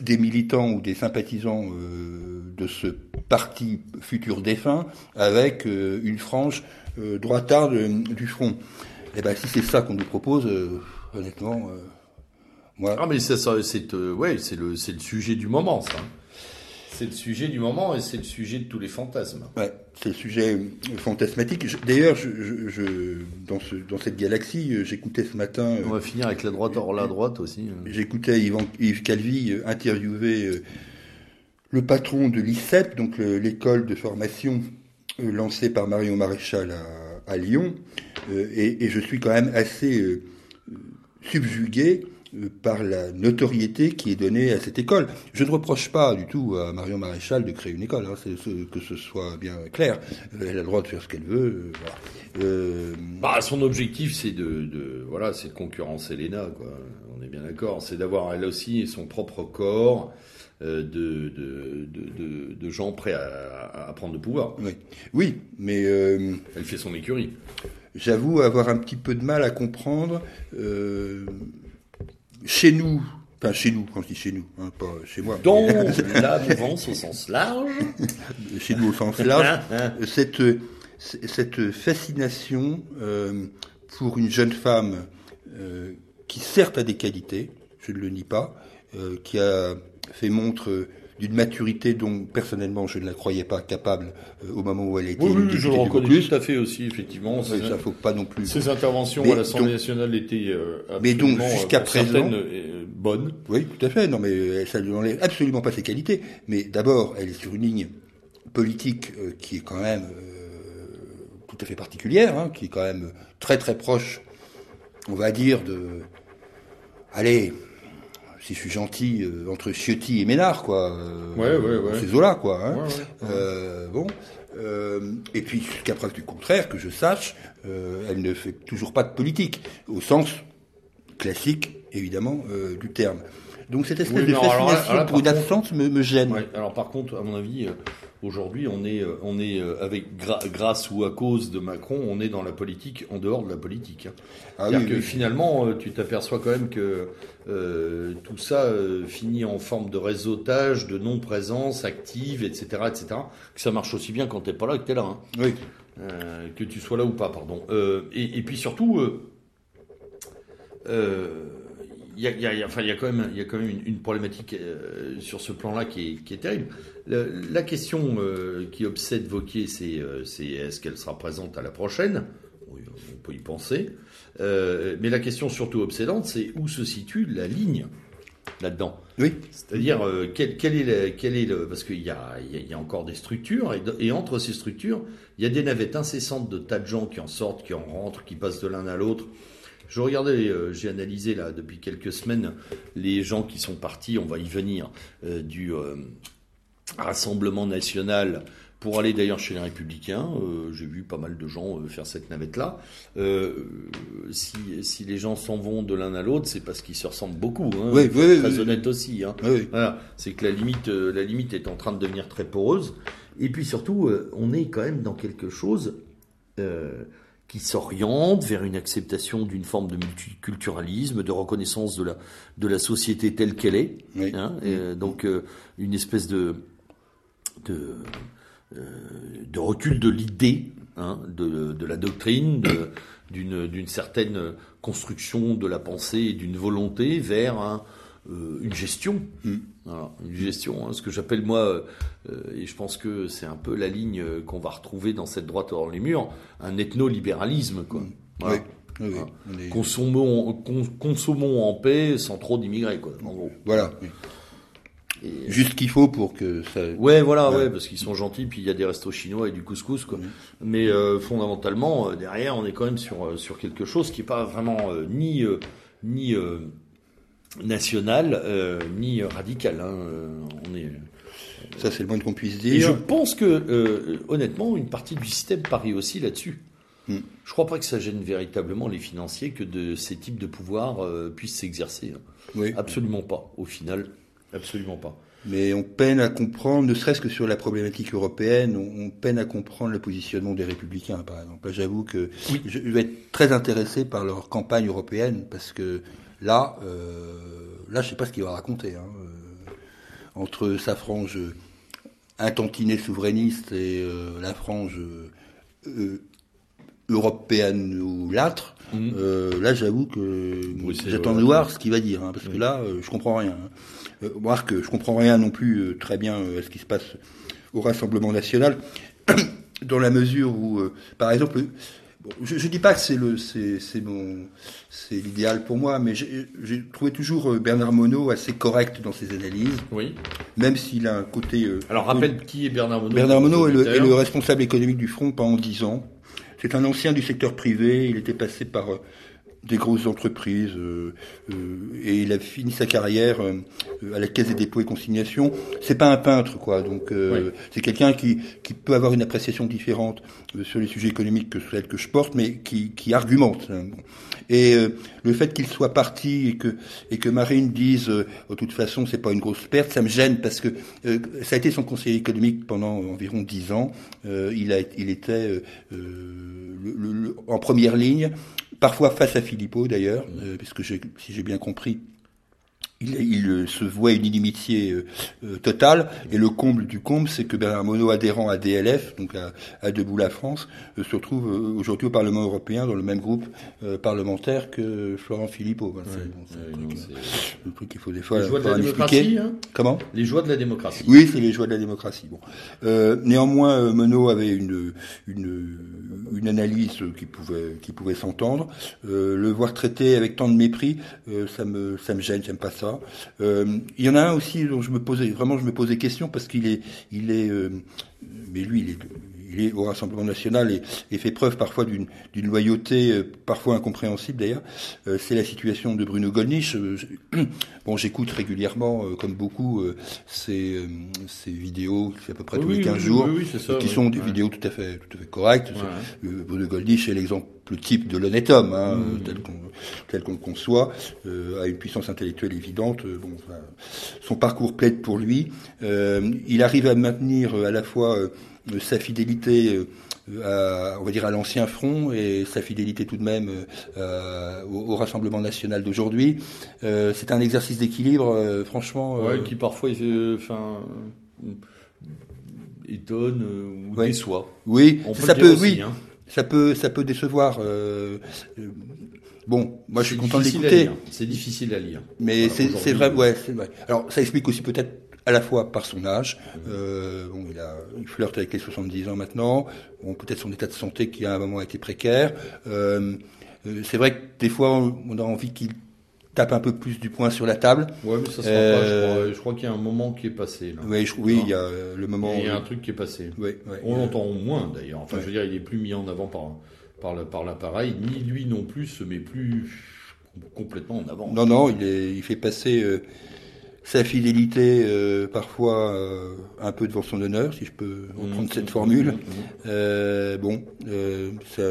des militants ou des sympathisants de ce parti futur défunt avec une frange droitarde du front. Et eh ben si c'est ça qu'on nous propose, honnêtement, moi. Ah mais c'est le sujet du moment, ça. C'est le sujet du moment et c'est le sujet de tous les fantasmes. Ouais, c'est le sujet fantasmatique. D'ailleurs, je, je, dans, ce, dans cette galaxie, euh, j'écoutais ce matin. On va finir avec la droite hors la droite aussi. Hein. J'écoutais Yves Calvi euh, interviewer euh, le patron de l'ICEP, donc l'école de formation lancée par Marion Maréchal à, à Lyon, et, et, je suis quand même assez subjugué euh, par la notoriété qui est donnée à cette école. Je ne reproche pas du tout à Marion Maréchal de créer une école, hein, que ce soit bien clair. Elle a le droit de faire ce qu'elle veut. Euh, euh, bah, son objectif, c'est de, voilà, c'est de concurrencer l'ENA, quoi. On est bien d'accord. C'est d'avoir elle aussi son propre corps. de, de, gens prêts à, prendre le pouvoir. Oui, oui mais... Elle fait son écurie. J'avoue avoir un petit peu de mal à comprendre chez nous, Enfin, chez nous, quand je dis chez nous, hein, pas chez moi. Dans la mouvance au sens large. chez nous au sens large. cette, cette fascination euh, pour une jeune femme euh, qui certes a des qualités, je ne le nie pas, euh, qui a fait montre d'une maturité dont personnellement je ne la croyais pas capable euh, au moment où elle était. Oui, oui je le reconnais tout à fait aussi, effectivement. Oui, ça faut pas non plus. Ces interventions à l'Assemblée nationale étaient euh, mais donc jusqu'à présent bonnes. Oui, tout à fait. Non, mais ça ne enlève absolument pas ses qualités. Mais d'abord, elle est sur une ligne politique qui est quand même tout à fait particulière, hein, qui est quand même très très proche, on va dire de, allez, si je suis gentil, euh, entre Ciotti et Ménard, quoi. Euh, ouais, ouais, ouais. Ces eaux-là, quoi. Hein. Euh, bon. et puis, jusqu'à preuve du contraire, que je sache, elle ne fait toujours pas de politique, au sens classique, évidemment, du terme. Donc cette espèce de fascination pour une absence me, me gêne. alors par contre, à mon avis, Aujourd'hui, on est, euh, on est euh, avec grâce ou à cause de Macron, on est dans la politique en dehors de la politique. Hein. Ah que finalement, euh, tu t'aperçois quand même que tout ça finit en forme de réseautage, de non-présence active, etc., etc. Que ça marche aussi bien quand t'es pas là que t'es là. Hein. Oui. que tu sois là ou pas, pardon. Et, et, puis surtout il y a, y, a, enfin, y a quand même, il y a quand même une, problématique euh, sur ce plan-là qui est, qui est, terrible. la question euh, qui obsède Vauquier, c'est euh, est-ce qu'elle sera présente à la prochaine? On peut y penser. mais la question surtout obsédante, c'est où se situe la ligne là-dedans? Oui. C'est-à-dire, quel, quel, est quel est le. Parce qu'il y a, y a, encore des structures, et, et, entre ces structures, il y a des navettes incessantes de tas de gens qui en sortent, qui en rentrent, qui passent de l'un à l'autre. Je regardais, euh, j'ai analysé là depuis quelques semaines les gens qui sont partis, on va y venir, euh, du euh, Rassemblement national pour aller d'ailleurs chez les Républicains. j'ai vu pas mal de gens faire cette navette-là. Si, si, les gens s'en vont de l'un à l'autre, c'est parce qu'ils se ressemblent beaucoup. Hein, oui, oui, très honnête aussi. Hein. Voilà, c'est que la limite, la limite est en train de devenir très poreuse. Et puis surtout, on est quand même dans quelque chose qui s'oriente vers une acceptation d'une forme de multiculturalisme, de reconnaissance de la, de la société telle qu'elle est. Hein, et donc euh, une espèce de, de, euh, de recul de l'idée, hein, de, de, la doctrine, d'une certaine construction de la pensée et d'une volonté vers un, euh, une gestion. Mm. une gestion, hein, ce que j'appelle moi, euh, et je pense que c'est un peu la ligne qu'on va retrouver dans cette droite dans les murs, un ethno-libéralisme. Quoi. Mm. consommons, consommons, en paix sans trop d'immigrés, quoi, en gros. Voilà. Juste ce qu'il faut pour que ça. Ouais, voilà, ouais, parce qu'ils sont gentils, puis il y a des restos chinois et du couscous, quoi. Mm. Mais euh, fondamentalement, derrière, on est quand même sur sur quelque chose qui est pas vraiment ni ni national euh, ni radical. Hein, euh, on est, ça, c'est le moins qu'on puisse dire. Et je pense que, euh, honnêtement, une partie du système parie aussi là-dessus. Je hmm. Je crois pas que ça gêne véritablement les financiers que de ces types de pouvoirs puissent s'exercer. Hein. Oui. Absolument pas, au final. Absolument pas. Mais on peine à comprendre, ne serait-ce que sur la problématique européenne, on, peine à comprendre le positionnement des républicains, par exemple. J'avoue que je vais être très intéressé par leur campagne européenne, parce que Là, euh, là, je sais pas ce qu'il va raconter. Hein. Euh, entre sa frange intantinée souverainiste et euh, la frange européenne ou l'âtre, mmh. là, j'avoue que j'attends de voir ce qu'il va dire, hein, parce que là, je comprends rien. Hein. voir que je comprends rien non plus très bien à ce qui se passe au Rassemblement national, dans la mesure où, par exemple, je ne dis pas que c'est le c'est mon c'est l'idéal pour moi, mais j'ai trouvé toujours euh, Bernard Monod assez correct dans ses analyses. Oui. Même s'il a un côté. Euh, Alors rappelle qui est Bernard Monod. Bernard Monod est le, est le, responsable économique du Front pendant dix ans. C'est un ancien du secteur privé. Il était passé par euh, des grosses entreprises euh, euh, et il a fini sa carrière euh, à la Caisse des dépôts et consignations. C'est pas un peintre quoi, donc c'est quelqu'un qui, qui peut avoir une appréciation différente sur les sujets économiques que celle que je porte, mais qui, qui argumente. Hein. Et le fait qu'il soit parti et que et que Marine dise de toute façon c'est pas une grosse perte, ça me gêne parce que ça a été son conseiller économique pendant environ dix ans. il a il était le, en première ligne parfois face à Philippot d'ailleurs, euh, puisque si j'ai bien compris, il, se voit une inimitié totale. Et le comble du comble, c'est que Bernard Monod, adhérent à DLF, donc à, Debout la France, se retrouve aujourd'hui au Parlement européen dans le même groupe parlementaire que Florent Philippot. c'est le truc qu'il faut des fois. Les joies de la démocratie. Hein Comment Les joies de la démocratie. Oui, c'est les joies de la démocratie. Bon. néanmoins, Monod avait une, une, une analyse qui pouvait, qui pouvait s'entendre. le voir traité avec tant de mépris, ça me, ça me gêne, j'aime pas ça. Euh, il y en a un aussi dont je me posais vraiment je me posais question parce qu'il est il est euh, mais lui il est il est au Rassemblement national et, fait preuve parfois d'une loyauté euh, parfois incompréhensible d'ailleurs. c'est la situation de Bruno Gollnisch. bon, j'écoute régulièrement, comme beaucoup, ces, ces vidéos, c'est à peu près tous les 15 jours, qui sont des vidéos tout à fait, tout à fait correctes. Bruno Gollnisch est l'exemple le type de l'honnête homme, hein, mmh. tel qu'on le conçoit, euh, a une puissance intellectuelle évidente. Euh, bon, son parcours plaide pour lui. Euh, il arrive à maintenir à la fois sa fidélité à, on va dire à l'ancien front et sa fidélité tout de même au, Rassemblement national d'aujourd'hui. c'est un exercice d'équilibre, franchement. Ouais, qui parfois, enfin étonne ou déçoit. Oui, ça peut, oui. Hein ça peut, ça peut décevoir. Euh, euh, bon, moi je suis content de l'écouter. C'est difficile à lire. Mais c'est vrai, ouais, c'est vrai. Alors ça explique aussi peut-être à la fois par son âge. Euh, bon, il, a, il flirte avec les 70 ans maintenant. Bon, peut-être son état de santé qui à un moment a été précaire. Euh, euh c'est vrai que des fois on a envie qu'il tape un peu plus du poing sur la table. Ouais, mais ça se euh... je crois, qu'il y a un moment qui est passé. Là. Oui, oui, il y a le moment. Il y a un truc qui est passé. On l'entend moins d'ailleurs. Enfin, je veux dire, il est plus mis en avant par par par l'appareil, ni lui non plus se met plus complètement en avant. Non, non, il est, il fait passer. Euh, sa fidélité euh, parfois euh, un peu devant son honneur, si je peux reprendre mmh, cette formule. Mmh, mmh. bon, ça,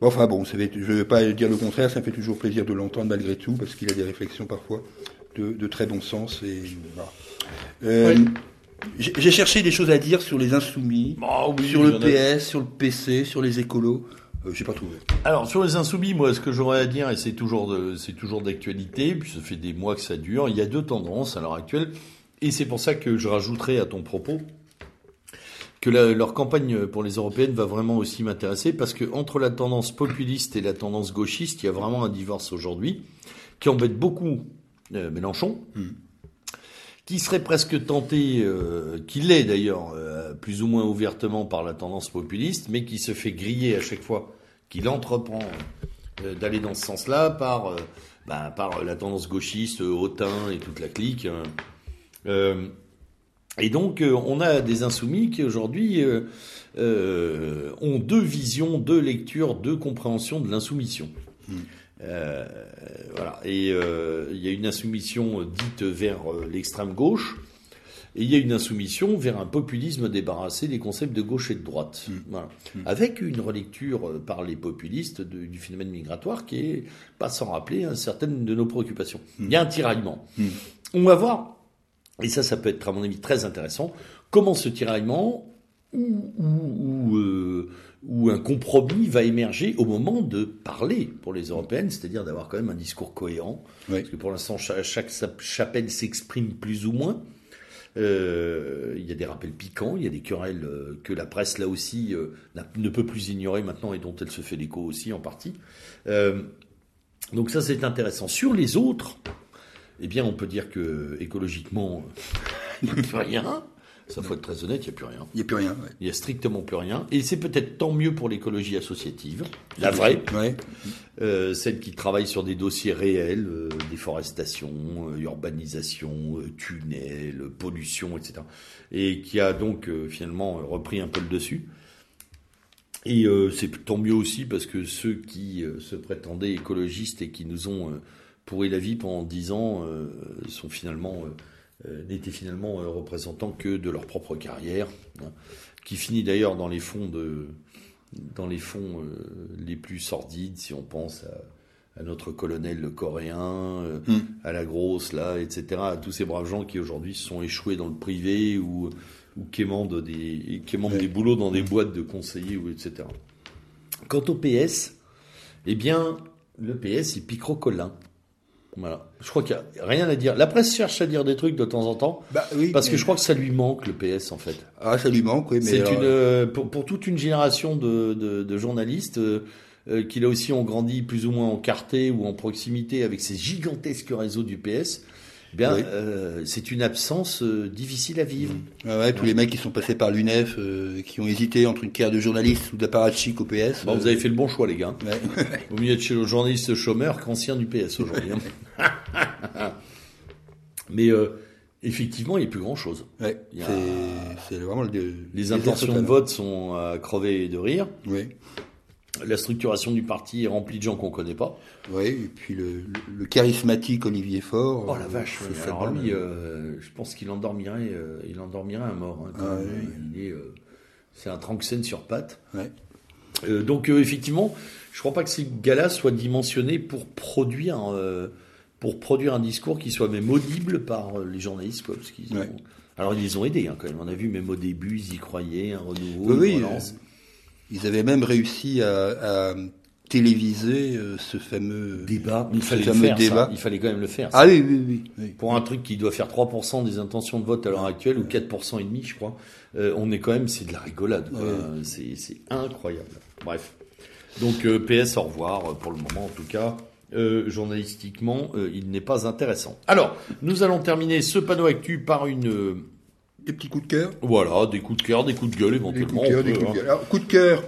Enfin bon, je ne vais pas dire le contraire, ça me fait toujours plaisir de l'entendre malgré tout, parce qu'il a des réflexions parfois de, très bon sens. Et, euh, J'ai cherché des choses à dire sur les insoumis, bah sur le PS, sur le PC, sur les écolos. Euh, j'ai pas trouvé. Alors sur les insoumis, moi, ce que j'aurais à dire, et c'est toujours c'est toujours d'actualité, puis ça fait des mois que ça dure. Il y a deux tendances à l'heure actuelle, et c'est pour ça que je rajouterai à ton propos que leur campagne pour les européennes va vraiment aussi m'intéresser parce que entre la tendance populiste et la tendance gauchiste, il y a vraiment un divorce aujourd'hui qui embête beaucoup euh, Mélenchon, hmm. Qui serait presque tenté, euh, qui l'est d'ailleurs euh, plus ou moins ouvertement par la tendance populiste, mais qui se fait griller à chaque fois qu'il entreprend d'aller dans ce sens-là par, bah, par la tendance gauchiste, Hautain et toute la clique. Hein. Et donc, euh, on a des insoumis qui aujourd'hui euh, euh, ont deux visions, deux lectures, deux compréhensions de l'insoumission. Hmm. voilà. Et il y a une insoumission dite vers l'extrême gauche, et il y a une insoumission vers un populisme débarrassé des concepts de gauche et de droite. Hmm. Voilà. Hmm. Avec une relecture par les populistes du phénomène migratoire qui est pas sans rappeler hein, certaines de nos préoccupations. Il y a un tiraillement. On va voir et ça, ça peut être, à mon avis, très intéressant. Comment ce tiraillement ou, euh, ou, un compromis va émerger au moment de parler pour les européennes, c'est-à-dire d'avoir quand même un discours cohérent. Parce que pour l'instant, chaque, chapelle s'exprime plus ou moins. Euh, il y a des rappels piquants, il y a des querelles euh, que la presse, là aussi, ne peut plus ignorer maintenant et dont elle se fait l'écho aussi en partie. donc ça, c'est intéressant. Sur les autres, eh bien, on peut dire que écologiquement, il n'y a plus rien. Ça, faut être très honnête, il n'y a plus rien. Il n'y a plus rien. Il n'y a strictement plus rien. Et c'est peut-être tant mieux pour l'écologie associative, la vraie, euh, celle qui travaille sur des dossiers réels, euh, déforestation, euh, urbanisation, tunnels, pollution, etc. Et qui a donc finalement repris un peu le dessus. Et c'est tant mieux aussi parce que ceux qui se prétendaient écologistes et qui nous ont pourri la vie pendant dix ans sont finalement n'étaient finalement représentants que de leur propre carrière, hein, qui finit d'ailleurs dans les fonds de dans les fonds les plus sordides, si on pense à, notre colonel coréen, hmm. à la grosse là, etc. À tous ces braves gens qui aujourd'hui se sont échoués dans le privé ou ou qui émandent des qui des boulots dans des boîtes de conseillers ou etc. Quant au PS, eh bien le PS est picrocolin. Voilà. Je crois qu'il n'y a rien à dire. La presse cherche à dire des trucs de temps en temps. Bah oui. Parce que je crois que ça lui manque, le PS, en fait. Ah, ça lui manque, oui, mais. Alors, une, euh, pour, pour toute une génération de, de, de journalistes euh, euh, qui là aussi ont grandi plus ou moins en quartier ou en proximité avec ces gigantesques réseaux du PS. Bien, Oui. euh, c'est une absence euh, difficile à vivre. Ah ouais, tous les mecs qui sont passés par l'UNEF, euh, qui ont hésité entre une carrière de journaliste ou d'apparatchik au PS. Bon, vous avez fait le bon choix, les gars. ouais. Au milieu de chez le journaliste chômeur qu'ancien du PS aujourd'hui. hein. Mais euh, effectivement, il n'y a plus grand-chose. Ouais, c'est, vraiment le. Les les intentions de vote sont à crever de rire. Oui, La structuration du parti est remplie de gens qu'on connaît pas. oui, et puis le, le, le charismatique Olivier Faure. Oh la euh, vache, ouais, ça alors lui, euh, je pense qu'il endormirait, euh, il endormirait un mort. hein, Ah, même. oui. Il est, euh, c'est un tranxène sur pattes. Ouais. Euh, donc euh, effectivement, je crois pas que ces gars-là soient dimensionnés pour produire, euh, pour produire un discours qui soit même audible par euh, les journalistes, quoi, parce qu'ils ont-. Alors ils les ont aidés hein, quand même. On a vu même au début, ils y croyaient, un renouveau, Oui, une relance. Ils avaient même réussi à, à téléviser euh, ce fameux débat. Il fallait fameux faire. ça. Il fallait quand même le faire. ça. Ah oui, oui, oui. oui. Pour un truc qui doit faire 3% des intentions de vote à l'heure actuelle, ou 4% et demi, je crois, euh, on est quand même, c'est de la rigolade. quoi. Ouais. C'est, c'est incroyable. Bref. Donc euh, PS, au revoir, euh, pour le moment en tout cas. Euh, journalistiquement, euh, il n'est pas intéressant. Alors, nous allons terminer ce panneau actu par une... Des petits coups de cœur. voilà, des coups de cœur, des coups de gueule Des éventuellement. coups de cœur, on des peut, coups de gueule. Alors, coup de cœur,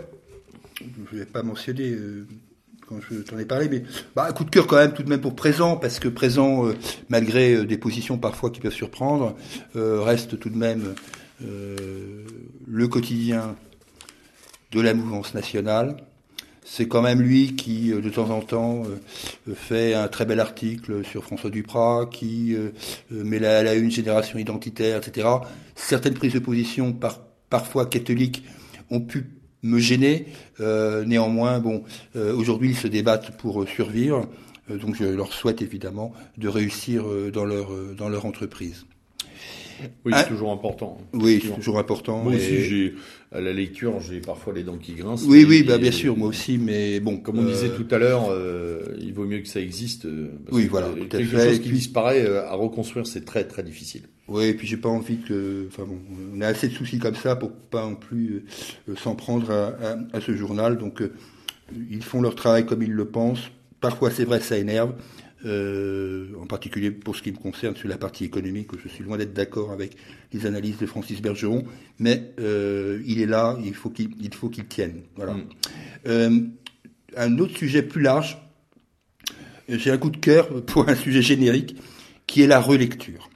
je ne vais pas mentionner euh, quand je t'en ai parlé, mais bah, coup de cœur quand même tout de même pour présent, parce que présent, euh, malgré euh, des positions parfois qui peuvent surprendre, reste tout de même le quotidien de la mouvance nationale. C'est quand même lui qui, euh, de temps en temps, euh, fait un très bel article sur François Duprat, qui euh, euh, met la, une génération identitaire, etc. Certaines prises de position, par, parfois catholiques, ont pu me gêner. Euh, néanmoins, bon, euh, aujourd'hui, ils se débattent pour euh, survivre. Euh, donc, je leur souhaite évidemment de réussir euh, dans leur euh, dans leur entreprise. Oui, Ah. c'est toujours important. Oui, c'est toujours important. Moi et- aussi, j'ai, à la lecture, j'ai parfois les dents qui grincent. Oui, oui, bah, bien sûr, moi aussi, mais bon, Comme on euh, disait tout à l'heure, euh, il vaut mieux que ça existe. euh, parce Oui, que, voilà, euh, à Quelque fait. chose qui puis- disparaît euh, à reconstruire, c'est très très difficile. Oui, et puis j'ai pas envie que. Enfin bon, on a assez de soucis comme ça pour pas non plus euh, s'en prendre à, à- à ce journal. Donc, euh, ils font leur travail comme ils le pensent. Parfois, c'est vrai, ça énerve. Euh, en particulier pour ce qui me concerne sur la partie économique, où je suis loin d'être d'accord avec les analyses de Francis Bergeron, mais euh, il est là, il faut qu'il il faut qu'il tienne. Voilà. Mm. Euh, un autre sujet plus large, j'ai un coup de cœur pour un sujet générique, qui est la relecture.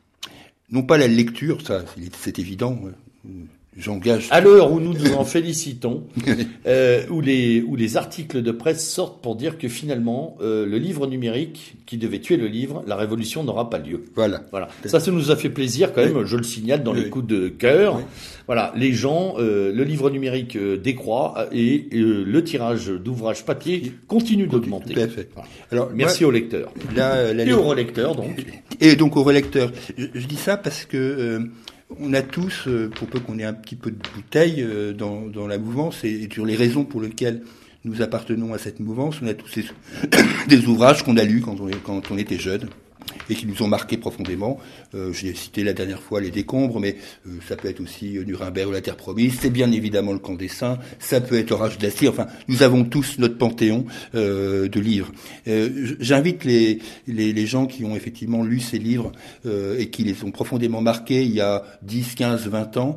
Non pas la lecture, ça c'est- évident, euh, j'engage... À l'heure où nous nous en félicitons, euh, où, les, où les articles de presse sortent pour dire que finalement, euh, le livre numérique, qui devait tuer le livre, la révolution n'aura pas lieu. Voilà. Voilà. Ça, ça nous a fait plaisir quand même, je le signale dans les Oui. coups de cœur. Oui. Voilà, les gens, euh, le livre numérique euh, décroît et euh, le tirage d'ouvrages papier continue d'augmenter. Tout à fait. Voilà. Alors, Merci aux lecteurs. euh, la Et aux relecteurs, donc. Et donc au relecteur. Je, je dis ça parce que euh, on a tous, euh, pour peu qu'on ait un petit peu de bouteille euh, dans, la mouvance et, sur les raisons pour lesquelles nous appartenons à cette mouvance, on a tous des ouvrages qu'on a lus quand on était jeune et qui nous ont marqué profondément. Euh, J'ai cité la dernière fois les décombres, mais euh, ça peut être aussi euh, Nuremberg ou la Terre promise. C'est bien évidemment le camp des saints. Ça peut être Orage d'acier. Enfin, nous avons tous notre panthéon euh, de livres. Euh, J'invite les, les, gens qui ont effectivement lu ces livres euh, et qui les ont profondément marqués il y a 10, 15, 20 ans,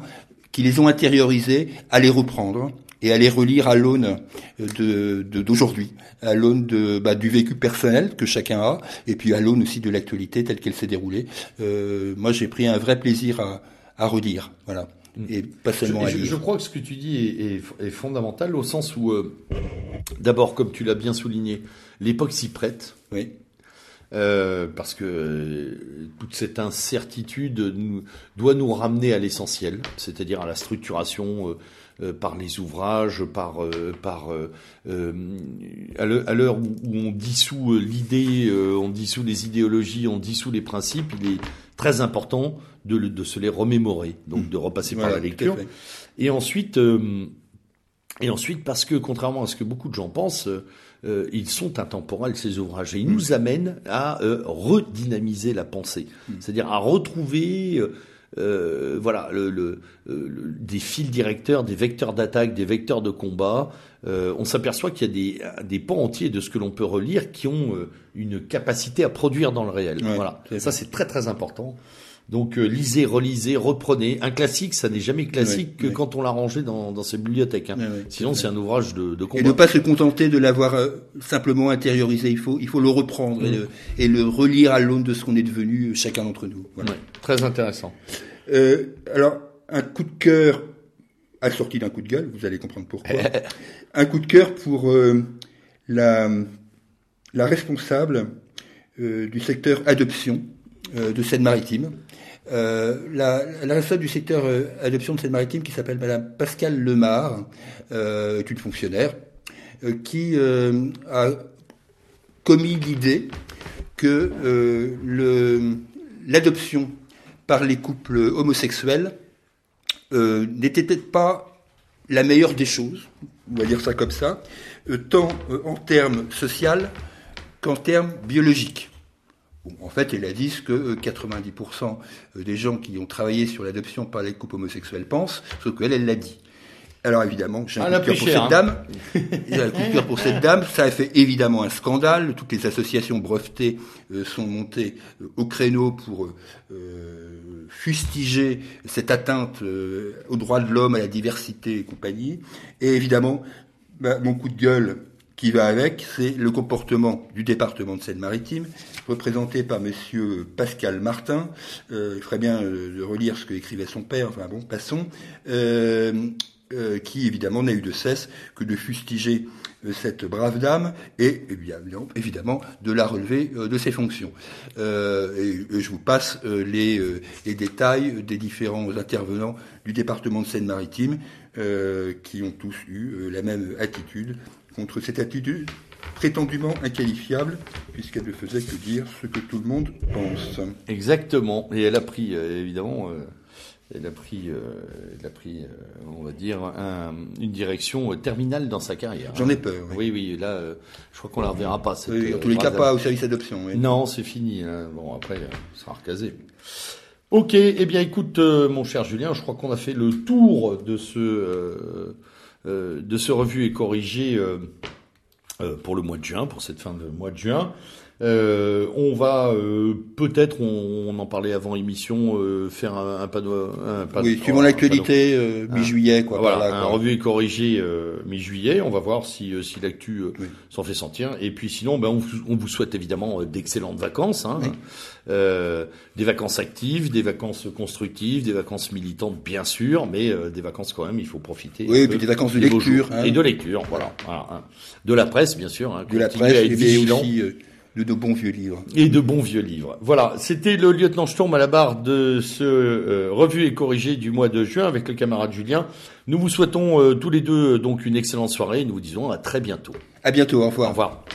qui les ont intériorisés, à les reprendre et à les relire à l'aune de de- d'aujourd'hui, à l'aune de bah, du vécu personnel que chacun a, et puis à l'aune aussi de l'actualité telle qu'elle s'est déroulée. Euh, moi, j'ai pris un vrai plaisir à, à relire, voilà, et pas Je, seulement à je- lire. je crois que ce que tu dis est, est- est fondamental au sens où, euh, d'abord, comme tu l'as bien souligné, l'époque s'y prête. Oui, Euh, parce que euh, toute cette incertitude nous, doit nous ramener à l'essentiel, c'est-à-dire à la structuration euh, euh, par les ouvrages, par, euh, par euh, euh, à l'heure où, on dissout euh, l'idée, euh, on dissout les idéologies, on dissout les principes, il est très important de, de se les remémorer, donc de repasser par la lecture. Et ensuite, euh, Et ensuite, parce que contrairement à ce que beaucoup de gens pensent, euh, ils sont intemporels ces ouvrages et ils nous amènent à euh, redynamiser la pensée, mm. c'est-à-dire à retrouver euh, euh, voilà, le, le, des fils directeurs, des vecteurs d'attaque, des vecteurs de combat. Euh, on s'aperçoit qu'il y a des, des pans entiers de ce que l'on peut relire qui ont une capacité à produire dans le réel. voilà, ça c'est très très important. Donc euh, lisez, relisez, reprenez. Un classique, ça n'est jamais classique que quand on l'a rangé dans, dans ses bibliothèques. Hein. Sinon, c'est un ouvrage de, de combat. Et ne pas se contenter de l'avoir euh, simplement intériorisé. Il faut, il faut le reprendre et, le, et, le, relire à l'aune de ce qu'on est devenu euh, chacun d'entre nous. Voilà. très intéressant. Euh, alors, un coup de cœur assorti d'un coup de gueule, vous allez comprendre pourquoi. un coup de cœur pour la, la responsable du secteur adoption de Seine-Maritime, euh, la, la, du secteur euh, adoption de Seine-Maritime, qui s'appelle Madame Pascal Lemar, euh, est une fonctionnaire, euh, qui euh, a commis l'idée que l'adoption par les couples homosexuels n'était peut-être pas la meilleure des choses, on va dire ça comme ça, tant en termes social qu'en termes biologiques en fait, elle a dit ce que 90% euh, euh, des gens qui ont travaillé sur l'adoption par les couples homosexuels pensent, sauf qu'elle, elle l'a dit. Alors évidemment, j'ai un ah, coup de cœur pour cette dame. J'ai un coup de cœur pour cette dame. Ça a fait évidemment un scandale. Toutes les associations brevetées euh, sont montées au créneau pour fustiger cette atteinte aux droits de l'homme, à la diversité et compagnie. Et évidemment, bah, mon coup de gueule, qui va avec, c'est le comportement du département de Seine-Maritime, représenté par Monsieur Pascal Martin. Euh, il ferait bien euh, de relire ce que écrivait son père. Enfin bon, passons. Euh, qui évidemment n'a eu de cesse que de fustiger cette brave dame et évidemment, évidemment de la relever de ses fonctions. Et, je vous passe les, détails des différents intervenants du département de Seine-Maritime qui ont tous eu la même attitude contre cette attitude prétendument inqualifiable, puisqu'elle ne faisait que dire ce que tout le monde pense. Exactement. Et elle a pris, euh, évidemment, euh, elle a pris, euh, elle a pris on va dire, un, une direction terminale dans sa carrière. J'en ai peur. Oui, oui, là, je crois qu'on la reverra pas. Cette, oui, en tous les cas, pas au service adoption. Non, c'est fini. Hein. Bon, après, ça sera recasé. Ok, eh bien, écoute, mon cher Julien, je crois qu'on a fait le tour de ce de ce revue et corrigé euh, euh, pour le mois de juin, pour cette fin de mois de juin. Euh, on va euh, peut-être, on, en parlait avant émission, euh, faire un, un de, un pas oui, suivant l'actualité mi-juillet, quoi. Voilà, un revue et corrigé mi-juillet. On va voir si si l'actu s'en fait sentir. Et puis sinon, ben on, on vous souhaite évidemment d'excellentes vacances, hein. des vacances actives, des vacances constructives, des vacances militantes bien sûr, mais des vacances quand même, il faut profiter. Oui, et puis des vacances de lecture hein. et de lecture, voilà, voilà hein. de la presse bien sûr. Hein, de la presse, et aussi de de bons vieux livres. Et de bons vieux livres. Voilà, c'était le lieutenant Sturm à la barre de ce euh, revue et corrigé du mois de juin avec le camarade Julien. Nous vous souhaitons euh, tous les deux donc une excellente soirée et nous vous disons à très bientôt. À bientôt, au revoir. Au revoir.